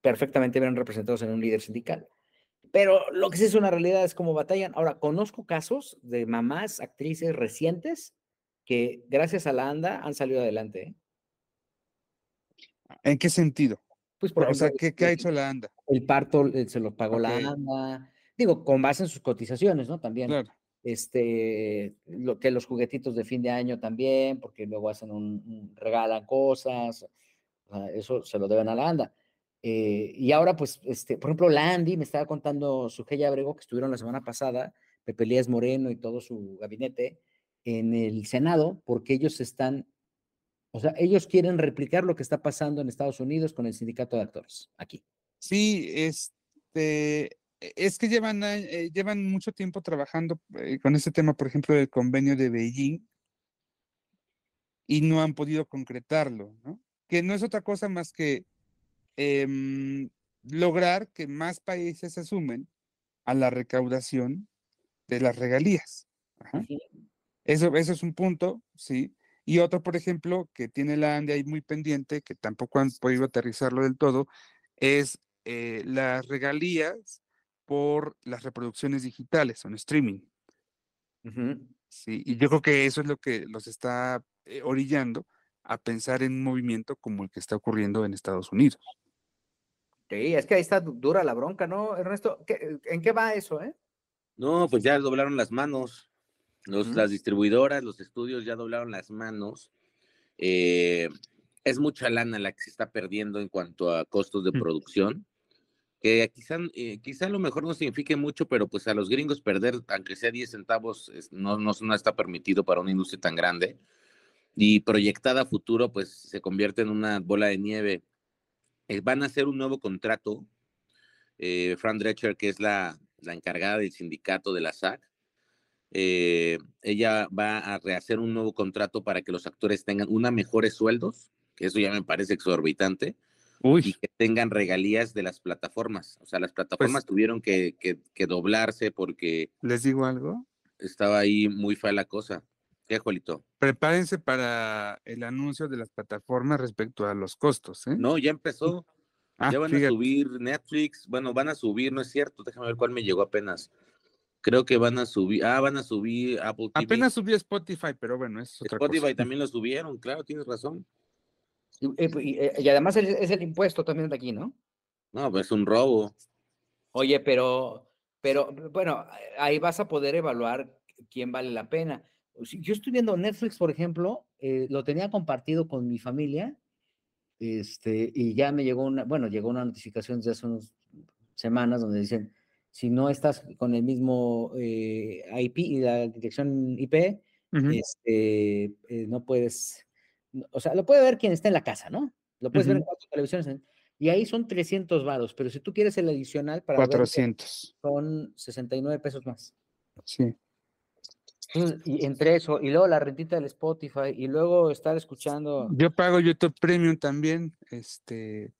perfectamente bien representados en un líder sindical. Pero lo que sí es una realidad es cómo batallan. Ahora, conozco casos de mamás, actrices recientes que gracias a la ANDA han salido adelante. ¿En qué sentido? Pues por o sea, ¿qué, ha hecho la ANDA? El parto se lo pagó la ANDA, digo, con base en sus cotizaciones, ¿no? También. Este, lo, que los juguetitos de fin de año también, porque luego hacen un, regalan cosas, eso se lo deben a la ANDA. Eh, y ahora, pues, este, por ejemplo, Landy me estaba contando su Gella Abrego, que estuvieron la semana pasada, Pepe Lías Moreno y todo su gabinete en el Senado, porque ellos están, o sea, ellos quieren replicar lo que está pasando en Estados Unidos con el sindicato de actores, aquí. Sí, este, es que llevan, eh, llevan mucho tiempo trabajando eh, con este tema, por ejemplo, del convenio de Beijing, y no han podido concretarlo, ¿no? Que no es otra cosa más que Em, lograr que más países asumen a la recaudación de las regalías. Eso, eso es un punto, sí. Y otro, por ejemplo, que tiene la ANDE ahí muy pendiente, que tampoco han podido aterrizarlo del todo, es eh, las regalías por las reproducciones digitales, en streaming. Sí, y yo creo que eso es lo que los está eh, orillando a pensar en un movimiento como el que está ocurriendo en Estados Unidos. Sí, es que ahí está dura la bronca, ¿no, Ernesto? ¿En qué va eso, eh? No, pues ya doblaron las manos. Los, Las distribuidoras, los estudios ya doblaron las manos. Eh, es mucha lana la que se está perdiendo en cuanto a costos de producción. Que quizá, eh, quizá a lo mejor no signifique mucho, pero pues a los gringos perder, aunque sea 10 centavos, no, no, no está permitido para una industria tan grande. Y proyectada a futuro, pues se convierte en una bola de nieve eh, van a hacer un nuevo contrato. Fran Drescher, que es la, encargada del sindicato de la SAC, eh, ella va a rehacer un nuevo contrato para que los actores tengan una mejores sueldos, que eso ya me parece exorbitante, y que tengan regalías de las plataformas. O sea, las pues plataformas tuvieron que, doblarse porque... ¿Les digo algo? Estaba ahí muy fea la cosa. ¿Qué, Juelito? Prepárense para el anuncio de las plataformas respecto a los costos. ¿eh? No, ya empezó. Ah, ya van a subir Netflix. Bueno, van a subir, no es cierto. Déjame ver cuál me llegó apenas. Creo que van a subir. Ah, van a subir Apple TV. Apenas subió Spotify, pero bueno, es otra Spotify también lo subieron, claro, tienes razón. Y, eh, además es, el impuesto también de aquí, ¿no? No, pues es un robo. Oye, pero, pero bueno, ahí vas a poder evaluar quién vale la pena. Yo estoy viendo Netflix, por ejemplo, eh, lo tenía compartido con mi familia, este, y ya me llegó una, bueno, llegó una notificación desde hace unas semanas donde dicen, si no estás con el mismo eh, IP y la dirección IP, este, eh, no puedes, o sea, lo puede ver quien está en la casa, ¿no? Lo puedes ver en cuatro televisiones. Y ahí son 300 varos, pero si tú quieres el adicional para 400. son 69 pesos más. Sí. Y entre eso, y luego la rentita del Spotify, y luego estar escuchando. Yo pago YouTube Premium también, este.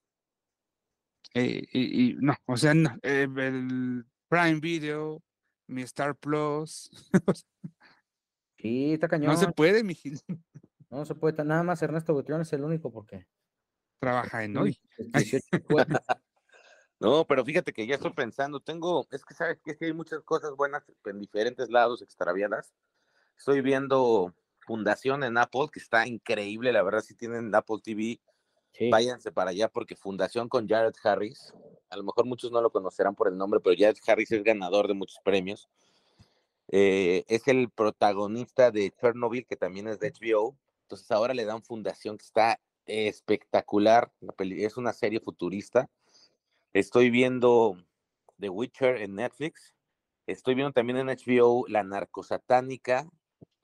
Eh, y, no, o sea, no, eh, el Prime Video, mi Star Plus. sí, está cañón. No se puede, mi Gil. No se puede, nada más Ernesto Butrón es el único porque. Trabaja en hoy. No, pero fíjate que ya estoy pensando, tengo, es que sabes que, es que hay muchas cosas buenas en diferentes lados extraviadas. Estoy viendo Fundación en Apple, que está increíble, la verdad, si tienen Apple TV, váyanse para allá porque Fundación con Jared Harris, a lo mejor muchos no lo conocerán por el nombre, pero Jared Harris es ganador de muchos premios. Eh, es el protagonista de Chernobyl, que también es de HBO. Entonces ahora le dan Fundación, que está espectacular. Es una serie futurista Estoy viendo The Witcher en Netflix. Estoy viendo también en HBO La Narcosatánica.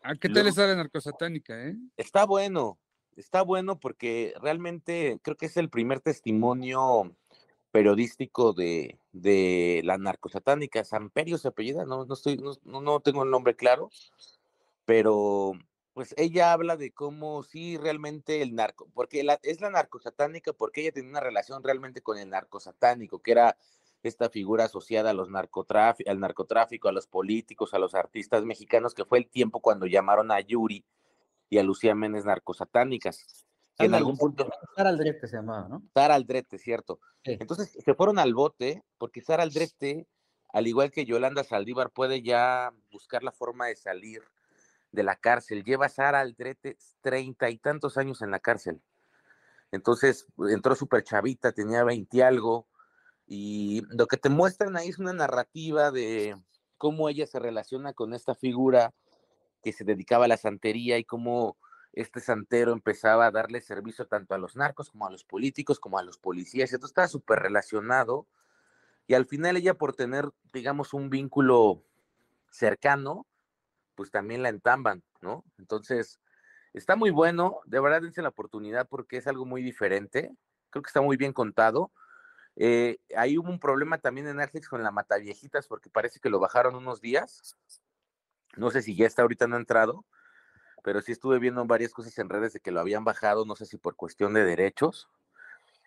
¿A ah, qué tal está la Narcosatánica, eh? Está bueno, está bueno porque realmente creo que es el primer testimonio periodístico de, de la narcosatánica. Samperio se apellida, no, no, estoy, no, no tengo el nombre claro, pero pues ella habla de cómo sí realmente el narco, porque es la narcosatánica, porque ella tiene una relación realmente con el narcosatánico, que era esta figura asociada a los narcotráfico, al narcotráfico, a los políticos, a los artistas mexicanos, que fue el tiempo cuando llamaron a Yuri y a Lucía Méndez narcosatánicas. en algún punto. Sara Aldrete se llamaba, ¿no? Sara Aldrete, cierto. Entonces se fueron al bote, porque Sara Aldrete, al igual que Yolanda Saldívar, puede ya buscar la forma de salir de la cárcel. Lleva a Sara Aldrete treinta y tantos años en la cárcel. Entonces entró súper chavita, tenía veinte algo, Y lo que te muestran ahí es una narrativa de cómo ella se relaciona con esta figura que se dedicaba a la santería y cómo este santero empezaba a darle servicio tanto a los narcos como a los políticos, como a los policías. Esto estaba súper relacionado. Y al final ella por tener, digamos, un vínculo cercano, pues también la entamban, ¿no? Entonces, está muy bueno, de verdad dense la oportunidad porque es algo muy diferente, creo que está muy bien contado. Eh, ahí hubo un problema también en Netflix con la Mataviejitas porque parece que lo bajaron unos días. No sé si ya está ahorita no ha entrado, pero sí estuve viendo varias cosas en redes de que lo habían bajado, no sé si por cuestión de derechos.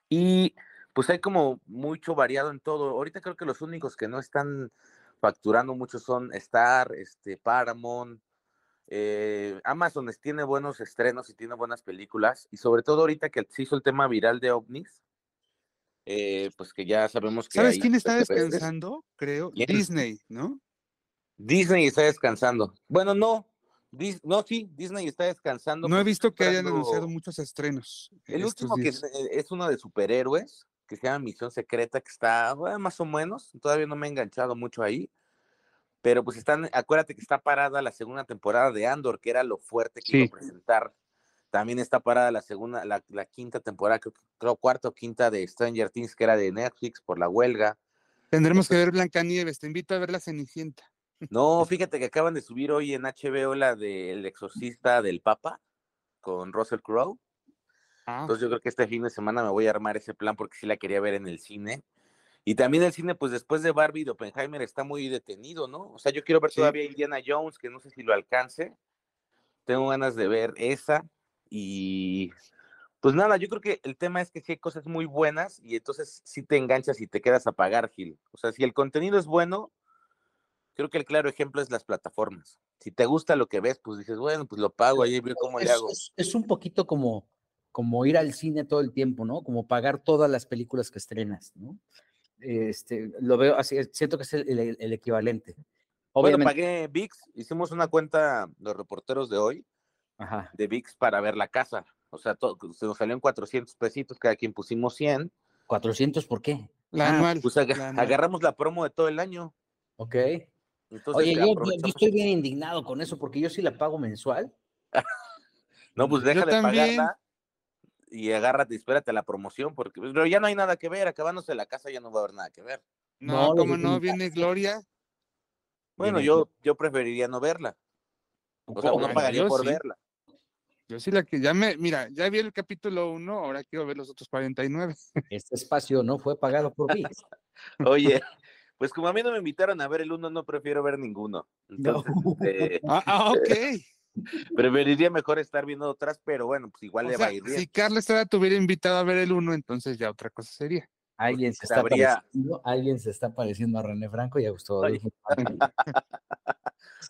Y pues hay como mucho variado en todo. Ahorita creo que los únicos que no están facturando mucho son Star, este, Paramount, eh, Amazon tiene buenos estrenos y tiene buenas películas. Y sobre todo ahorita que se hizo el tema viral de ovnis, eh, pues que ya sabemos que... ¿Sabes quién está descansando? Creo. Disney, ¿no? Disney está descansando. Bueno, no, no, sí, Disney está descansando. No he visto que hayan anunciado muchos estrenos. El último que eh, es, uno de superhéroes, que se llama Misión Secreta, que está más o menos, todavía no me he enganchado mucho ahí, pero pues están, acuérdate que está parada la segunda temporada de Andor, que era lo fuerte que iba a presentar. También está parada la segunda, la, quinta temporada, creo, creo cuarta o quinta de Stranger Things, que era de Netflix por la huelga. Tendremos que ver Blancanieves, te invito a ver la Cenicienta. No, fíjate que acaban de subir hoy en HBO la del exorcista del Papa con Russell Crowe. Ah. Entonces yo creo que este fin de semana me voy a armar ese plan porque sí la quería ver en el cine. Y también el cine, pues después de Barbie y de Oppenheimer está muy detenido, ¿no? O sea, yo quiero ver todavía Indiana Jones, que no sé si lo alcance. Tengo ganas de ver esa. Y pues nada, yo creo que el tema es que sí hay cosas muy buenas y entonces sí te enganchas y te quedas a pagar, Gil. O sea, si el contenido es bueno, creo que el claro ejemplo es las plataformas. Si te gusta lo que ves, pues dices, bueno, pues lo pago, ahí veo cómo le hago. Es, un poquito como, como ir al cine todo el tiempo, ¿no? Como pagar todas las películas que estrenas, ¿no? Este, lo veo así, siento que es el, equivalente. Obviamente. Bueno, pagué VIX, hicimos una cuenta, los reporteros de hoy, de VIX para ver la casa. O sea, se nos salió en 400 pesitos, cada quien pusimos 100. ¿400 por qué? La ah, anual. Pues agarramos la promo de todo el año. Ok. Oye, yo, estoy bien indignado con eso porque yo sí la pago mensual. no, pues deja de pagarla y agárrate y espérate la promoción porque pero ya no hay nada que ver, acabándose la casa ya no va a haber nada que ver. No, como no viene Gloria. Bueno, yo, yo preferiría no verla. O sea, no pagaría por verla. Yo sí la que ya me, mira, ya vi el capítulo 1, ahora quiero ver los otros 49. Este espacio no fue pagado por mí. Oye, pues como a mí no me invitaron a ver el uno, no prefiero ver ninguno. Este, ah, ah, ok. Preferiría mejor estar viendo otras, pero bueno, pues igual le va a ir bien. Si Carlos te hubiera invitado a ver el uno, entonces ya otra cosa sería. Alguien se, está pareciendo, alguien se está pareciendo a René Franco y a Gustavo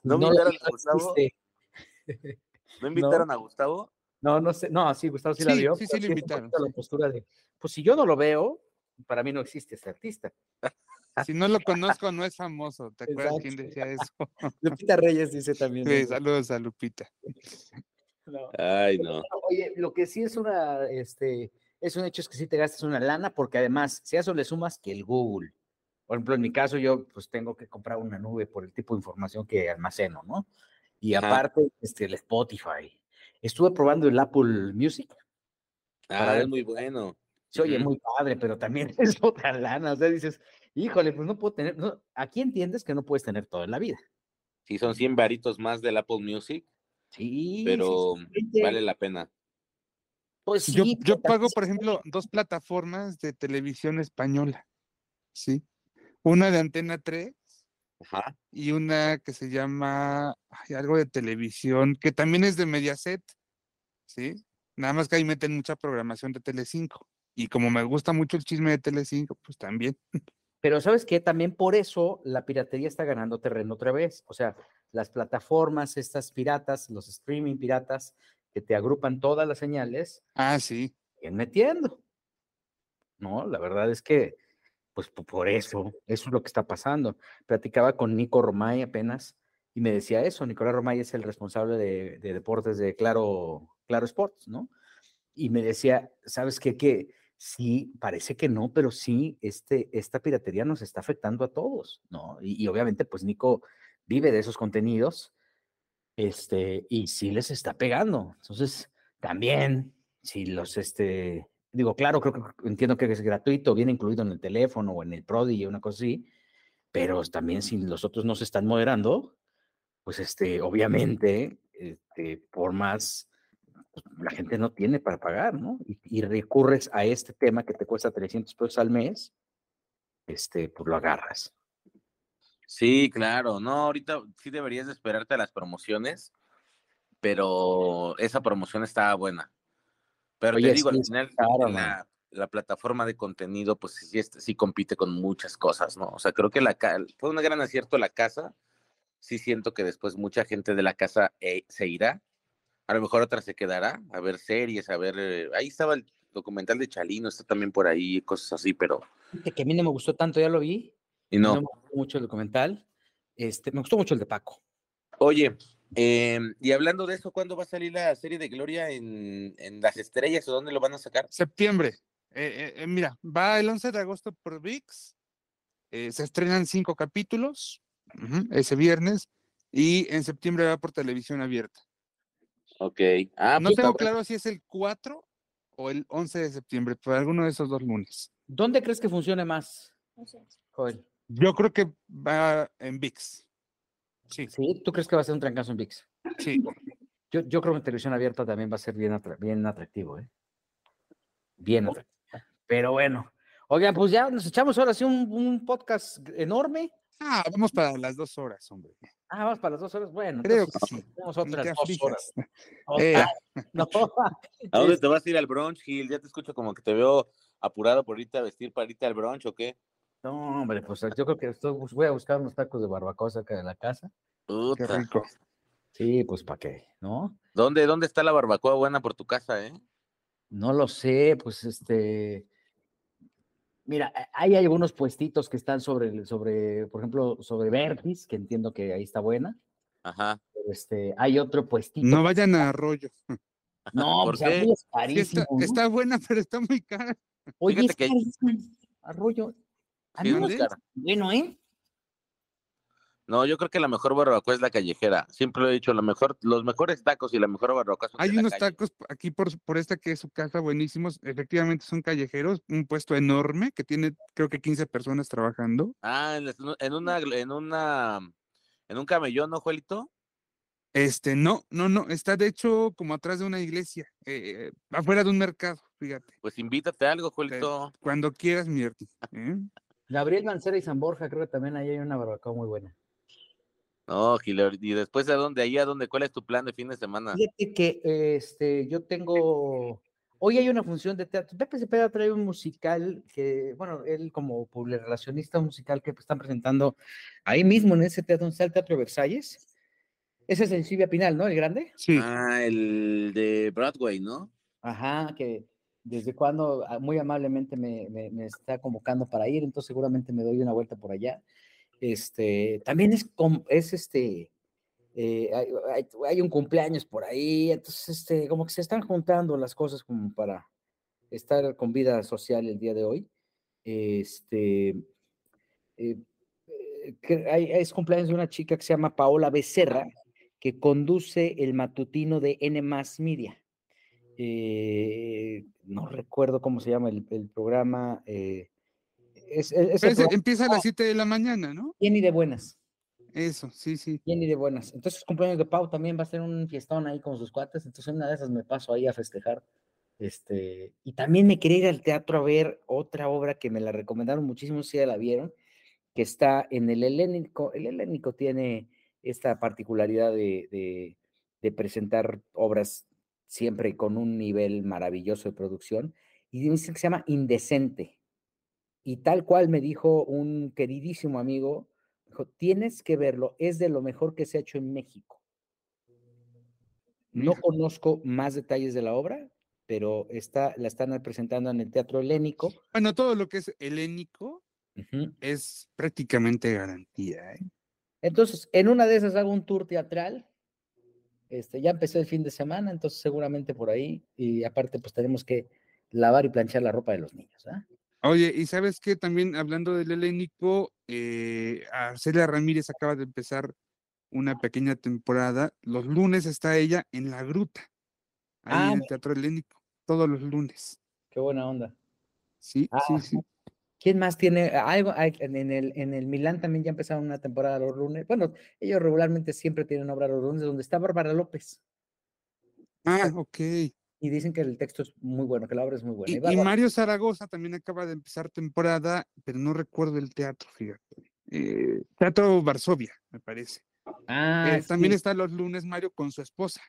¿No, me invitaron a Gustavo? ¿No invitaron a Gustavo? No, no sé. No, sí, Gustavo sí, la vio. Sí, sí, le invitaron. La postura de, pues si yo no lo veo, para mí no existe ese artista. Si no lo conozco, no es famoso. ¿Te acuerdas quién decía eso? Lupita Reyes dice también. Sí, saludos a Lupita. Ay, no. Oye, lo que sí es una, este, es un hecho es que sí te gastas una lana, porque además, si a eso le sumas que el Google, por ejemplo, en mi caso, yo pues tengo que comprar una nube por el tipo de información que almaceno, ¿no? Y aparte, este, el Spotify. Estuve probando el Apple Music. Ah, es muy bueno. Se oye muy padre, pero también es otra lana. O sea, dices, híjole, pues no puedo tener, aquí entiendes que no puedes tener todo en la vida. Sí, son 100 varitos más del Apple Music. Sí. Pero vale la pena. Pues yo, yo pago, por ejemplo, dos plataformas de televisión española. Sí. Una de Antena 3 Ajá. y una que se llama algo de televisión, que también es de Mediaset. Sí. Nada más que ahí meten mucha programación de Telecinco. Y como me gusta mucho el chisme de Telecinco, pues también. Pero sabes que también por eso la piratería está ganando terreno otra vez. O sea, las plataformas, estas piratas, los streaming piratas que te agrupan todas las señales. Ah, sí. Siguen metiendo. No, la verdad es que, pues por eso, eso es lo que está pasando. Platicaba con Nico Romay apenas y me decía eso. Nicolás Romay es el responsable de, de deportes de Claro, Claro Sports, ¿no? Y me decía, ¿sabes qué? Que sí, parece que no, pero sí, este, esta piratería nos está afectando a todos, ¿no? Y, obviamente, pues Nico vive de esos contenidos, este, y sí les está pegando. Entonces, también, si los, este, digo, claro, creo que entiendo que es gratuito, viene incluido en el teléfono o en el Prodigy, una cosa así, pero también si los otros no se están moderando, pues, este, obviamente, este, por más pues, la gente no tiene para pagar, ¿no? Y, recurres a este tema que te cuesta 300 pesos al mes, este, pues lo agarras. Sí, claro, no, ahorita sí deberías esperarte a las promociones, pero esa promoción estaba buena. Pero te digo, al final, la, plataforma de contenido, pues sí, sí compite con muchas cosas, ¿no? O sea, creo que la fue un gran acierto la casa. Sí siento que después mucha gente de la casa eh, se irá, a lo mejor otra se quedará a ver series, a ver. Eh, ahí estaba el documental de Chalino, está también por ahí, cosas así, pero. Que a mí no me gustó tanto, ya lo vi. Y no. me gustó mucho el documental. Este, me gustó mucho el de Paco. Oye, em, y hablando de eso, ¿cuándo va a salir la serie de Gloria en, Las Estrellas o dónde lo van a sacar? Septiembre. Eh, eh, mira, va el 11 de agosto por VIX. se estrenan cinco capítulos ese viernes y en septiembre va por televisión abierta. Ok. Ah, no pues tengo claro si es el 4 o el 11 de septiembre, pero alguno de esos dos lunes. ¿Dónde crees que funcione más, Joel? Yo creo que va en VIX. Sí. ¿Sí? ¿Tú crees que va a ser un trancazo en VIX? Sí. Yo, yo creo que en televisión abierta también va a ser bien, bien atractivo, ¿eh? Bien atractivo. Pero bueno. Oigan, pues ya nos echamos ahora sí un, un podcast enorme. Ah, vamos para las dos horas, hombre. Ah, vamos para las dos horas. Bueno, creo que sí. Tenemos otras dos horas. Eh. ¿A dónde te vas a ir al brunch, Gil? Ya te escucho como que te veo apurado por irte a vestir para irte al brunch o qué. No, hombre, pues yo creo que estoy, voy a buscar unos tacos de barbacoa cerca de la casa. Qué rico. Sí, pues para qué, ¿no? ¿Dónde, ¿Dónde está la barbacoa buena por tu casa, eh? No lo sé, pues este, Mira, hay algunos puestitos que están sobre, sobre, por ejemplo, sobre Vertis, que entiendo que ahí está buena. Ajá. este, hay otro puestito. No vayan a Arroyo. No, ¿Por pues, es carísimo. está, buena, pero está muy cara. Oye, es que... Arroyo. A mí bueno, ¿eh? No, yo creo que la mejor barbacoa es la callejera. Siempre lo he dicho, lo mejor, los mejores tacos y la mejor barbacoa son Hay unos tacos aquí por, por esta que es su casa buenísimos. Efectivamente son callejeros, un puesto enorme que tiene creo que 15 personas trabajando. Ah, en, una, en una, en un camellón, ¿no, Juelito? Este, no, no, no, está de hecho como atrás de una iglesia, eh, afuera de un mercado, fíjate. Pues invítate a algo, Juelito. cuando quieras, Mierti. ¿eh? Gabriel Mancera y San Borja, creo que también ahí hay una barbacoa muy buena. No, ¿y después a dónde? ¿Ahí a dónde? ¿Cuál es tu plan de fin de semana? Fíjate que este, yo tengo. Hoy hay una función de teatro. Pepe Cepeda trae un musical que, bueno, él como relacionista musical que están presentando ahí mismo en ese teatro, en el Teatro Versalles. Ese es el Silvia Pinal, ¿no? El grande. Sí. Ah, el de Broadway, ¿no? Ajá, que desde cuando ah, muy amablemente me, me está convocando para ir, entonces seguramente me doy una vuelta por allá. Este, también es, es este, eh, hay, un cumpleaños por ahí, entonces, este, como que se están juntando las cosas como para estar con vida social el día de hoy. Este, eh, eh, es cumpleaños de una chica que se llama Paola Becerra, que conduce el matutino de N Media. no recuerdo cómo se llama el, programa empieza a las 7 de la mañana, ¿no? Bien y de buenas. Eso, sí, sí. Bien y de buenas. Entonces, cumpleaños de Pau también va a ser un fiestón ahí con sus cuates. Entonces, una de esas me paso ahí a festejar. Este, y también me quería ir al teatro a ver otra obra que me la recomendaron muchísimo, si ya la vieron, que está en el Helénico. El Helénico tiene esta particularidad de, de presentar obras siempre con un nivel maravilloso de producción. Y dice que se llama Indecente y tal cual me dijo un queridísimo amigo, dijo, tienes que verlo, es de lo mejor que se ha hecho en México. No conozco más detalles de la obra, pero está, la están presentando en el Teatro Helénico. Bueno, todo lo que es helénico es prácticamente garantía. ¿eh? Entonces, en una de esas hago un tour teatral. Este, ya empecé el fin de semana, entonces seguramente por ahí. Y aparte, pues tenemos que lavar y planchar la ropa de los niños. ¿ah? Oye, y sabes qué, también hablando del helénico, eh, Arcelia Ramírez acaba de empezar una pequeña temporada. Los lunes está ella en la gruta, ahí Ah, en el. Teatro Helénico, todos los lunes. Qué buena onda. Sí, Ah, sí, sí. ¿Quién más tiene algo? En el, en el Milán también ya empezaron una temporada los lunes. Bueno, ellos regularmente siempre tienen obra los lunes, donde está Bárbara López. Ah, ok. Y dicen que el texto es muy bueno, que la obra es muy buena. Y, Y y Bárbara- Mario Zaragoza también acaba de empezar temporada, pero no recuerdo el teatro, fíjate. Eh, teatro Varsovia, me parece. Ah, Eh, También está los lunes Mario con su esposa.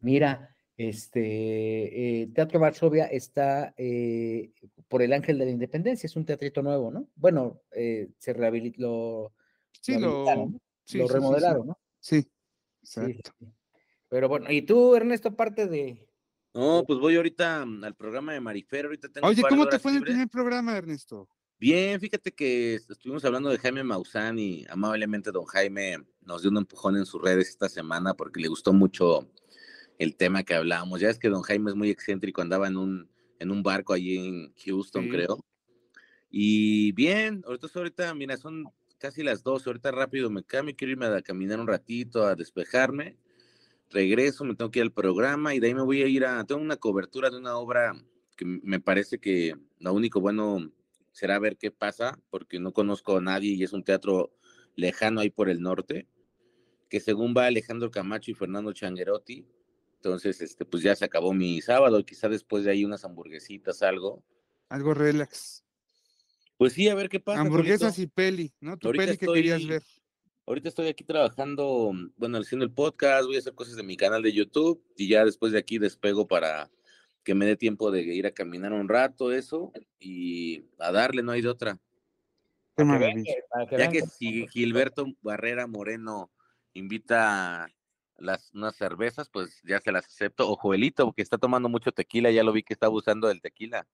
Mira, este eh, Teatro Varsovia está por el Ángel de la Independencia, es un teatrito nuevo, ¿no? Bueno, eh, se rehabilitó, lo, Sí, lo sí, Lo remodelaron, ¿no? Sí, exacto. Pero bueno, y tú, Ernesto, parte de. No, pues voy ahorita mm, al programa de Marifer, ahorita tengo Oye, ¿cómo te fue en el primer programa, Ernesto? Bien, fíjate que estuvimos hablando de Jaime Maussan y amablemente don Jaime nos dio un empujón en sus redes esta semana porque le gustó mucho el tema que hablábamos. Ya es que don Jaime es muy excéntrico, andaba en un, en un barco allí en Houston, Sí. creo. Y bien, ahorita, ahorita, mira, son casi las dos, ahorita rápido me cambio, quiero irme a caminar un ratito, a despejarme. Regreso, me tengo que ir al programa y de ahí me voy a ir a, tengo una cobertura de una obra que me parece que lo único bueno será ver qué pasa, porque no conozco a nadie y es un teatro lejano ahí por el norte, que según va Alejandro Camacho y Fernando Changuerotti, entonces, este, pues ya se acabó mi sábado, quizá después de ahí unas hamburguesitas, algo. Algo relax. Pues sí, a ver qué pasa. Hamburguesas y peli, ¿no? Tu Ahorita peli que querías ver. Ahorita estoy aquí trabajando, bueno, haciendo el podcast, voy a hacer cosas de mi canal de YouTube y ya después de aquí despego para que me dé tiempo de ir a caminar un rato, eso, y a darle, no hay de otra. Qué que maravilla. que- que Ya que si Gilberto Barrera Moreno invita las unas cervezas, pues ya se las acepto. O Joelito, porque está tomando mucho tequila, ya lo vi que está abusando del tequila.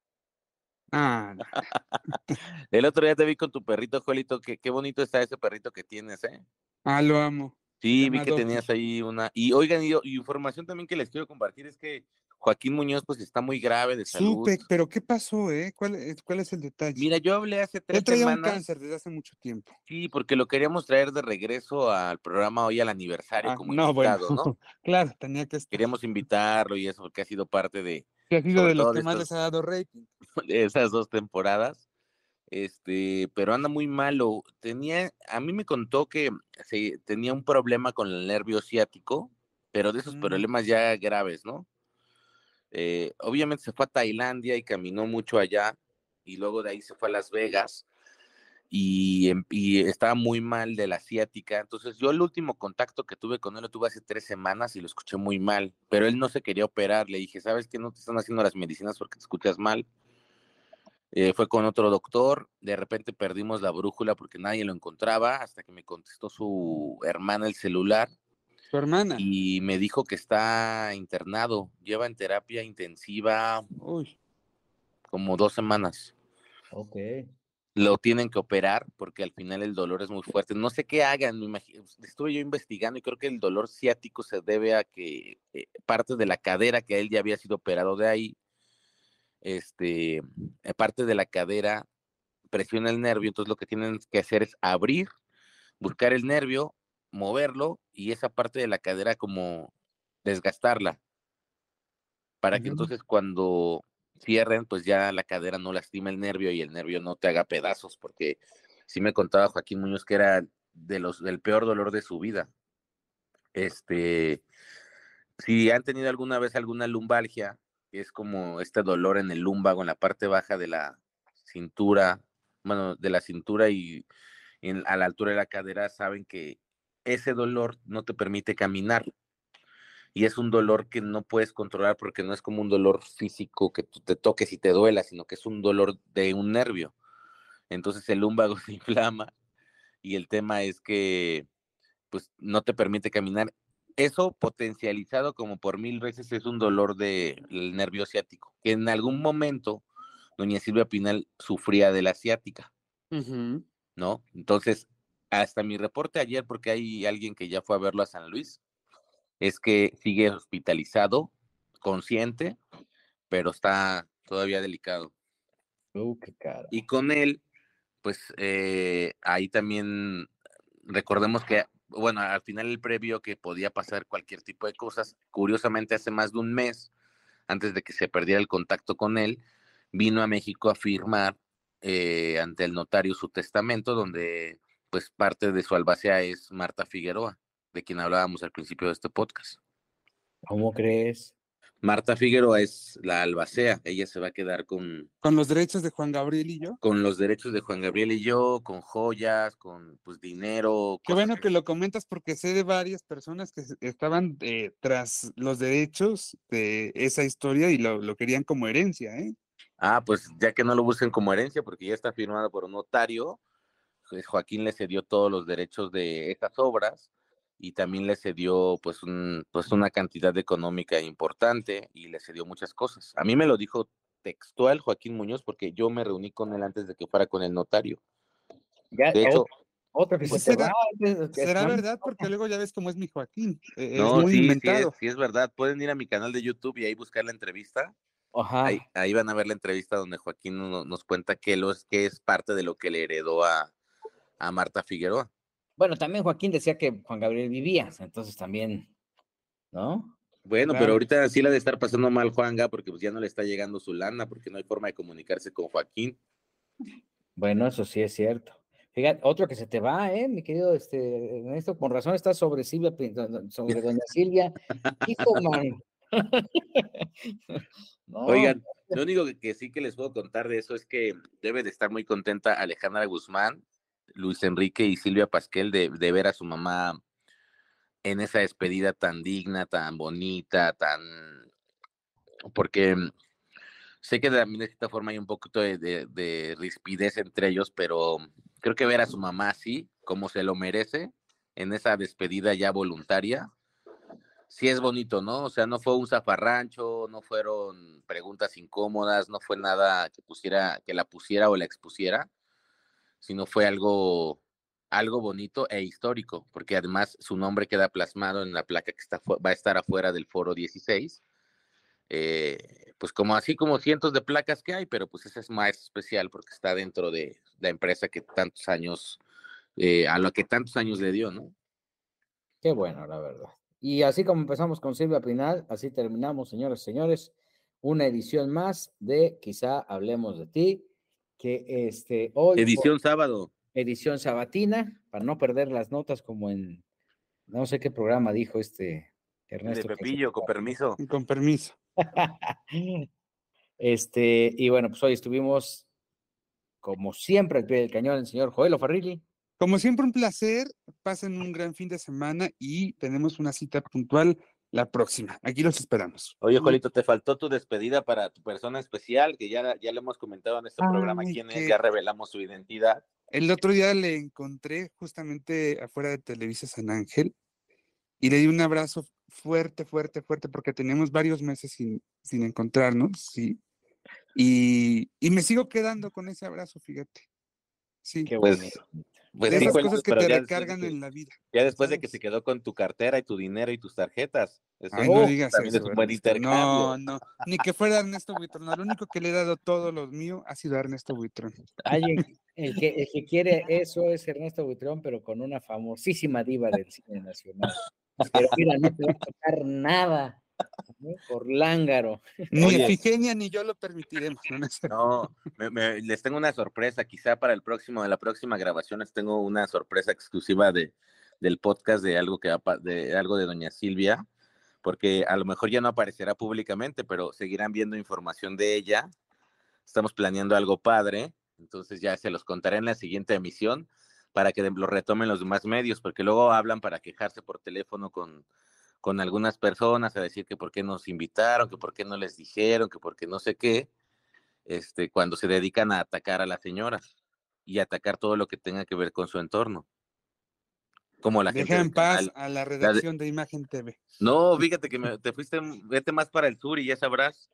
Ah, no. El otro día te vi con tu perrito, Joelito, que qué bonito está ese perrito que tienes, ¿eh? ah, lo amo. Sí, vi que tenías ahí una. Y oigan, y, y información también que les quiero compartir es que Joaquín Muñoz, pues está muy grave de salud. Supe, pero ¿qué pasó, eh? ¿Cuál, es- cuál es el detalle? Mira, yo hablé hace tres Él traía un semanas. cáncer desde hace mucho tiempo. Sí, porque lo queríamos traer de regreso al programa hoy al aniversario Ah, como no, invitado, bueno. ¿no? claro, tenía que estar. Queríamos invitarlo y eso, porque ha sido parte de, Que ha sido de los que más les ha dado rating. esas dos temporadas. Este, pero anda muy malo. Tenía, a mí me contó que se, tenía un problema con el nervio ciático, pero de esos Mm. problemas ya graves, ¿no? Eh, obviamente se fue a Tailandia y caminó mucho allá, y luego de ahí se fue a Las Vegas y, em- y estaba muy mal de la ciática. Entonces, yo el último contacto que tuve con él lo tuve hace tres semanas y lo escuché muy mal, pero él no se quería operar. Le dije, ¿sabes qué? No te están haciendo las medicinas porque te escuchas mal. Eh, fue con otro doctor, de repente perdimos la brújula porque nadie lo encontraba, hasta que me contestó su hermana el celular Su hermana. y me dijo que está internado, lleva en terapia intensiva Uy, como dos semanas. Ok. Lo tienen que operar porque al final el dolor es muy fuerte. No sé qué hagan, me imagino- estuve yo investigando y creo que el dolor ciático se debe a que eh, parte de la cadera, que él ya había sido operado de ahí, este, eh, parte de la cadera presiona el nervio, entonces lo que tienen que hacer es abrir, buscar el nervio, moverlo y esa parte de la cadera como desgastarla para que entonces cuando cierren, pues ya la cadera no lastima el nervio y el nervio no te haga pedazos, porque sí me contaba Joaquín Muñoz que era de los del peor dolor de su vida. Este, si han tenido alguna vez alguna lumbalgia, es como este dolor en el lumbago, en la parte baja de la cintura, bueno, de la cintura y a la altura de la cadera, saben que ese dolor no te permite caminar. Y es un dolor que no puedes controlar porque no es como un dolor físico que te toques y te duela, sino que es un dolor de un nervio. Entonces el lumbago se inflama y el tema es que pues no te permite caminar. Eso potencializado como por mil veces es un dolor del nervio ciático, que en algún momento doña Silvia Pinal sufría de la ciática, ¿no? Entonces, hasta mi reporte ayer, porque hay alguien que ya fue a verlo a San Luis, es que sigue hospitalizado, consciente, pero está todavía delicado. Uh, qué. Y con él, pues eh, ahí también recordemos que, bueno, al final el previo que podía pasar cualquier tipo de cosas, curiosamente hace más de un mes, antes de que se perdiera el contacto con él, vino a México a firmar eh, ante el notario su testamento, donde pues parte de su albacea es Marta Figueroa, de quien hablábamos al principio de este podcast. ¿Cómo crees? Marta Figueroa es la albacea, ella se va a quedar con... Con los derechos de Juan Gabriel y yo. Con los derechos de Juan Gabriel y yo, con joyas, con pues dinero. Qué bueno que lo comentas porque sé de varias personas que estaban eh, tras los derechos de esa historia y lo, lo, querían como herencia, ¿eh? Ah, pues ya que no lo busquen como herencia porque ya está firmado por un notario, pues Joaquín le cedió todos los derechos de esas obras y también le cedió pues, un, pues una cantidad económica importante y le cedió muchas cosas. A mí me lo dijo textual Joaquín Muñoz porque yo me reuní con él antes de que fuera con el notario. Ya, de hecho, otra pues se será, va, será verdad porque luego ya ves cómo es mi Joaquín. eh, No, es muy sí, sí inventado. es, sí es verdad. Pueden ir a mi canal de YouTube y ahí buscar la entrevista. Ajá. Ahí, ahí van a ver la entrevista donde Joaquín no- nos cuenta que, lo es, que es parte de lo que le heredó a, a Marta Figueroa. Bueno, también Joaquín decía que Juan Gabriel vivía, entonces también, ¿no? Bueno, Claro. pero ahorita sí la de estar pasando mal Juanga porque pues ya no le está llegando su lana porque no hay forma de comunicarse con Joaquín. Bueno, eso sí es cierto. Fíjate, otro que se te va, ¿eh? Mi querido este, Ernesto, con razón estás sobre Silvia, sobre doña Silvia. Hijo, man. No, Oigan, lo único que, que sí que les puedo contar de eso es que debe de estar muy contenta Alejandra Guzmán, Luis Enrique y Silvia Pasquel de, ver a su mamá en esa despedida tan digna, tan bonita, tan... Porque mm, sé que también de cierta forma hay un poquito de, de- de rispidez entre ellos, pero creo que ver a su mamá así, como se lo merece, en esa despedida ya voluntaria, sí es bonito, ¿no? O sea, no fue un zafarrancho, no fueron preguntas incómodas, no fue nada que pusiera, que la pusiera o la expusiera, sino fue algo, algo bonito e histórico, porque además su nombre queda plasmado en la placa que está, va a estar afuera del foro 16. eh, pues como así como cientos de placas que hay, pero pues esa es más especial porque está dentro de la empresa que tantos años, eh, a lo que tantos años le dio, ¿no? Qué bueno, la verdad. Y así como empezamos con Silvia Pinal, así terminamos, señores señores, una edición más de Quizá Hablemos de Ti, que este, hoy... Edición sábado. edición sabatina, para no perder las notas como en, no sé qué programa dijo este De Ernesto. se- Pepillo, con permiso. Con permiso. Este, y bueno, pues hoy estuvimos, como siempre, al pie del cañón, el señor Joel Farrilli. Como siempre, un placer. Pasen un gran fin de semana y tenemos una cita puntual la próxima. Aquí los esperamos. Oye, Jolito, te faltó tu despedida para tu persona especial, que ya, ya le hemos comentado en este programa quién es, ya revelamos su identidad. El otro día le encontré justamente afuera de Televisa San Ángel y le di un abrazo fuerte, fuerte, fuerte, porque tenemos varios meses sin, sin encontrarnos, sí. Y, y me sigo quedando con ese abrazo, fíjate. Sí, Qué Pues, bonito. Pues de esas cosas que te ya después de recargan que- en la vida. Ya después de que se quedó con tu cartera y tu dinero y tus tarjetas. Eso Ay, no oh, digas también eso, es un buen intercambio. No, no, ni que fuera Ernesto Buitrón. Lo único que le he dado todo lo mío ha sido Ernesto Buitrón. Alguien, el que, el que quiere eso es Ernesto Buitrón, pero con una famosísima diva del cine nacional. Pero mira, no te va a tocar nada. Por lángaro. Ni. Efigenia ni yo lo permitiremos. ¿no? Me- me- les tengo una sorpresa. Quizá para el próximo, de la próxima grabación les tengo una sorpresa exclusiva de, del podcast de algo que de algo de Doña Silvia, porque a lo mejor ya no aparecerá públicamente, pero seguirán viendo información de ella. Estamos planeando algo padre, entonces ya se los contaré en la siguiente emisión para que lo retomen los demás medios, porque luego hablan para quejarse por teléfono con, con algunas personas, a decir que por qué nos invitaron, que por qué no les dijeron, que por qué no sé qué este, cuando se dedican a atacar a la señora y atacar todo lo que tenga que ver con su entorno. Como la gente Deja en paz a la redacción de Imagen TV. No, fíjate que me- te fuiste, vete más para el sur y ya sabrás.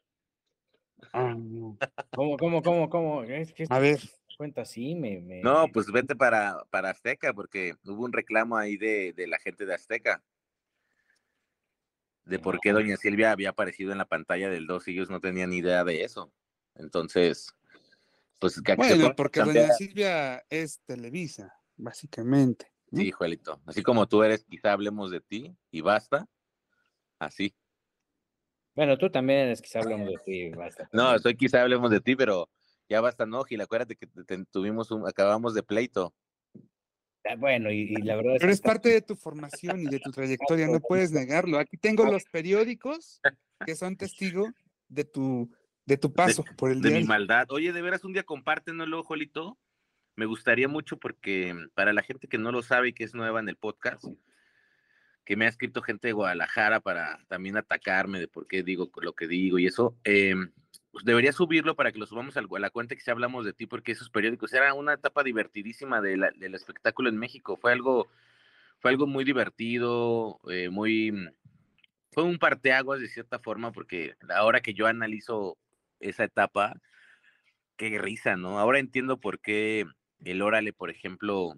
¿Cómo, cómo, cómo, cómo? Es que A ver, cuenta me, me- No, pues vete para, para Azteca, porque hubo un reclamo ahí de, de la gente de Azteca. De por qué doña Silvia había aparecido en la pantalla del 2 y ellos no tenían ni idea de eso. Entonces, pues... Que bueno, porque doña Silvia es Televisa, básicamente. Sí, Juelito. Así como tú eres, quizá hablemos de ti y basta. Así. Bueno, tú también eres, quizá hablemos de ti y basta. No, soy quizá hablemos de ti, pero ya basta, no, Gil. Acuérdate que tuvimos un, acabamos de pleito. Ah, bueno, y, la verdad es Pero es parte de tu formación y de tu trayectoria, no puedes negarlo. Aquí tengo los periódicos que son testigo de tu, de tu paso por el De mi maldad. Oye, de veras, un día compártenoslo, Jolito. Me gustaría mucho porque para la gente que no lo sabe y que es nueva en el podcast, que me ha escrito gente de Guadalajara para también atacarme de por qué digo lo que digo y eso, eh, pues debería subirlo para que lo subamos a la cuenta que si hablamos de ti, porque esos periódicos era una etapa divertidísima de del espectáculo en México. Fue algo, fue algo muy divertido, eh, muy, fue un parteaguas de cierta forma, porque ahora que yo analizo esa etapa, qué risa, ¿no? Ahora entiendo por qué el Órale, por ejemplo,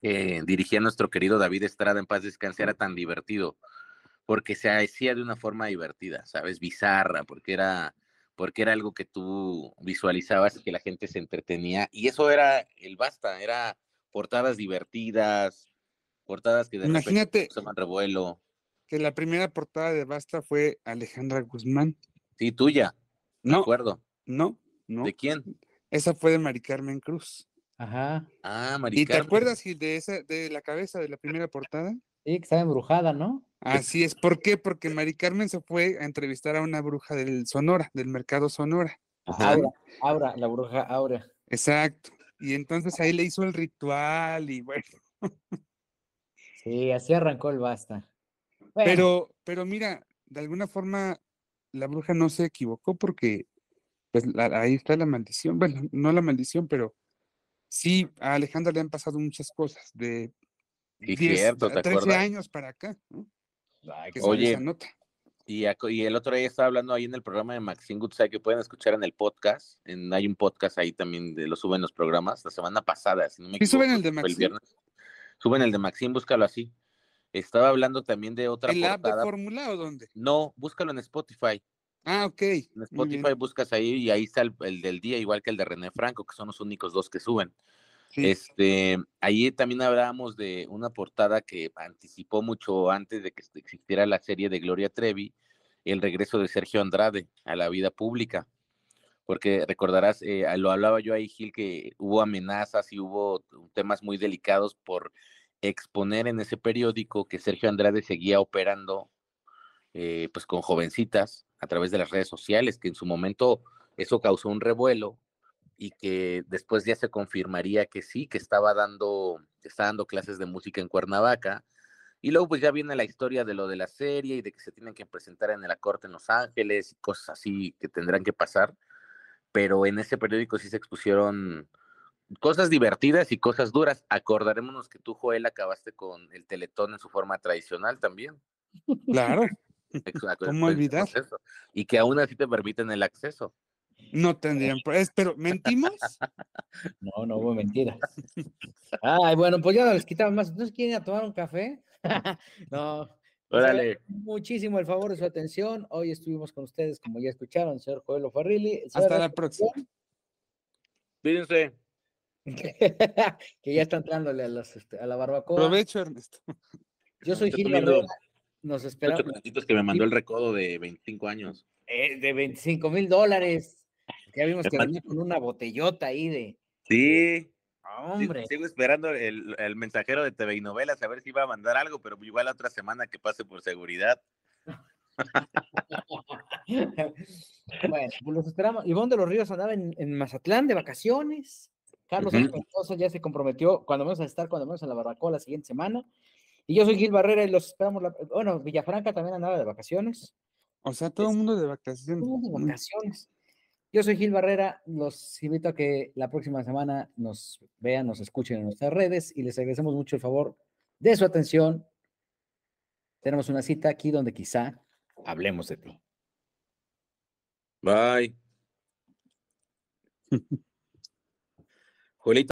que dirigía nuestro querido David Estrada en paz descanse, era tan divertido, porque se hacía de una forma divertida, ¿sabes? Bizarra, porque era porque era algo que tú visualizabas y que la gente se entretenía. Y eso era el basta, era portadas divertidas, portadas que de Imagínate se revuelo. Que la primera portada de Basta fue Alejandra Guzmán. Sí, tuya. No. De acuerdo. No, no. ¿De quién? Esa fue de Mari Carmen Cruz. Ajá. Ah, Mari ¿Y te acuerdas de esa, de la cabeza de la primera portada? Sí, que estaba embrujada, ¿no? Así es. ¿Por qué? Porque Mari Carmen se fue a entrevistar a una bruja del Sonora, del mercado Sonora. Aura, Aura, la bruja Aura. Exacto. Y entonces ahí le hizo el ritual y bueno. Sí, así arrancó el basta. Pero, pero mira, de alguna forma la bruja no se equivocó porque pues ahí está la maldición. Bueno, no la maldición, pero sí, a Alejandra le han pasado muchas cosas de Sí, cierto, ¿te 13 años para acá. Oye, y, y, el otro día estaba hablando ahí en el programa de Maxine Goodside que pueden escuchar en el podcast. En, hay un podcast ahí también, de lo suben los programas. La semana pasada, si no me equivoco. suben el de Maxine? Suben el de Maxine, búscalo así. Estaba hablando también de otra ¿El app de Fórmula o dónde? No, búscalo en Spotify. Ah, ok. En Spotify buscas ahí y ahí está el, el, del día, igual que el de René Franco, que son los únicos dos que suben. Este, ahí también hablábamos de una portada que anticipó mucho antes de que existiera la serie de Gloria Trevi, el regreso de Sergio Andrade a la vida pública. Porque recordarás, eh, lo hablaba yo ahí, Gil, que hubo amenazas y hubo temas muy delicados por exponer en ese periódico que Sergio Andrade seguía operando eh, pues con jovencitas a través de las redes sociales, que en su momento eso causó un revuelo y que después ya se confirmaría que sí, que estaba dando, está dando clases de música en Cuernavaca. Y luego pues ya viene la historia de lo de la serie y de que se tienen que presentar en la corte en Los Ángeles y cosas así que tendrán que pasar. Pero en ese periódico sí se expusieron cosas divertidas y cosas duras. Acordarémonos que tú, Joel, acabaste con el teletón en su forma tradicional también. Claro. ¿Cómo olvidar? Y que aún así te permiten el acceso. No tendrían, pero ¿mentimos? No, no hubo mentiras. Ay, bueno, pues ya no les quitaba más. ¿Entonces quieren ir a tomar un café? no. Órale. Muchísimo el favor de su atención. Hoy estuvimos con ustedes, como ya escucharon, señor Joel Farrilli. Hasta la próxima. Cuídense. que ya está entrándole a, este, a la barbacoa. Aprovecho, Ernesto. Yo soy Gil Barrera. Nos esperamos. que me mandó el recodo de 25 años. Eh, de 25 mil dólares. Ya vimos que venía con una botellota ahí de. Sí. Hombre. sigo esperando el, el, mensajero de TV y novelas a ver si va a mandar algo, pero igual la otra semana que pase por seguridad. bueno, pues los esperamos. Ivonne de los Ríos andaba en, en Mazatlán de vacaciones. Carlos uh ya se comprometió cuando vamos a estar, cuando vamos a la barbacoa la siguiente semana. Y yo soy Gil Barrera y los esperamos. bueno, Villafranca también andaba de vacaciones. O sea, todo el mundo de vacaciones. Todo de vacaciones. Yo soy Gil Barrera, los invito a que la próxima semana nos vean, nos escuchen en nuestras redes y les agradecemos mucho el favor de su atención. Tenemos una cita aquí donde quizá hablemos de ti. Bye. Julito.